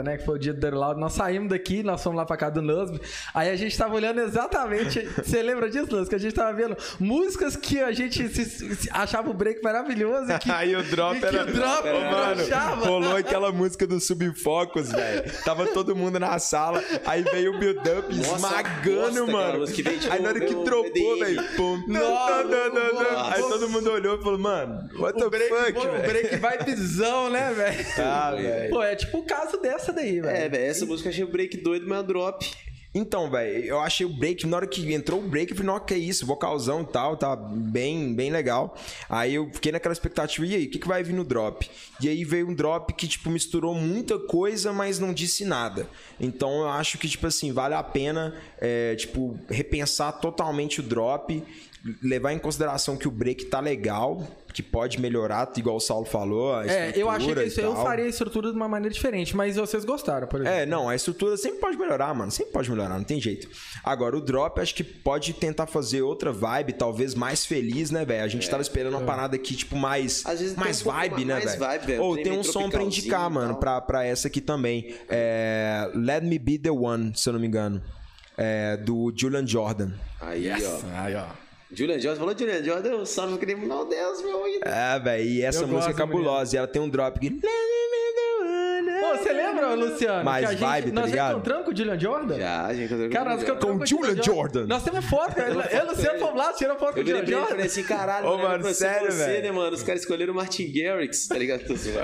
Né? Que foi o dia do Derlaud. Nós saímos daqui, nós fomos lá pra casa do Nusby. Aí a gente tava olhando exatamente. Você lembra disso, Nusby? Que a gente tava vendo músicas que a gente se- se- achava o break maravilhoso. E que, Aí o drop e que era. o drop Ô, mano, broxava. rolou aquela música do Subfocus, velho. Tava todo mundo na sala, aí veio o build-up Nossa, esmagando, bosta, aquela mano. que veio, tipo, aí na hora que dropou, velho. Nossa, nossa. Aí todo mundo olhou e falou, mano, what the O break, fuck, pô, o velho? break vai pisão, né, velho? Ah, velho. Pô, é tipo o caso dessa daí, velho. É, velho, essa música eu achei o break doido, mas é drop. Então, velho, eu achei o break, na hora que entrou o break, eu falei, nossa, que é isso, vocalzão e tal, tá bem, bem legal. Aí eu fiquei naquela expectativa, e aí, o que, que vai vir no drop? E aí veio um drop que, tipo, misturou muita coisa, mas não disse nada. Então eu acho que, tipo assim, vale a pena, é, tipo, repensar totalmente o drop, levar em consideração que o break tá legal, que pode melhorar, igual o Saulo falou. a É, eu achei que isso, eu faria a estrutura de uma maneira diferente, mas vocês gostaram, por exemplo. É, não, a estrutura sempre pode melhorar, mano. Sempre pode melhorar, não tem jeito. Agora, o drop, acho que pode tentar fazer outra vibe, talvez mais feliz, né, velho? A gente tava esperando uma parada aqui, tipo, mais, Às vezes tem mais um vibe, né, mais velho? vibe, velho. Ou Trem tem um som pra indicar, mano, pra, pra essa aqui também. É, Let Me Be The One, se eu não me engano. É, do Julian Jordan. Aí, ó. Aí, ó. Julian Jordan falou Julian Jordan, eu só não queria meu Deus, meu ouvido. É, velho, e essa Eu música é cabulosa. E ela tem um drop que. Você lembra, Luciano? Mais que a gente, vibe, tá nós já ligado? encontramos com o Julian Jordan? Já, a gente encontrou Cara, nós encontramos Com o Julian Jordan. Nós temos foto, cara. Eu e o Luciano fomos lá, tiramos foto com Eu o virei Julian pra ele e Jordan. falei assim, caralho, Ô, mano, ser sério, você, velho. né, mano? Os caras escolheram o Martin Garrix, tá ligado? Tô zoando.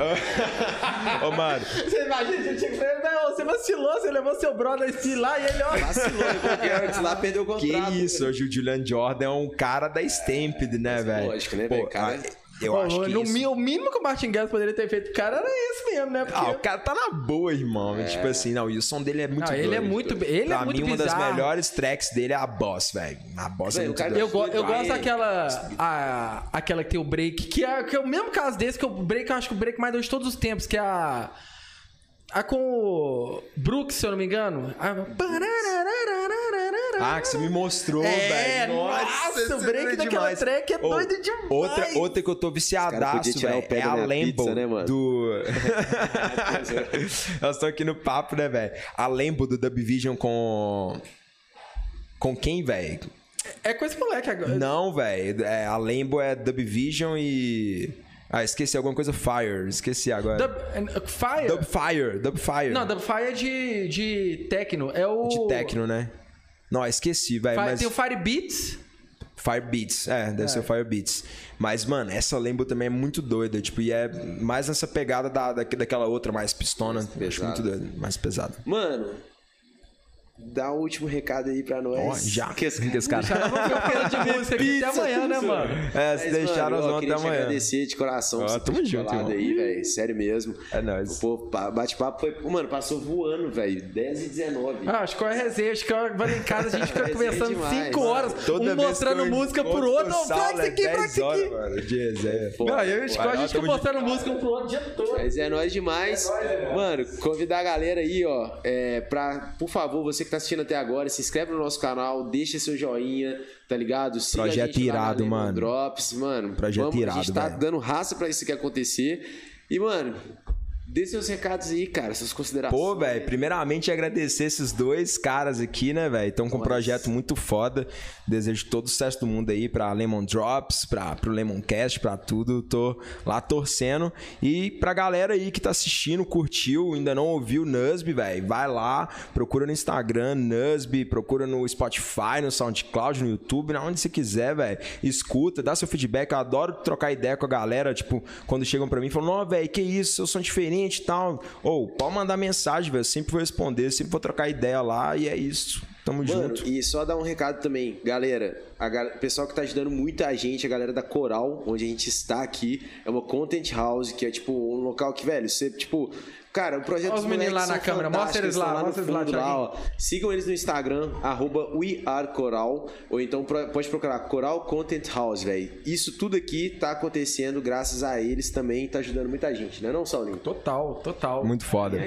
Ô, mano. Você imagina, tinha que falar, "Não, você vacilou, você levou seu brother esse lá e ele, ó. Vacilou, levou o Garrix lá, perdeu o Que contrato. isso, hoje o Julian Jordan é um cara da Stamped, né, velho? lógico, né, Pô, velho? Cara- Eu Pô, acho que no isso... o mínimo que o Martin Garrix poderia ter feito, cara, era esse mesmo, né? Porque... Ah, o cara tá na boa, irmão. Tipo assim, não, e o som dele é muito Não, ele é doido. muito- ele é pra muito mim, uma das bizarro. melhores tracks dele é a Boss, velho. A Boss é muito cara-. Eu, go- eu gosto daquela. A, aquela que tem o break, que é, que é o mesmo caso desse, que é o break, eu acho que o break mais doido de todos os tempos, que é a. A com o Brooks, se eu não me engano. A... Ah, que você me mostrou, É, velho. nossa, isso o break é daquela demais. track é Ô, doido demais. Outra, outra que eu tô viciadaço, velho, é a pizza, né, mano? do... Nós estamos aqui no papo, né, velho? A Lambo do Dubvision com... Com quem, velho? É com esse moleque agora. Não, velho. É, a Lambo é Dubvision e... Ah, esqueci alguma coisa. Fire. Esqueci agora. Dub, Fire? Dubfire. Dubfire. Não, Dubfire é de, de techno. É o. De techno, né? Não, esqueci, velho. Mas... Tem o Fire Beats. Fire Beats, é, deve ser o Fire Beats. Mas, mano, essa Lambo também é muito doida, tipo, e é mais nessa pegada da, da, daquela outra mais pistona. acho pesada. muito doida, mais pesada. Mano, dá o último recado aí pra nós. Ó, já. Que as- Que esse cara... Falando de música aqui até amanhã, né, mano? É, se Mas, deixar, mano, nós queria até te amanhã. agradecer de coração Ó, tamo junto, irmão. aí, velho. Sério mesmo. É nóis. Pô, pa- bate-papo foi. Mano, passou voando, velho. 10 e 19. Ah, acho que é resenha, acho que vai em casa, a gente fica conversando demais, 5 mano. horas, Toda um mostrando eu música pro outro. o Não, faz isso é aqui, 10 isso horas, aqui. mano, de resenha. Não, eu acho que a Vai, gente fica mostrando música um pro outro o dia todo. Mas é nóis demais. Mano, convidar a galera aí, ó, é, pra, por favor, você que tá assistindo até agora, se inscreve no nosso canal, deixa seu joinha, tá ligado? Siga a Projeto irado, mano. Drops, mano. Projeto vamos, A irado, gente tá velho. dando raça pra isso que acontecer. E, mano, dê seus recados aí, cara, suas considerações. Pô, velho, primeiramente agradecer esses dois caras aqui, né, velho? Estão com um projeto muito foda. Desejo todo o sucesso do mundo aí pra Lemon Drops, pra, pro Lemon Cast, pra tudo. Tô lá torcendo. E pra galera aí que tá assistindo, curtiu, ainda não ouviu Nusby, velho, vai lá, procura no Instagram, Nusby, procura no Spotify, no SoundCloud, no YouTube, na onde você quiser, velho. Escuta, dá seu feedback. Eu adoro trocar ideia com a galera, tipo, quando chegam pra mim e falam, não, velho, que isso, eu sou diferente e tal. Ou, pode mandar mensagem, velho, sempre vou responder, sempre vou trocar ideia lá e é isso. Tamo Mano, junto. e só dar um recado também, galera. A gal- o pessoal que tá ajudando muita gente, a galera da Coral, onde a gente está aqui, é uma content house, que é tipo um local que, velho, você, tipo. Cara, o projeto Olha os meninos lá na câmera, mostra eles lá, mostra eles lá, fundo Thiaguinho. ó. Sigam eles no Instagram, arroba wearecoral, ou então pode procurar Coral Content House, velho. Isso tudo aqui tá acontecendo graças a eles também, tá ajudando muita gente, né não, Saulinho? Total, total. Muito foda.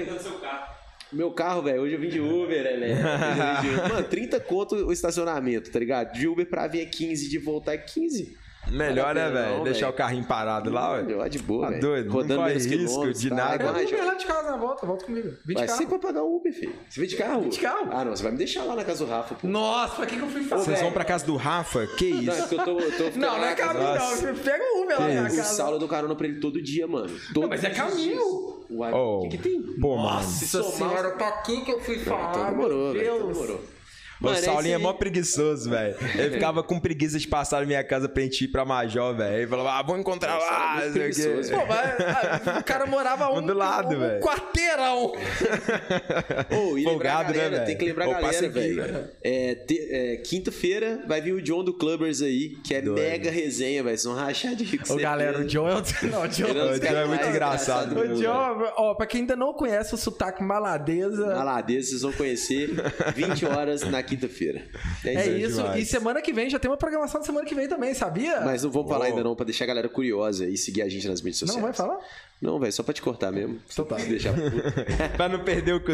Meu carro, velho, hoje eu vim de Uber, né? Mano, 30 conto o estacionamento, tá ligado? De Uber pra vir é 15, de voltar é 15. Melhor, né, velho? não, Deixar velho. o carrinho parado lá, ué. Deu de boa, Tá velho. doido? Não Rodando corre menos risco de tá? nada. Eu Igual a vou lá de casa na volta, volta comigo. Vim de Vai carro. ser pra pagar o Uber, filho. Você vem de carro? de carro. Ah, não, você vai me deixar lá na casa do Rafa, pô. Nossa, pra que, que eu fui fazer? Vocês vão pra casa do Rafa? Que Não, é isso? porque eu tô, eu tô Não, não é casa caminho, do- não. Você pega o Uber lá na minha O casa. Saulo eu dou carona pra ele todo dia, mano. Todos mas é caminho. Uai, Oh, o que, que tem? Pô, mano. Nossa senhora, pra que que eu fui falar? Então demorou, velho. Então Deus. Demorou. O Mano, Saulinho é mó preguiçoso, velho. Ele ficava com preguiça de passar na minha casa pra gente ir pra Major, velho. Ele falava, ah, vamos encontrar Nossa, lá, é preguiçoso. Pô, mas ah, o cara morava um, Do lado, um velho. quarteirão. Ô, e a Folgado, né, galera, velho? tem que lembrar a galera, velho. É, é, Quinta-feira vai vir o John do Clubbers aí, que é Doido. mega resenha, velho. Vocês vão rachar de rico. Ô, galera, o John é o... Não, o John... É um O John é muito engraçado, O John, ó, pra quem ainda não conhece o sotaque maladeza, Maladeza, vocês vão conhecer 20 horas na quinta-feira. É é isso. demais. E semana que vem já tem uma programação de semana que vem também, sabia? Mas não vamos falar ainda não, pra deixar a galera curiosa e seguir a gente nas mídias sociais. Não vai falar? Não, velho, só pra te cortar mesmo. Então tá. Se deixar puto. pra não perder o